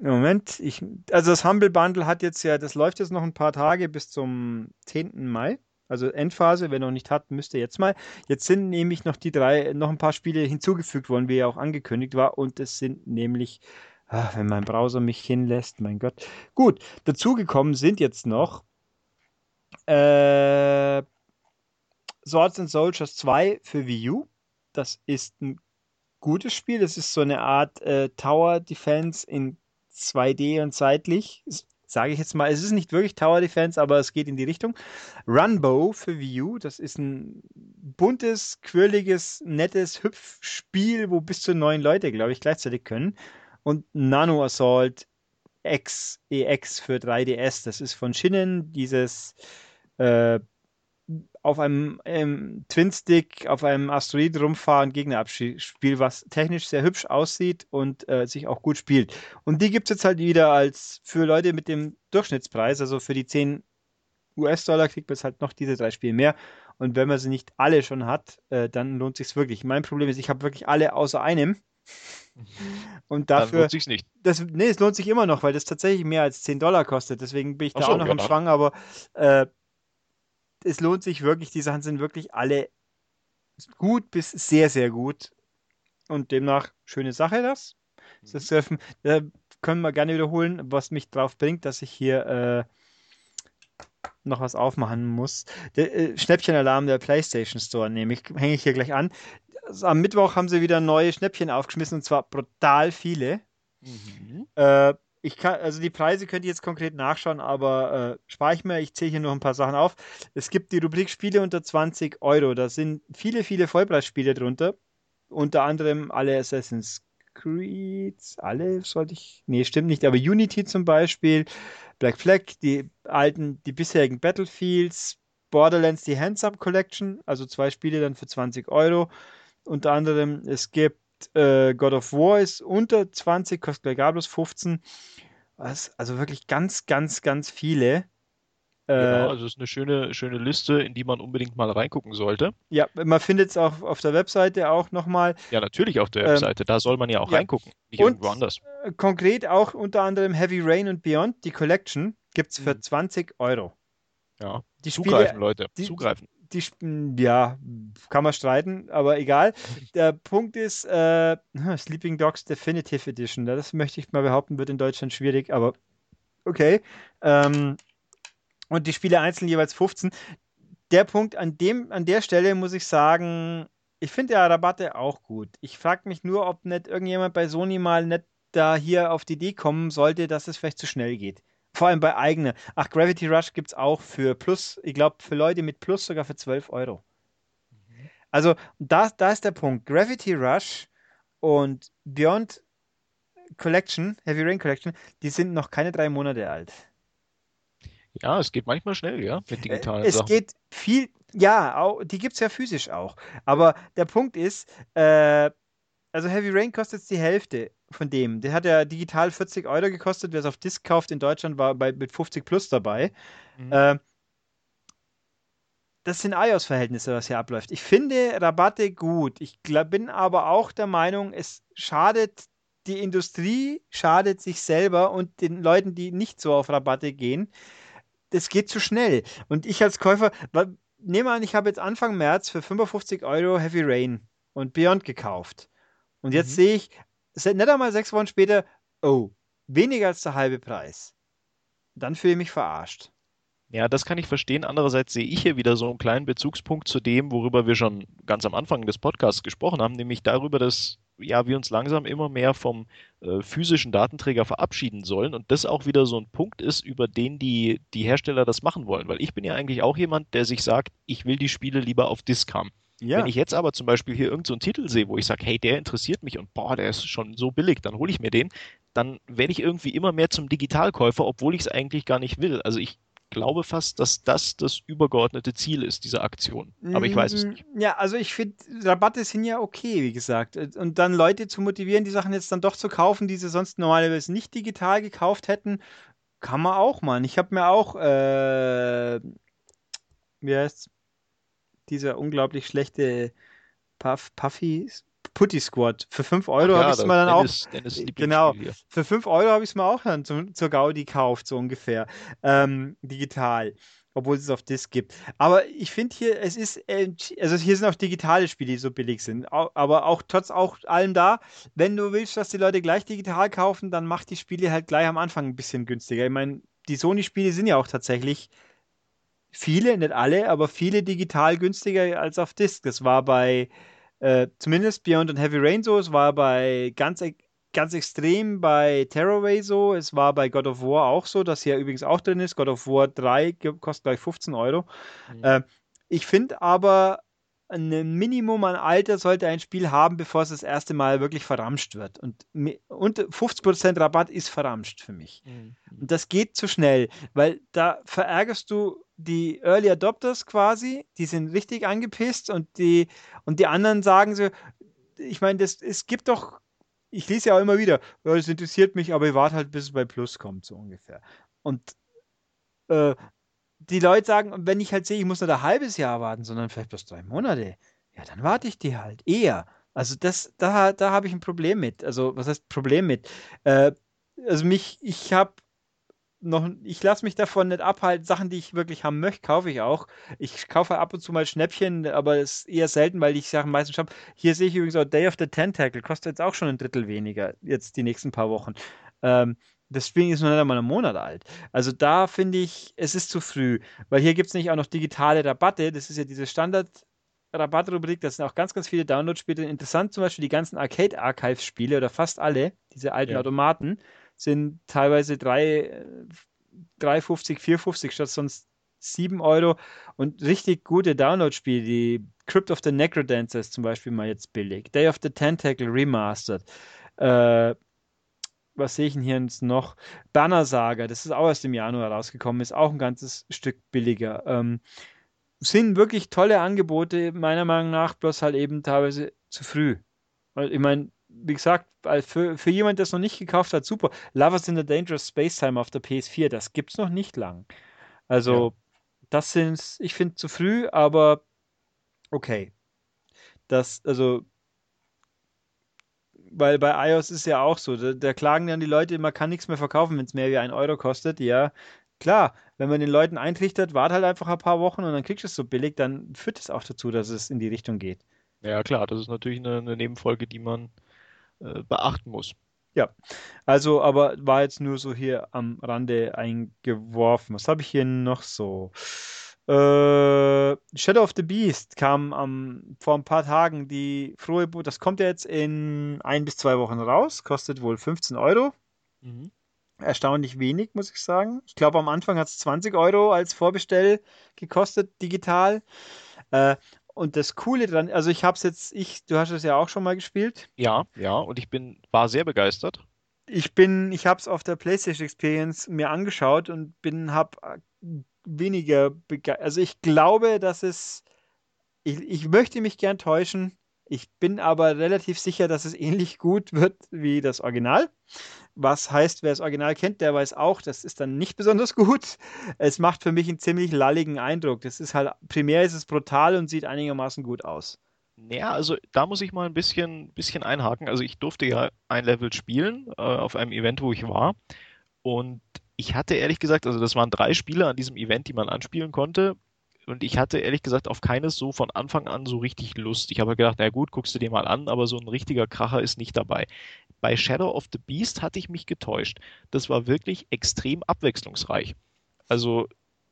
Moment, ich, also das Humble Bundle hat jetzt ja, das läuft jetzt noch ein paar Tage bis zum 10. Mai. Also Endphase, wer noch nicht hat, müsste jetzt mal. Jetzt sind nämlich noch die drei, noch ein paar Spiele hinzugefügt worden, wie ja auch angekündigt war. Und es sind nämlich, ach, wenn mein Browser mich hinlässt, mein Gott. Gut, dazugekommen sind jetzt noch äh, Swords and Soldiers 2 für Wii U. Das ist ein gutes Spiel. Das ist so eine Art äh, Tower Defense in 2D und seitlich. Sage ich jetzt mal, es ist nicht wirklich Tower Defense, aber es geht in die Richtung. Runbow für Wii U, das ist ein buntes, quirliges, nettes Hüpfspiel, wo bis zu neun Leute, glaube ich, gleichzeitig können. Und Nano Assault X, EX für 3DS, das ist von Shinnen, dieses äh, auf einem ähm, Twin-Stick auf einem Asteroid rumfahren, Gegner abspielt, was technisch sehr hübsch aussieht und äh, sich auch gut spielt. Und die gibt es jetzt halt wieder als für Leute mit dem Durchschnittspreis, also für die 10 US-Dollar kriegt man jetzt halt noch diese drei Spiele mehr. Und wenn man sie nicht alle schon hat, äh, dann lohnt sich wirklich. Mein Problem ist, ich habe wirklich alle außer einem. Und dafür. Dann lohnt sich's nicht. Das, nee, es lohnt sich immer noch, weil das tatsächlich mehr als 10 Dollar kostet. Deswegen bin ich da so, auch noch ja, am Schwang, aber äh, es lohnt sich wirklich, die Sachen sind wirklich alle gut bis sehr, sehr gut. Und demnach schöne Sache das. Mhm. Das Surfen, äh, können wir gerne wiederholen, was mich drauf bringt, dass ich hier äh, noch was aufmachen muss. Der äh, Schnäppchenalarm der PlayStation Store, nämlich hänge ich hier gleich an. Also am Mittwoch haben sie wieder neue Schnäppchen aufgeschmissen und zwar brutal viele. Mhm. Äh, ich kann, also die Preise könnt ihr jetzt konkret nachschauen, aber äh, spare ich mir, ich zähle hier noch ein paar Sachen auf. Es gibt die Rubrik Spiele unter 20 Euro. Da sind viele, viele Vollpreisspiele drunter. Unter anderem alle Assassin's Creed, alle sollte ich, nee, stimmt nicht, aber Unity zum Beispiel, Black Flag, die alten, die bisherigen Battlefields, Borderlands, die Hands-Up Collection, also zwei Spiele dann für 20 Euro. Unter anderem, es gibt äh, God of War ist unter 20, kostet gleich gar bloß 15. Was, also wirklich ganz, ganz, ganz viele. Äh, genau, also es ist eine schöne, schöne Liste, in die man unbedingt mal reingucken sollte. Ja, man findet es auch auf der Webseite auch nochmal. Ja, natürlich auf der ähm, Webseite, da soll man ja auch ja. reingucken, nicht und, irgendwo anders. Äh, konkret auch unter anderem Heavy Rain und Beyond, die Collection, gibt es für mhm. 20 Euro. Ja, die zugreifen, Spiele, Leute, die, zugreifen die, ja, kann man streiten, aber egal. Der Punkt ist, äh, Sleeping Dogs Definitive Edition, das möchte ich mal behaupten, wird in Deutschland schwierig, aber okay. Ähm, und die Spiele einzeln jeweils 15. Der Punkt, an, dem, an der Stelle muss ich sagen, ich finde ja Rabatte auch gut. Ich frage mich nur, ob nicht irgendjemand bei Sony mal nicht da hier auf die Idee kommen sollte, dass es vielleicht zu schnell geht. Vor allem bei eigenen. Ach, Gravity Rush gibt es auch für Plus, ich glaube, für Leute mit Plus sogar für 12 Euro. Mhm. Also, da, da ist der Punkt. Gravity Rush und Beyond Collection, Heavy Rain Collection, die sind noch keine drei Monate alt. Ja, es geht manchmal schnell, ja, mit digitalen es Sachen. Es geht viel, ja, auch, die gibt es ja physisch auch. Aber der Punkt ist, äh, also Heavy Rain kostet jetzt die Hälfte von dem. Der hat ja digital 40 Euro gekostet. Wer es auf Disc kauft in Deutschland, war bei, mit 50 plus dabei. Mhm. Äh, das sind iOS-Verhältnisse, was hier abläuft. Ich finde Rabatte gut. Ich glaub, bin aber auch der Meinung, es schadet die Industrie, schadet sich selber und den Leuten, die nicht so auf Rabatte gehen. Das geht zu schnell. Und ich als Käufer, nehme an, ich habe jetzt Anfang März für 55 Euro Heavy Rain und Beyond gekauft. Und jetzt mhm. sehe ich, nicht einmal sechs Wochen später, oh, weniger als der halbe Preis. Dann fühle ich mich verarscht. Ja, das kann ich verstehen. Andererseits sehe ich hier wieder so einen kleinen Bezugspunkt zu dem, worüber wir schon ganz am Anfang des Podcasts gesprochen haben, nämlich darüber, dass ja, wir uns langsam immer mehr vom äh, physischen Datenträger verabschieden sollen und das auch wieder so ein Punkt ist, über den die, die Hersteller das machen wollen. Weil ich bin ja eigentlich auch jemand, der sich sagt, ich will die Spiele lieber auf Disk haben. Ja. Wenn ich jetzt aber zum Beispiel hier irgendeinen so Titel sehe, wo ich sage, hey, der interessiert mich und boah, der ist schon so billig, dann hole ich mir den, dann werde ich irgendwie immer mehr zum Digitalkäufer, obwohl ich es eigentlich gar nicht will. Also ich glaube fast, dass das das übergeordnete Ziel ist, dieser Aktion. Aber ich weiß es mm, nicht. Ja, also ich finde, Rabatte sind ja okay, wie gesagt. Und dann Leute zu motivieren, die Sachen jetzt dann doch zu kaufen, die sie sonst normalerweise nicht digital gekauft hätten, kann man auch mal. Ich habe mir auch, äh, wie heißt dieser unglaublich schlechte Puff, Puffy, Putty Squad. Für 5 Euro ja, habe ich es mir dann Dennis, auch. Dennis genau, für 5 Euro habe ich es mir auch dann zum, zur Gaudi gekauft, so ungefähr. Ähm, digital. Obwohl es es auf Disc gibt. Aber ich finde hier, es ist, äh, also hier sind auch digitale Spiele, die so billig sind. Aber auch trotz auch allem da, wenn du willst, dass die Leute gleich digital kaufen, dann mach die Spiele halt gleich am Anfang ein bisschen günstiger. Ich meine, die Sony-Spiele sind ja auch tatsächlich viele, nicht alle, aber viele digital günstiger als auf Disc. Das war bei äh, zumindest Beyond und Heavy Rain so. Es war bei ganz, ganz extrem bei Terrorway so. Es war bei God of War auch so, das hier übrigens auch drin ist. God of War 3 kostet gleich 15 Euro. Mhm. Äh, ich finde aber, ein Minimum an Alter sollte ein Spiel haben, bevor es das erste Mal wirklich verramscht wird. Und, und 50% Rabatt ist verramscht für mich. Mhm. Und das geht zu schnell, weil da verärgerst du die Early Adopters quasi, die sind richtig angepisst und die, und die anderen sagen so, ich meine, es gibt doch, ich lese ja auch immer wieder, ja, das interessiert mich, aber ich warte halt, bis es bei Plus kommt, so ungefähr. Und äh, die Leute sagen, wenn ich halt sehe, ich muss nicht ein halbes Jahr warten, sondern vielleicht bloß drei Monate, ja, dann warte ich die halt eher. Also das, da, da habe ich ein Problem mit. Also was heißt Problem mit? Äh, also mich, ich habe noch, ich lasse mich davon nicht abhalten. Sachen, die ich wirklich haben möchte, kaufe ich auch. Ich kaufe ab und zu mal Schnäppchen, aber es ist eher selten, weil ich Sachen meistens habe. Hier sehe ich übrigens auch Day of the Tentacle, kostet jetzt auch schon ein Drittel weniger, jetzt die nächsten paar Wochen. Ähm, das Spiel ist noch nicht einmal einen Monat alt. Also da finde ich, es ist zu früh, weil hier gibt es nicht auch noch digitale Rabatte. Das ist ja diese Standard- Rabattrubrik, das sind auch ganz, ganz viele Download-Spiele. Interessant zum Beispiel die ganzen Arcade-Archive-Spiele oder fast alle, diese alten ja. Automaten sind teilweise 3,50, 4,50 statt sonst 7 Euro. Und richtig gute Download-Spiele, die Crypt of the Necrodancers zum Beispiel mal jetzt billig. Day of the Tentacle Remastered. Äh, was sehe ich denn hier noch? Banner Saga, das ist auch erst im Januar rausgekommen, ist auch ein ganzes Stück billiger. Ähm, sind wirklich tolle Angebote, meiner Meinung nach, bloß halt eben teilweise zu früh. Ich meine, wie gesagt, für, für jemand, der es noch nicht gekauft hat, super. Lovers in the Dangerous Space Time auf der PS4, das gibt es noch nicht lang. Also, ja. das sind, ich finde, zu früh, aber okay. Das, also, weil bei iOS ist ja auch so, da, da klagen dann die Leute, man kann nichts mehr verkaufen, wenn es mehr wie ein Euro kostet. Ja, klar, wenn man den Leuten eintrichtert, wart halt einfach ein paar Wochen und dann kriegst du es so billig, dann führt es auch dazu, dass es in die Richtung geht. Ja, klar, das ist natürlich eine, eine Nebenfolge, die man äh, beachten muss. Ja, also, aber war jetzt nur so hier am Rande eingeworfen. Was habe ich hier noch so? Äh, Shadow of the Beast kam am, vor ein paar Tagen die frohe Boot. Das kommt ja jetzt in ein bis zwei Wochen raus, kostet wohl 15 Euro. Mhm. Erstaunlich wenig, muss ich sagen. Ich glaube, am Anfang hat es 20 Euro als Vorbestell gekostet, digital. Äh, und das Coole dran, also ich habe es jetzt, ich, du hast es ja auch schon mal gespielt. Ja, ja, und ich bin, war sehr begeistert. Ich bin, ich habe es auf der PlayStation Experience mir angeschaut und bin, habe äh, weniger begeistert. Also ich glaube, dass es, ich, ich möchte mich gern täuschen. Ich bin aber relativ sicher, dass es ähnlich gut wird wie das Original, Was heißt, wer das Original kennt, der weiß auch, das ist dann nicht besonders gut. Es macht für mich einen ziemlich lalligen Eindruck. Das ist halt, primär ist es brutal und sieht einigermaßen gut aus. Ja, also da muss ich mal ein bisschen, bisschen einhaken. Also ich durfte ja ein Level spielen äh, auf einem Event, wo ich war. Und ich hatte ehrlich gesagt, also das waren drei Spiele an diesem Event, die man anspielen konnte. Und ich hatte ehrlich gesagt auf keines so von Anfang an so richtig Lust. Ich habe gedacht, na gut, guckst du dir mal an, aber so ein richtiger Kracher ist nicht dabei. Bei Shadow of the Beast hatte ich mich getäuscht. Das war wirklich extrem abwechslungsreich. Also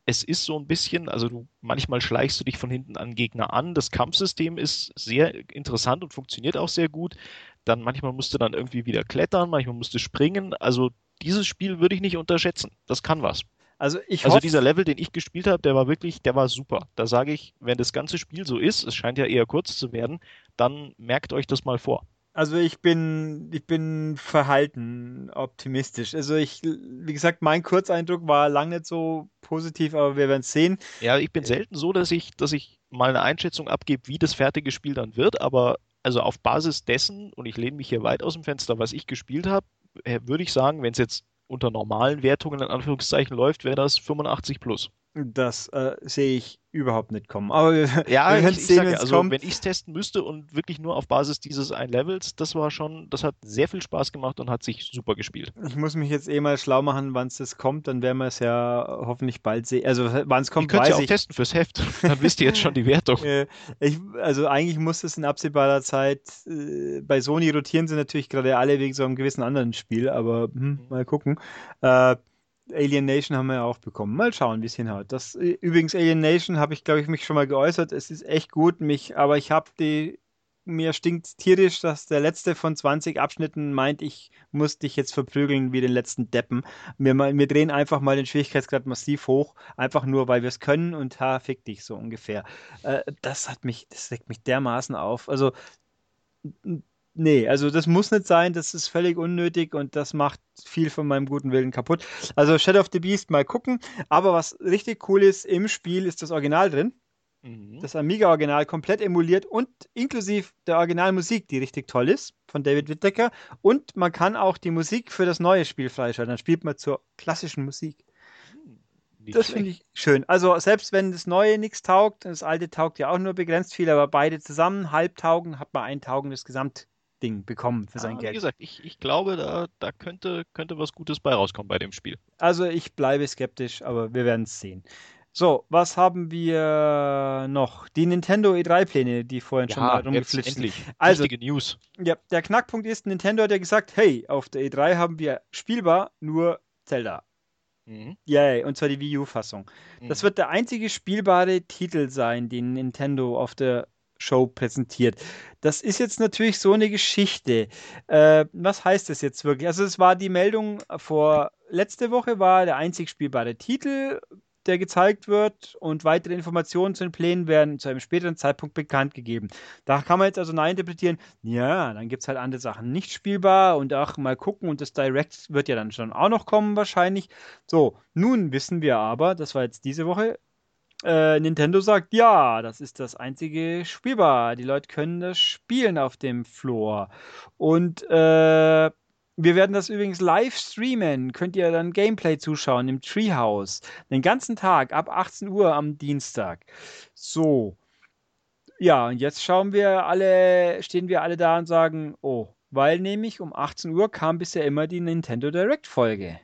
es ist so ein bisschen, also du manchmal schleichst du dich von hinten an Gegner an. Das Kampfsystem ist sehr interessant und funktioniert auch sehr gut. Dann manchmal musst du dann irgendwie wieder klettern, manchmal musst du springen. Also dieses Spiel würde ich nicht unterschätzen. Das kann was. Also, ich also dieser Level, den ich gespielt habe, der war wirklich, der war super. Da sage ich, wenn das ganze Spiel so ist, es scheint ja eher kurz zu werden, dann merkt euch das mal vor. Also ich bin, ich bin verhalten optimistisch. Also ich, wie gesagt, mein Kurzeindruck war lange nicht so positiv, aber wir werden es sehen. Ja, ich bin selten so, dass ich, dass ich mal eine Einschätzung abgebe, wie das fertige Spiel dann wird, aber also auf Basis dessen, und ich lehne mich hier weit aus dem Fenster, was ich gespielt habe, äh, würde ich sagen, wenn es jetzt unter normalen Wertungen in Anführungszeichen läuft, wäre das 85 plus. Das äh, sehe ich überhaupt nicht kommen. Aber wir, ja, wir ich, ich sehen, sage, also kommt. wenn ich es testen müsste und wirklich nur auf Basis dieses ein Levels, das war schon, das hat sehr viel Spaß gemacht und hat sich super gespielt. Ich muss mich jetzt eh mal schlau machen, wann es das kommt, dann werden wir es ja hoffentlich bald sehen. Also wann es kommt, könnt weiß ja auch testen fürs Heft. Dann wisst ihr jetzt schon die Wertung. ich, also eigentlich muss es in absehbarer Zeit äh, bei Sony rotieren sie natürlich gerade alle wegen so einem gewissen anderen Spiel, aber hm, mhm. mal gucken. Äh, Alien Nation haben wir ja auch bekommen. Mal schauen, wie es hinhaut. Das, äh, übrigens, Alien Nation habe ich, glaube ich, mich schon mal geäußert. Es ist echt gut, mich, aber ich habe die, mir stinkt tierisch, dass der letzte von 20 Abschnitten meint, ich muss dich jetzt verprügeln wie den letzten Deppen. Wir, wir drehen einfach mal den Schwierigkeitsgrad massiv hoch, einfach nur, weil wir es können und ha, fick dich so ungefähr. Äh, das hat mich, das regt mich dermaßen auf. Also, Nee, also das muss nicht sein, das ist völlig unnötig und das macht viel von meinem guten Willen kaputt. Also Shadow of the Beast mal gucken, aber was richtig cool ist, im Spiel ist das Original drin. Mhm. Das Amiga-Original komplett emuliert und inklusive der Originalmusik, die richtig toll ist, von David Whittaker. Und man kann auch die Musik für das neue Spiel freischalten. Dann spielt man zur klassischen Musik. Hm, das finde ich schön. Also selbst wenn das Neue nichts taugt, das Alte taugt ja auch nur begrenzt viel, aber beide zusammen halb taugen, hat man ein taugendes Gesamt Ding bekommen für sein ja, Geld. Wie gesagt, ich, ich glaube, da, da könnte, könnte was Gutes bei rauskommen bei dem Spiel. Also ich bleibe skeptisch, aber wir werden es sehen. So, was haben wir noch? Die Nintendo E3-Pläne, die vorhin ja, schon mal rumgeflitscht sind. Also, News. Ja, der Knackpunkt ist, Nintendo hat ja gesagt, hey, auf der E3 haben wir spielbar nur Zelda. Mhm. Yay, und zwar die Wii U-Fassung. Mhm. Das wird der einzige spielbare Titel sein, den Nintendo auf der Show präsentiert. Das ist jetzt natürlich so eine Geschichte. Äh, was heißt das jetzt wirklich? Also es war die Meldung vor letzte Woche war der einzig spielbare Titel, der gezeigt wird und weitere Informationen zu den Plänen werden zu einem späteren Zeitpunkt bekannt gegeben. Da kann man jetzt also interpretieren, ja, dann gibt es halt andere Sachen nicht spielbar und auch mal gucken und das Direct wird ja dann schon auch noch kommen wahrscheinlich. So, nun wissen wir aber, das war jetzt diese Woche, äh, Nintendo sagt, ja, das ist das einzige spielbar. Die Leute können das spielen auf dem Floor. Und äh, wir werden das übrigens live streamen. Könnt ihr dann Gameplay zuschauen im Treehouse. Den ganzen Tag ab 18 Uhr am Dienstag. So. Ja, und jetzt schauen wir alle, stehen wir alle da und sagen, oh, weil nämlich um 18 Uhr kam bisher immer die Nintendo Direct Folge.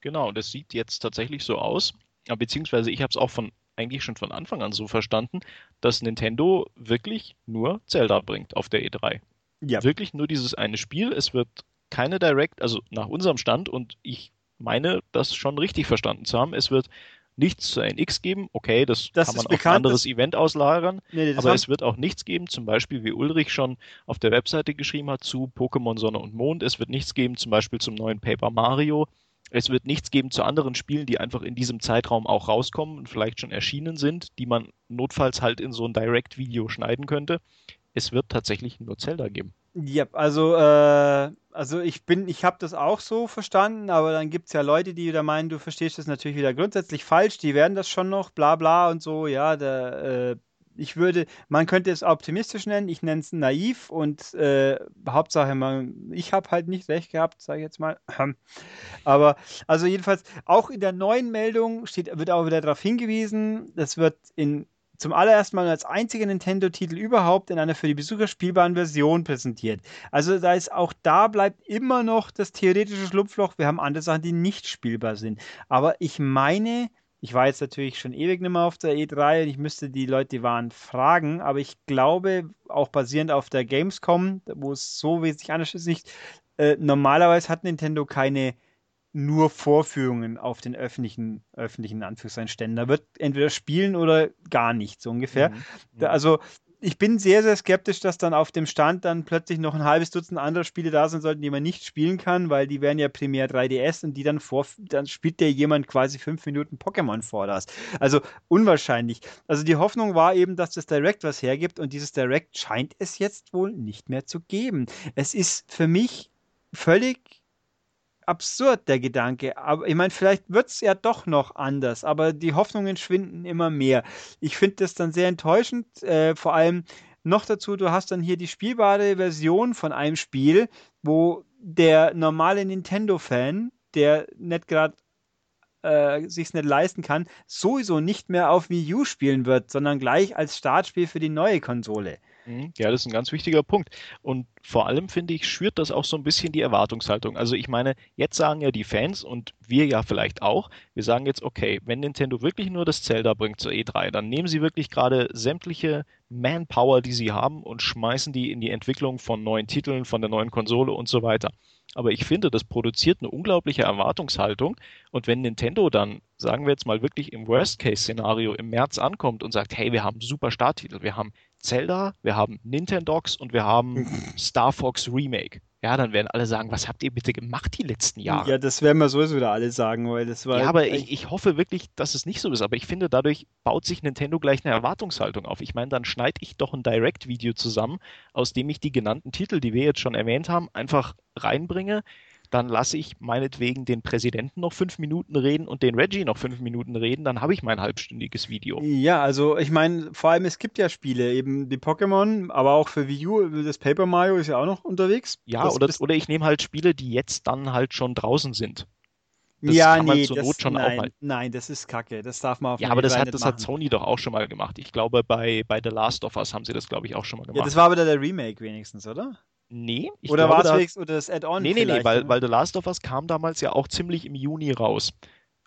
Genau, das sieht jetzt tatsächlich so aus, beziehungsweise ich habe es auch von eigentlich schon von Anfang an so verstanden, dass Nintendo wirklich nur Zelda bringt auf der E3. Ja. Wirklich nur dieses eine Spiel. Es wird keine Direct, also nach unserem Stand, und ich meine, das schon richtig verstanden zu haben, es wird nichts zu NX geben. Okay, das, das kann man auf ein anderes Event auslagern. Nee, aber es wird auch nichts geben, zum Beispiel, wie Ulrich schon auf der Webseite geschrieben hat, zu Pokémon Sonne und Mond. Es wird nichts geben, zum Beispiel zum neuen Paper Mario. Es wird nichts geben zu anderen Spielen, die einfach in diesem Zeitraum auch rauskommen und vielleicht schon erschienen sind, die man notfalls halt in so ein Direct-Video schneiden könnte. Es wird tatsächlich nur Zelda geben. Ja, also, äh, also ich bin, ich habe das auch so verstanden, aber dann gibt es ja Leute, die wieder meinen, du verstehst das natürlich wieder grundsätzlich falsch, die werden das schon noch, bla bla und so, ja, der, äh, ich würde, man könnte es optimistisch nennen, ich nenne es naiv und äh, Hauptsache, man, ich habe halt nicht recht gehabt, sage ich jetzt mal. Aber also jedenfalls, auch in der neuen Meldung steht, wird auch wieder darauf hingewiesen, das wird in zum allerersten Mal als einziger Nintendo-Titel überhaupt in einer für die Besucher spielbaren Version präsentiert. Also da ist auch da bleibt immer noch das theoretische Schlupfloch. Wir haben andere Sachen, die nicht spielbar sind. Aber ich meine, ich war jetzt natürlich schon ewig nicht mehr auf der E3 und ich müsste die Leute, die waren, fragen, aber ich glaube, auch basierend auf der Gamescom, wo es so wesentlich anders ist, nicht, äh, normalerweise hat Nintendo keine nur Vorführungen auf den öffentlichen, öffentlichen Anführungszeichen Da wird entweder spielen oder gar nicht, so ungefähr. Mhm. Da, also ich bin sehr, sehr skeptisch, dass dann auf dem Stand dann plötzlich noch ein halbes Dutzend andere Spiele da sein sollten, die man nicht spielen kann, weil die wären ja primär 3DS und die dann vor, dann spielt der jemand quasi fünf Minuten Pokémon vor das. Also unwahrscheinlich. Also die Hoffnung war eben, dass das Direct was hergibt und dieses Direct scheint es jetzt wohl nicht mehr zu geben. Es ist für mich völlig absurd, der Gedanke. Aber ich meine, vielleicht wird es ja doch noch anders, aber die Hoffnungen schwinden immer mehr. Ich finde das dann sehr enttäuschend, äh, vor allem noch dazu, du hast dann hier die spielbare Version von einem Spiel, wo der normale Nintendo-Fan, der nicht gerade äh, sich nicht leisten kann, sowieso nicht mehr auf Wii U spielen wird, sondern gleich als Startspiel für die neue Konsole. Mhm. Ja, das ist ein ganz wichtiger Punkt. Und vor allem finde ich, schürt das auch so ein bisschen die Erwartungshaltung. Also ich meine, jetzt sagen ja die Fans und wir ja vielleicht auch, wir sagen jetzt, okay, wenn Nintendo wirklich nur das Zelda bringt zur E3, dann nehmen sie wirklich gerade sämtliche Manpower, die sie haben und schmeißen die in die Entwicklung von neuen Titeln, von der neuen Konsole und so weiter. Aber ich finde, das produziert eine unglaubliche Erwartungshaltung. Und wenn Nintendo dann, sagen wir jetzt mal wirklich im Worst-Case-Szenario im März ankommt und sagt, hey, wir haben super Starttitel, wir haben Zelda, wir haben Nintendogs und wir haben Star Fox Remake. Ja, dann werden alle sagen, was habt ihr bitte gemacht die letzten Jahre? Ja, das werden wir sowieso wieder alle sagen, weil das war. Ja, aber ich, ich hoffe wirklich, dass es nicht so ist. Aber ich finde, dadurch baut sich Nintendo gleich eine Erwartungshaltung auf. Ich meine, dann schneide ich doch ein Direct-Video zusammen, aus dem ich die genannten Titel, die wir jetzt schon erwähnt haben, einfach reinbringe dann lasse ich meinetwegen den Präsidenten noch fünf Minuten reden und den Reggie noch fünf Minuten reden, dann habe ich mein halbstündiges Video. Ja, also ich meine, vor allem es gibt ja Spiele, eben die Pokémon, aber auch für Wii U, das Paper Mario ist ja auch noch unterwegs. Ja, oder, oder ich nehme halt Spiele, die jetzt dann halt schon draußen sind. Das ja, kann man nee, zur das, nein, auch mal. Nein, das ist kacke. Das darf man auf Ja, aber das, hat, das hat Sony doch auch schon mal gemacht. Ich glaube, bei, bei The Last of Us haben sie das, glaube ich, auch schon mal gemacht. Ja, das war aber der Remake wenigstens, oder? Nee. oder war das oder das Add-on? Nee, nee, nee, weil, weil The Last of Us kam damals ja auch ziemlich im Juni raus.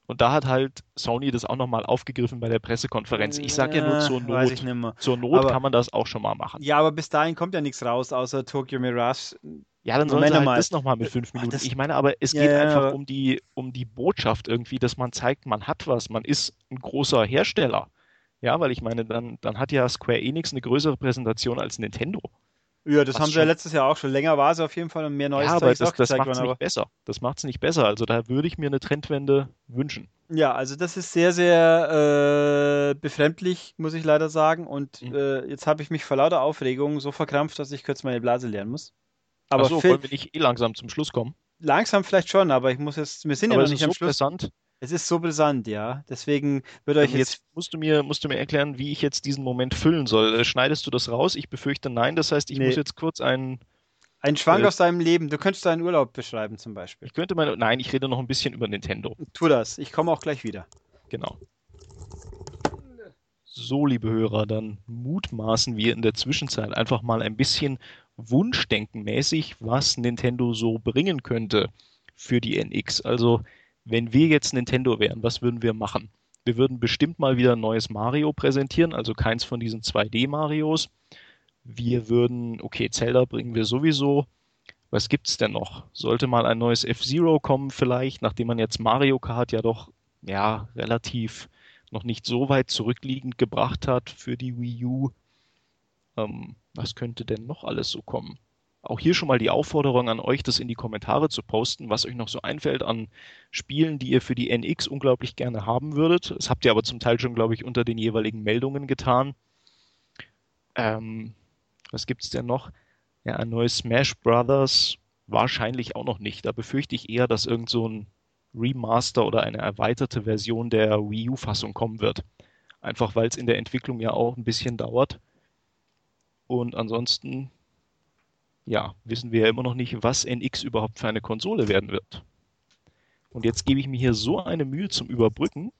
Und da hat halt Sony das auch nochmal aufgegriffen bei der Pressekonferenz. Ich sage ja nur zur Not. Zur Not aber, kann man das auch schon mal machen. Ja, aber bis dahin kommt ja nichts raus, außer Tokyo Mirage. Ja, dann sollen sie halt das nochmal mit fünf Minuten. Ach, ich meine, aber es geht ja, einfach um die, um die Botschaft irgendwie, dass man zeigt, man hat was, man ist ein großer Hersteller. Ja, weil ich meine, dann, dann hat ja Square Enix eine größere Präsentation als Nintendo. Ja, das Was haben sie ja letztes Jahr auch schon. Länger war es auf jeden Fall und mehr Neues ja, aber das, das macht es nicht besser. Das macht es nicht besser. Also da würde ich mir eine Trendwende wünschen. Ja, also das ist sehr, sehr äh, befremdlich, muss ich leider sagen. Und mhm. äh, jetzt habe ich mich vor lauter Aufregung so verkrampft, dass ich kurz meine Blase lernen muss. Aber Achso, wollen wir nicht eh langsam zum Schluss kommen? Langsam vielleicht schon, aber ich muss jetzt, wir sind aber ja noch nicht so am Schluss. Interessant. Es ist so brisant, ja. Deswegen wird euch jetzt, jetzt. musst du mir, musst du mir erklären, wie ich jetzt diesen Moment füllen soll. Äh, schneidest du das raus? Ich befürchte nein. Das heißt, ich nee. muss jetzt kurz einen. Ein Schwank äh, aus deinem Leben. Du könntest deinen Urlaub beschreiben, zum Beispiel. Ich könnte meine. Nein, ich rede noch ein bisschen über Nintendo. Tu das. Ich komme auch gleich wieder. Genau. So, liebe Hörer, dann mutmaßen wir in der Zwischenzeit einfach mal ein bisschen wunschdenkenmäßig, was Nintendo so bringen könnte für die NX. Also wenn wir jetzt Nintendo wären, was würden wir machen? Wir würden bestimmt mal wieder ein neues Mario präsentieren, also keins von diesen 2D-Marios. Wir würden, okay, Zelda bringen wir sowieso. Was gibt's denn noch? Sollte mal ein neues F-Zero kommen vielleicht, nachdem man jetzt Mario Kart ja doch, ja, relativ noch nicht so weit zurückliegend gebracht hat für die Wii U. Ähm, was könnte denn noch alles so kommen? Auch hier schon mal die Aufforderung an euch, das in die Kommentare zu posten, was euch noch so einfällt an Spielen, die ihr für die NX unglaublich gerne haben würdet. Das habt ihr aber zum Teil schon, glaube ich, unter den jeweiligen Meldungen getan. Ähm, was gibt's denn noch? Ja, ein neues Smash Brothers wahrscheinlich auch noch nicht. Da befürchte ich eher, dass irgend so ein Remaster oder eine erweiterte Version der Wii U-Fassung kommen wird. Einfach weil es in der Entwicklung ja auch ein bisschen dauert. Und ansonsten, ja, wissen wir ja immer noch nicht, was NX überhaupt für eine Konsole werden wird. Und jetzt gebe ich mir hier so eine Mühe zum Überbrücken.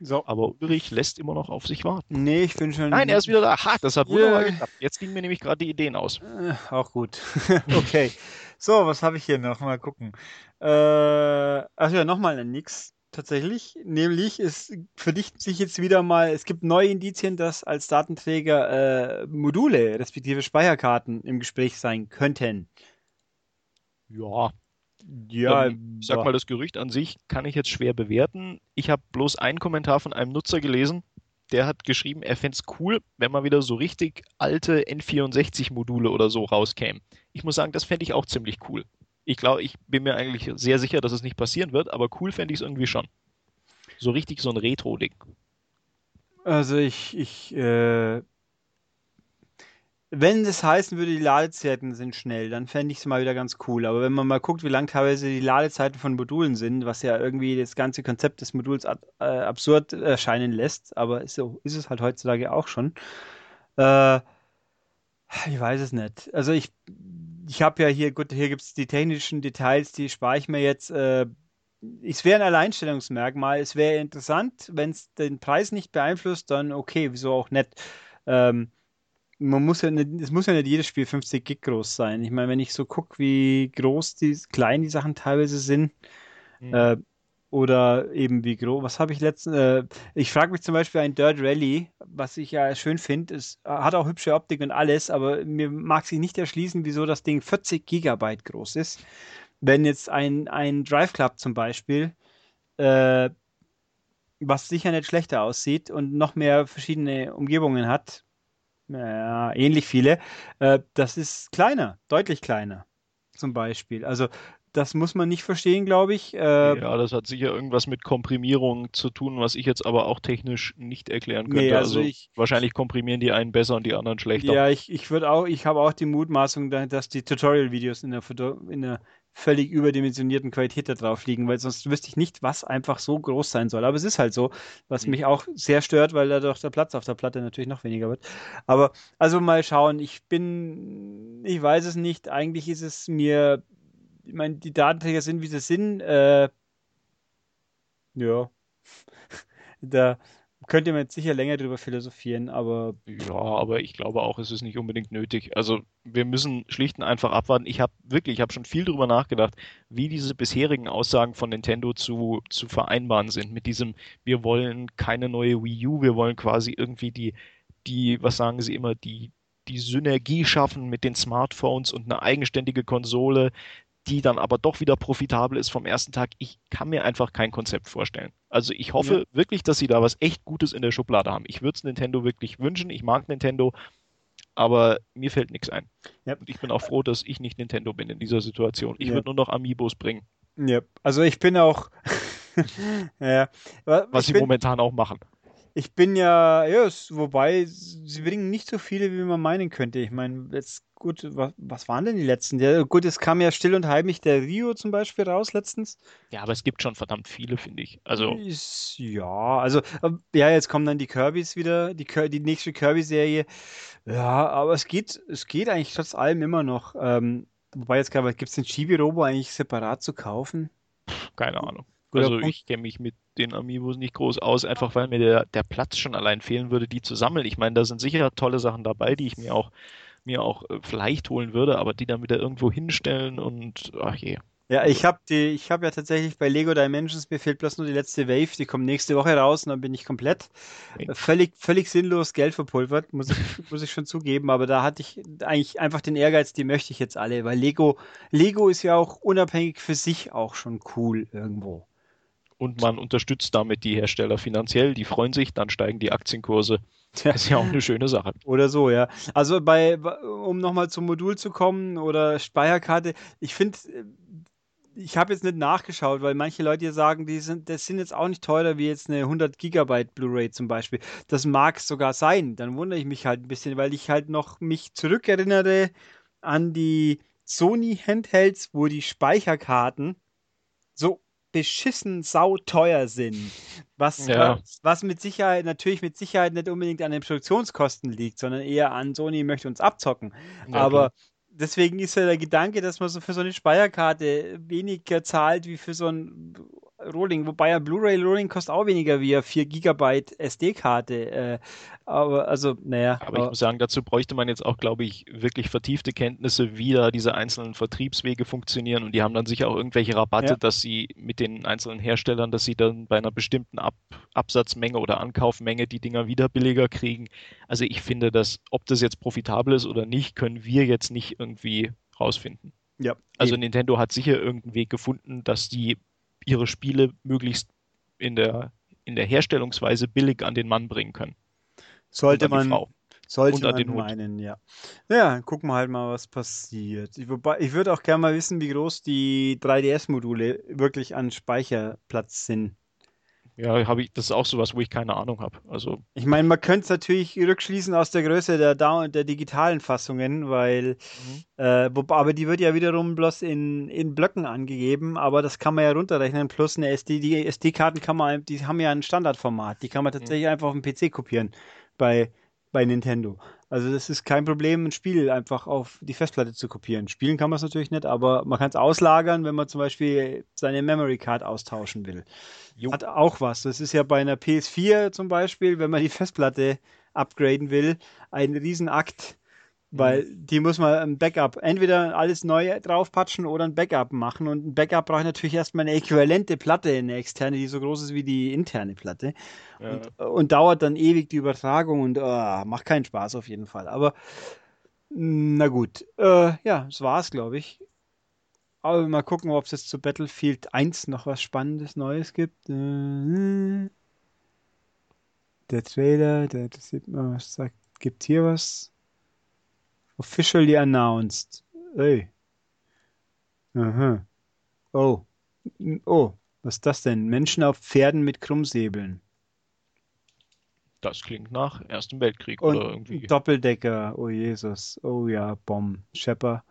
So. Aber Ulrich lässt immer noch auf sich warten. Nee, ich bin schon. Nein, er ist wieder da. Ha, das hat wunderbar yeah. geklappt. Jetzt gingen mir nämlich gerade die Ideen aus. Äh, auch gut. okay. So, was habe ich hier noch? Mal gucken. Äh, also ja, nochmal ein Nix tatsächlich. Nämlich, es verdichten sich jetzt wieder mal, es gibt neue Indizien, dass als Datenträger äh, Module, respektive Speicherkarten im Gespräch sein könnten. Ja, ja, ähm, ich sag mal, das Gerücht an sich kann ich jetzt schwer bewerten. Ich habe bloß einen Kommentar von einem Nutzer gelesen, der hat geschrieben, er fände es cool, wenn mal wieder so richtig alte N64-Module oder so rauskämen. Ich muss sagen, das fände ich auch ziemlich cool. Ich glaube, ich bin mir eigentlich sehr sicher, dass es nicht passieren wird, aber cool fände ich es irgendwie schon. So richtig so ein Retro-Ding. Also ich, ich äh, wenn das heißen würde, die Ladezeiten sind schnell, dann fände ich es mal wieder ganz cool. Aber wenn man mal guckt, wie lang teilweise die Ladezeiten von Modulen sind, was ja irgendwie das ganze Konzept des Moduls ab, äh, absurd erscheinen lässt, aber so ist es halt heutzutage auch schon. Äh, ich weiß es nicht. Also ich, ich habe ja hier, gut, hier gibt es die technischen Details, die spare ich mir jetzt. Äh, es wäre ein Alleinstellungsmerkmal. Es wäre interessant, wenn es den Preis nicht beeinflusst, dann okay, wieso auch nicht. Ähm, man muss ja nicht, es muss ja nicht jedes Spiel 50 Gig groß sein. Ich meine, wenn ich so gucke, wie groß die, klein die Sachen teilweise sind, mhm. äh, oder eben wie groß, was habe ich letztens, äh, ich frage mich zum Beispiel ein Dirt Rally, was ich ja schön finde, es hat auch hübsche Optik und alles, aber mir mag sich nicht erschließen, wieso das Ding 40 Gigabyte groß ist. Wenn jetzt ein, ein Drive Club zum Beispiel, äh, was sicher nicht schlechter aussieht und noch mehr verschiedene Umgebungen hat, ja, ähnlich viele. Äh, das ist kleiner, deutlich kleiner, zum Beispiel. Also das muss man nicht verstehen, glaube ich. Äh, ja, das hat sicher irgendwas mit Komprimierung zu tun, was ich jetzt aber auch technisch nicht erklären könnte. Nee, also, also ich, wahrscheinlich komprimieren die einen besser und die anderen schlechter. Ja, ich, ich würde auch, ich habe auch die Mutmaßung, dass die Tutorial-Videos in der, in der völlig überdimensionierten Qualität da drauf liegen, weil sonst wüsste ich nicht, was einfach so groß sein soll. Aber es ist halt so, was mhm. mich auch sehr stört, weil dadurch der Platz auf der Platte natürlich noch weniger wird. Aber also mal schauen, ich bin, ich weiß es nicht, eigentlich ist es mir, ich meine, die Datenträger sind, wie sie sind, äh, ja, da könnte man jetzt sicher länger drüber philosophieren, aber. Ja, aber ich glaube auch, es ist nicht unbedingt nötig. Also wir müssen schlicht und einfach abwarten. Ich habe wirklich, ich habe schon viel drüber nachgedacht, wie diese bisherigen Aussagen von Nintendo zu, zu vereinbaren sind. Mit diesem, wir wollen keine neue Wii U, wir wollen quasi irgendwie die, die, was sagen sie immer, die, die Synergie schaffen mit den Smartphones und eine eigenständige Konsole, die dann aber doch wieder profitabel ist vom ersten Tag. Ich kann mir einfach kein Konzept vorstellen. Also ich hoffe ja. wirklich, dass sie da was echt Gutes in der Schublade haben. Ich würde es Nintendo wirklich wünschen. Ich mag Nintendo, aber mir fällt nichts ein. Ja. Und ich bin auch froh, dass ich nicht Nintendo bin in dieser Situation. Ich ja. würde nur noch Amiibos bringen. Ja, also ich bin auch. ja. Was sie bin... momentan auch machen. Ich bin ja, ja, wobei sie bringen nicht so viele, wie man meinen könnte. Ich meine, jetzt gut, was, was waren denn die letzten? Ja, gut, es kam ja still und heimlich der Rio zum Beispiel raus letztens. Ja, aber es gibt schon verdammt viele, finde ich. Also. Ja, also, ähm, ja, jetzt kommen dann die Kirbys wieder, die, die nächste Kirby-Serie. Ja, aber es geht, es geht eigentlich trotz allem immer noch. Ähm, wobei jetzt gerade, gibt es den Chibi-Robo eigentlich separat zu kaufen? Keine Ahnung. Guter also Punkt. ich kenne mich mit den Amiibos nicht groß aus, einfach weil mir der, der Platz schon allein fehlen würde, die zu sammeln. Ich meine, da sind sicher tolle Sachen dabei, die ich mir auch, mir auch äh, vielleicht holen würde, aber die dann wieder irgendwo hinstellen und ach je. Ja, ich habe die, ich habe ja tatsächlich bei Lego Dimensions, mir fehlt bloß nur die letzte Wave, die kommt nächste Woche raus und dann bin ich komplett okay. völlig, völlig sinnlos Geld verpulvert, muss ich, muss ich schon zugeben, aber da hatte ich eigentlich einfach den Ehrgeiz, die möchte ich jetzt alle, weil Lego, Lego ist ja auch unabhängig für sich auch schon cool irgendwo und man unterstützt damit die Hersteller finanziell, die freuen sich, dann steigen die Aktienkurse. Das ist ja auch eine schöne Sache. Oder so, ja. Also bei, um nochmal zum Modul zu kommen oder Speicherkarte, ich finde, ich habe jetzt nicht nachgeschaut, weil manche Leute hier sagen, die sind, das sind jetzt auch nicht teurer wie jetzt eine 100 Gigabyte Blu-ray zum Beispiel. Das mag sogar sein. Dann wundere ich mich halt ein bisschen, weil ich halt noch mich zurückerinnere an die Sony Handhelds, wo die Speicherkarten so beschissen sauteuer sind. Was, ja. was, mit Sicherheit, natürlich mit Sicherheit nicht unbedingt an den Produktionskosten liegt, sondern eher an Sony möchte uns abzocken. Ja, Aber klar. deswegen ist ja der Gedanke, dass man so für so eine Speicherkarte weniger zahlt wie für so ein Rolling, wobei ja Blu-ray Rolling kostet auch weniger wie eine 4 GB SD-Karte. Äh, aber also, naja. Aber, aber ich muss sagen, dazu bräuchte man jetzt auch, glaube ich, wirklich vertiefte Kenntnisse, wie da diese einzelnen Vertriebswege funktionieren. Und die haben dann sicher auch irgendwelche Rabatte, ja. dass sie mit den einzelnen Herstellern, dass sie dann bei einer bestimmten Ab Absatzmenge oder Ankaufmenge die Dinger wieder billiger kriegen. Also ich finde, dass, ob das jetzt profitabel ist oder nicht, können wir jetzt nicht irgendwie rausfinden. Ja. Also eben. Nintendo hat sicher irgendeinen Weg gefunden, dass die ihre Spiele möglichst in der, in der Herstellungsweise billig an den Mann bringen können. Sollte man, sollte man meinen, ja. Ja, gucken wir halt mal, was passiert. Ich, ich würde auch gerne mal wissen, wie groß die 3DS-Module wirklich an Speicherplatz sind. Ja, habe ich, das ist auch sowas, wo ich keine Ahnung habe. Also ich meine, man könnte es natürlich rückschließen aus der Größe der, der digitalen Fassungen, weil, mhm. äh, aber die wird ja wiederum bloß in, in Blöcken angegeben, aber das kann man ja runterrechnen, plus eine SD, die SD-Karten kann man, die haben ja ein Standardformat, die kann man tatsächlich mhm. einfach auf dem PC kopieren bei, bei Nintendo. Also das ist kein Problem, ein Spiel einfach auf die Festplatte zu kopieren. Spielen kann man es natürlich nicht, aber man kann es auslagern, wenn man zum Beispiel seine Memory Card austauschen will. Jo. Hat auch was. Das ist ja bei einer PS4 zum Beispiel, wenn man die Festplatte upgraden will, ein Riesenakt weil mhm. die muss man ein Backup, entweder alles neu draufpatschen oder ein Backup machen. Und ein Backup braucht natürlich erstmal eine äquivalente Platte, eine externe, die so groß ist wie die interne Platte. Ja. Und, und, dauert dann ewig die Übertragung und oh, macht keinen Spaß auf jeden Fall. Aber na gut, äh, ja, das war's, glaube ich. Aber mal gucken, ob es jetzt zu Battlefield 1 noch was Spannendes Neues gibt. Äh, der Trailer, der, das sieht man, was sagt, gibt hier was? Officially announced. Ey. Aha. Oh. Oh, was ist das denn? Menschen auf Pferden mit Krummsäbeln. Das klingt nach Ersten Weltkrieg Und oder irgendwie. Doppeldecker, oh Jesus. Oh ja, Bomb. Shepper.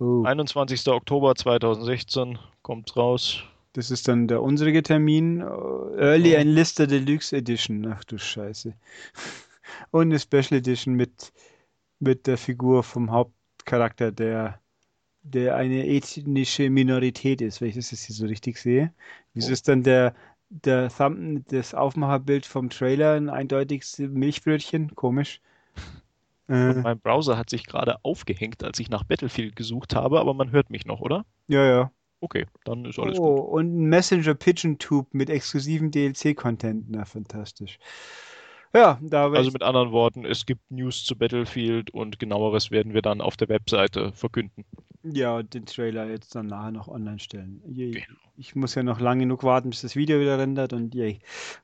Oh. 21. Oktober 2016 kommt raus. Das ist dann der unsere Termin. Early oh. Enlisted Deluxe Edition. Ach du Scheiße. Und eine Special Edition mit mit der Figur vom Hauptcharakter, der, der eine ethnische Minorität ist, wenn ich das jetzt hier so richtig sehe. Wieso oh. ist dann der, der Thumb, das Aufmacherbild vom Trailer ein eindeutiges Milchbrötchen? Komisch. Äh, mein Browser hat sich gerade aufgehängt, als ich nach Battlefield gesucht habe, aber man hört mich noch, oder? Ja, ja. Okay, dann ist alles oh, gut. Und ein Messenger Pigeon Tube mit exklusiven DLC-Content. Na, fantastisch. Ja, da Also mit anderen Worten, es gibt News zu Battlefield und genaueres werden wir dann auf der Webseite verkünden. Ja, und den Trailer jetzt dann nachher noch online stellen. Genau. Ich muss ja noch lange genug warten, bis das Video wieder rendert und yay.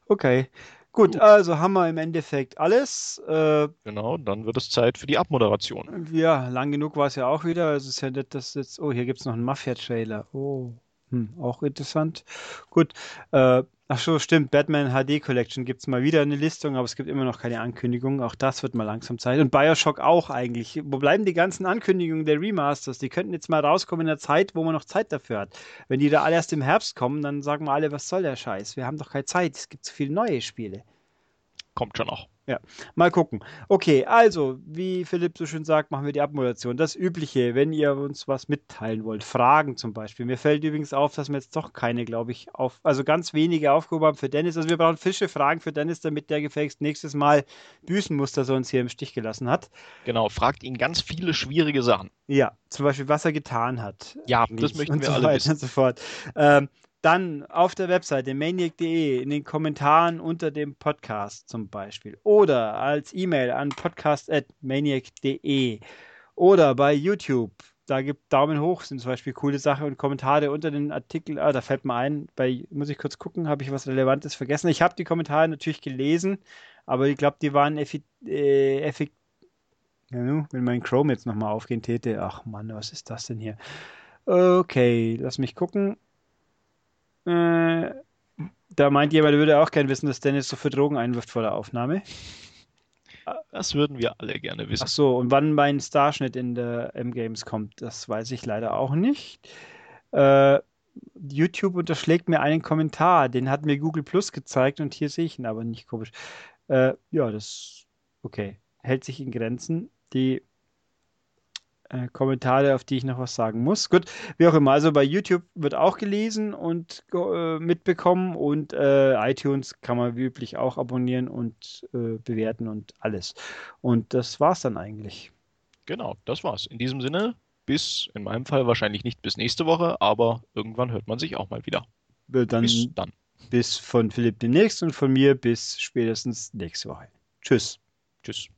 Okay. Gut, also haben wir im Endeffekt alles. Äh, genau, dann wird es Zeit für die Abmoderation. Ja, lang genug war es ja auch wieder. Also es ist ja nicht, dass jetzt. Oh, hier gibt es noch einen Mafia-Trailer. Oh, hm, auch interessant. Gut, äh, Ach so, stimmt. Batman HD Collection gibt es mal wieder eine Listung, aber es gibt immer noch keine Ankündigung. Auch das wird mal langsam Zeit. Und Bioshock auch eigentlich. Wo bleiben die ganzen Ankündigungen der Remasters? Die könnten jetzt mal rauskommen in der Zeit, wo man noch Zeit dafür hat. Wenn die da alle erst im Herbst kommen, dann sagen wir alle, was soll der Scheiß? Wir haben doch keine Zeit. Es gibt zu viele neue Spiele. Kommt schon noch. Ja, mal gucken. Okay, also, wie Philipp so schön sagt, machen wir die Abmoderation. Das Übliche, wenn ihr uns was mitteilen wollt, Fragen zum Beispiel. Mir fällt übrigens auf, dass wir jetzt doch keine, glaube ich, auf, also ganz wenige aufgehoben haben für Dennis. Also wir brauchen fische Fragen für Dennis, damit der gefälligst nächstes Mal büßen muss, dass er uns hier im Stich gelassen hat. Genau, fragt ihn ganz viele schwierige Sachen. Ja, zum Beispiel, was er getan hat. Ja, das möchten wir so alle wissen. Und so fort. Ähm, dann auf der Webseite maniac.de in den Kommentaren unter dem Podcast zum Beispiel oder als E-Mail an podcast.maniac.de oder bei YouTube. Da gibt Daumen hoch, sind zum Beispiel coole Sachen und Kommentare unter den Artikeln. Ah, da fällt mir ein, bei, muss ich kurz gucken, habe ich was Relevantes vergessen. Ich habe die Kommentare natürlich gelesen, aber ich glaube, die waren effektiv. Äh, ja, wenn mein Chrome jetzt nochmal aufgehen täte. Ach Mann, was ist das denn hier? Okay, lass mich gucken. Äh, da meint jemand, würde auch gerne wissen, dass Dennis so für Drogen einwirft vor der Aufnahme. Das würden wir alle gerne wissen. Ach so, und wann mein Starschnitt in der M-Games kommt, das weiß ich leider auch nicht. Äh, YouTube unterschlägt mir einen Kommentar. Den hat mir Google Plus gezeigt und hier sehe ich ihn aber nicht komisch. Äh, ja, das okay. Hält sich in Grenzen. Die äh, Kommentare, auf die ich noch was sagen muss. Gut, wie auch immer. Also bei YouTube wird auch gelesen und äh, mitbekommen und äh, iTunes kann man wie üblich auch abonnieren und äh, bewerten und alles. Und das war's dann eigentlich. Genau, das war's. In diesem Sinne, bis, in meinem Fall wahrscheinlich nicht bis nächste Woche, aber irgendwann hört man sich auch mal wieder. Äh, dann, bis dann. Bis von Philipp demnächst und von mir bis spätestens nächste Woche. Tschüss. Tschüss.